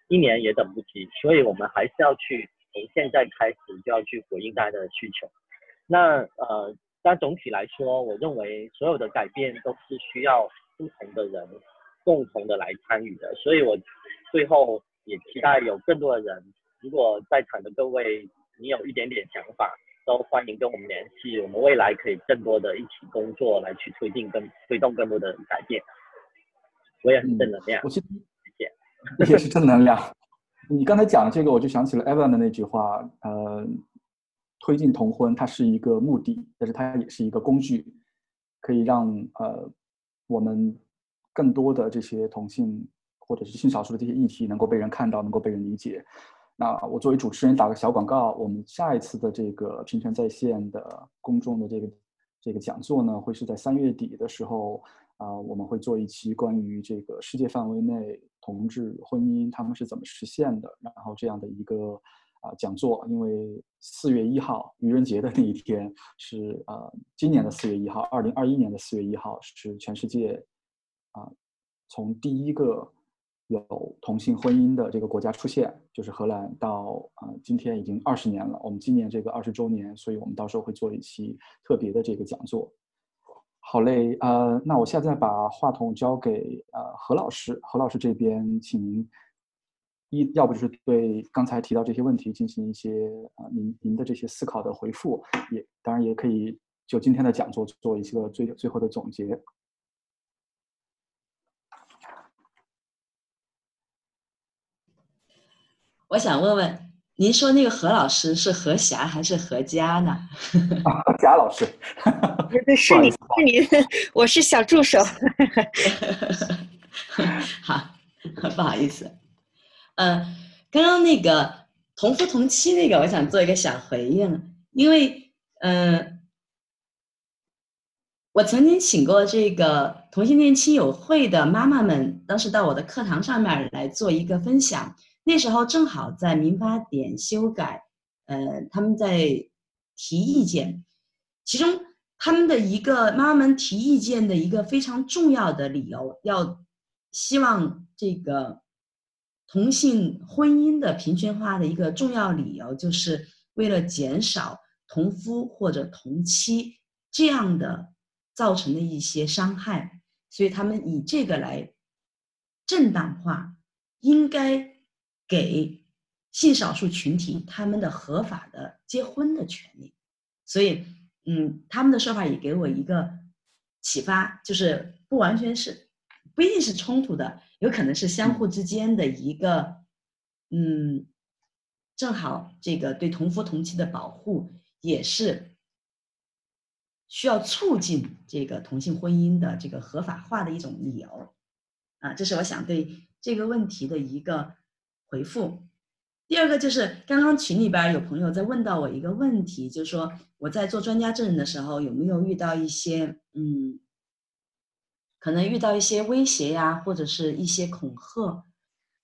S3: 一年也等不及，所以我们还是要去从现在开始就要去回应大家的需求。那呃，但总体来说，我认为所有的改变都是需要不同的人共同的来参与的。所以我最后也期待有更多的人，如果在场的各位，你有一点点想法。都欢迎跟我们联系，我们未来可以更多的一起工作，来去推进跟推动更多的改变。我也很正能量，
S1: 嗯、我谢
S3: 谢，
S1: 也是正能量。你刚才讲的这个，我就想起了 Evan 的那句话，呃，推进同婚，它是一个目的，但是它也是一个工具，可以让呃我们更多的这些同性或者是性少数的这些议题能够被人看到，能够被人理解。那我作为主持人打个小广告，我们下一次的这个平权在线的公众的这个这个讲座呢，会是在三月底的时候啊、我们会做一期关于这个世界范围内同志婚姻他们是怎么实现的，然后这样的一个啊、讲座，因为四月一号愚人节的那一天是、呃、今年的四月一号，二零二一年的四月一号是全世界啊、从第一个。有同性婚姻的这个国家出现，就是荷兰到，呃、今天已经二十年了。我们今年这个二十周年，所以我们到时候会做一期特别的这个讲座。好嘞，呃，那我现在把话筒交给呃何老师，何老师这边，请您一要不就是对刚才提到这些问题进行一些、呃、您您的这些思考的回复，也当然也可以就今天的讲座做一个最最后的总结。
S4: 我想问问，您说那个何老师是何霞还是何佳呢？
S1: 何佳老师，
S8: 是你是你，我是小助手。
S4: 好，不好意思。呃，刚刚那个同夫同妻那个，我想做一个小回应，因为嗯。呃我曾经请过这个同性恋亲友会的妈妈们，当时到我的课堂上面来做一个分享。那时候正好在民法典修改，呃，他们在提意见。其中他们的一个妈妈们提意见的一个非常重要的理由，要希望这个同性婚姻的平权化的一个重要理由，就是为了减少同夫或者同妻这样的。造成的一些伤害，所以他们以这个来正当化，应该给性少数群体他们的合法的结婚的权利。所以，嗯，他们的说法也给我一个启发，就是不完全是，不一定是冲突的，有可能是相互之间的一个，嗯，正好这个对同夫同妻的保护也是。需要促进这个同性婚姻的这个合法化的一种理由，啊，这是我想对这个问题的一个回复。第二个就是刚刚群里边有朋友在问到我一个问题，就是说我在做专家证人的时候有没有遇到一些嗯，可能遇到一些威胁呀，或者是一些恐吓。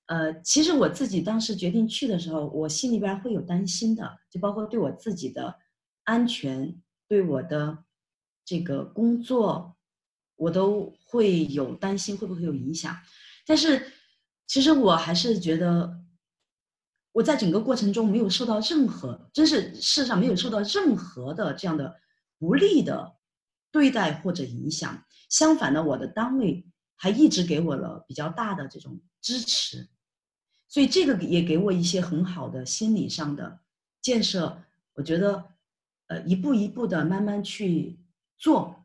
S4: 呃，其实我自己当时决定去的时候，我心里边会有担心的，就包括对我自己的安全，对我的。这个工作，我都会有担心会不会有影响，但是其实我还是觉得，我在整个过程中没有受到任何，真是事实上没有受到任何的这样的不利的对待或者影响。相反的，我的单位还一直给我了比较大的这种支持，所以这个也给我一些很好的心理上的建设。我觉得，呃，一步一步的慢慢去。做，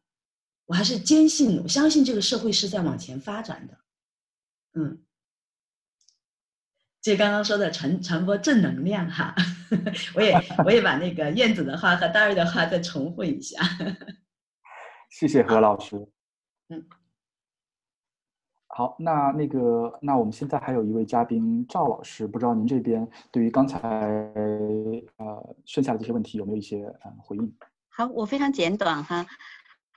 S4: 我还是坚信，我相信这个社会是在往前发展的，嗯，就刚刚说的传传播正能量哈，我也 我也把那个燕子的话和大瑞的话再重复一下，
S1: 谢谢何老师，
S4: 嗯，
S1: 好，那那个那我们现在还有一位嘉宾赵老师，不知道您这边对于刚才呃剩下的这些问题有没有一些呃回应？
S5: 好，我非常简短哈，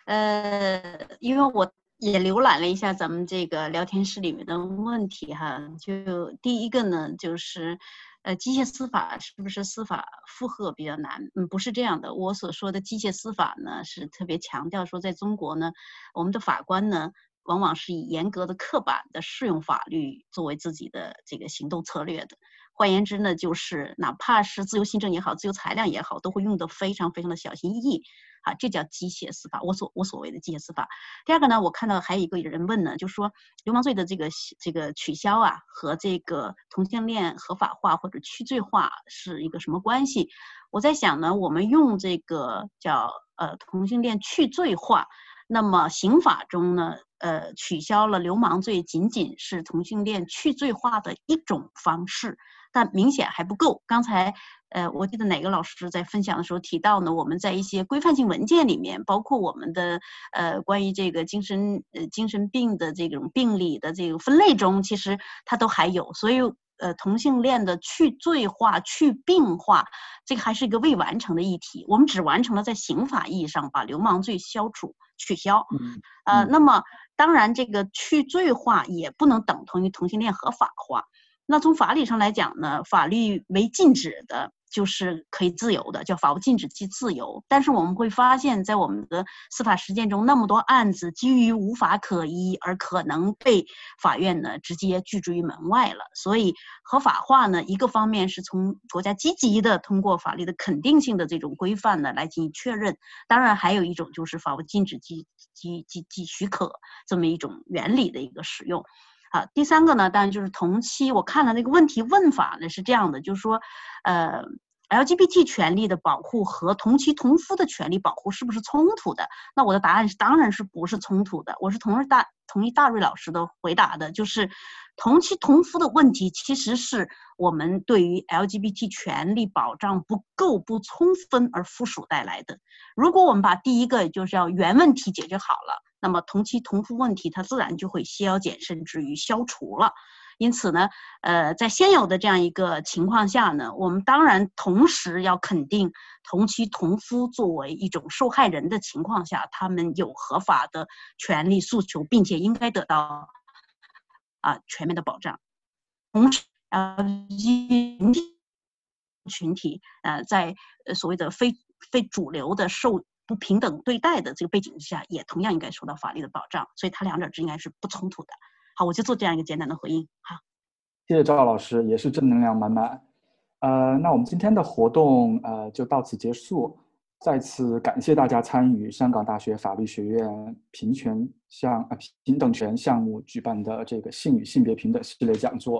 S5: 呃，因为我也浏览了一下咱们这个聊天室里面的问题哈，就第一个呢，就是，呃，机械司法是不是司法负荷比较难？嗯，不是这样的，我所说的机械司法呢，是特别强调说，在中国呢，我们的法官呢，往往是以严格的刻板的适用法律作为自己的这个行动策略的。换言之呢，就是哪怕是自由行政也好，自由裁量也好，都会用得非常非常的小心翼翼，啊，这叫机械司法。我所我所谓的机械司法。第二个呢，我看到还有一个人问呢，就说流氓罪的这个这个取消啊，和这个同性恋合法化或者去罪化是一个什么关系？我在想呢，我们用这个叫呃同性恋去罪化，那么刑法中呢，呃取消了流氓罪，仅仅是同性恋去罪化的一种方式。但明显还不够。刚才，呃，我记得哪个老师在分享的时候提到呢？我们在一些规范性文件里面，包括我们的呃关于这个精神呃精神病的这种病理的这个分类中，其实它都还有。所以，呃，同性恋的去罪化、去病化，这个还是一个未完成的议题。我们只完成了在刑法意义上把流氓罪消除、取消。
S1: 嗯。
S5: 呃，那么当然，这个去罪化也不能等同于同性恋合法化。那从法理上来讲呢，法律为禁止的，就是可以自由的，叫法无禁止即自由。但是我们会发现，在我们的司法实践中，那么多案子基于无法可依而可能被法院呢直接拒之于门外了。所以合法化呢，一个方面是从国家积极的通过法律的肯定性的这种规范呢来进行确认，当然还有一种就是法无禁止即即即即许可这么一种原理的一个使用。啊，第三个呢，当然就是同妻。我看了那个问题问法呢是这样的，就是说，呃，LGBT 权利的保护和同妻同夫的权利保护是不是冲突的？那我的答案是，当然是不是冲突的。我是同意大同意大瑞老师的回答的，就是同妻同夫的问题其实是我们对于 LGBT 权利保障不够不充分而附属带来的。如果我们把第一个就是要原问题解决好了。那么同妻同夫问题，它自然就会消减甚至于消除了。因此呢，呃，在现有的这样一个情况下呢，我们当然同时要肯定同妻同夫作为一种受害人的情况下，他们有合法的权利诉求，并且应该得到啊全面的保障。同时，呃，群体群体呃，在所谓的非非主流的受不平等对待的这个背景之下，也同样应该受到法律的保障，所以它两者之间应该是不冲突的。好，我就做这样一个简单的回应。好，
S1: 谢谢赵老师，也是正能量满满。呃，那我们今天的活动呃就到此结束。再次感谢大家参与香港大学法律学院平权项呃平等权项目举办的这个性与性别平等系列讲座。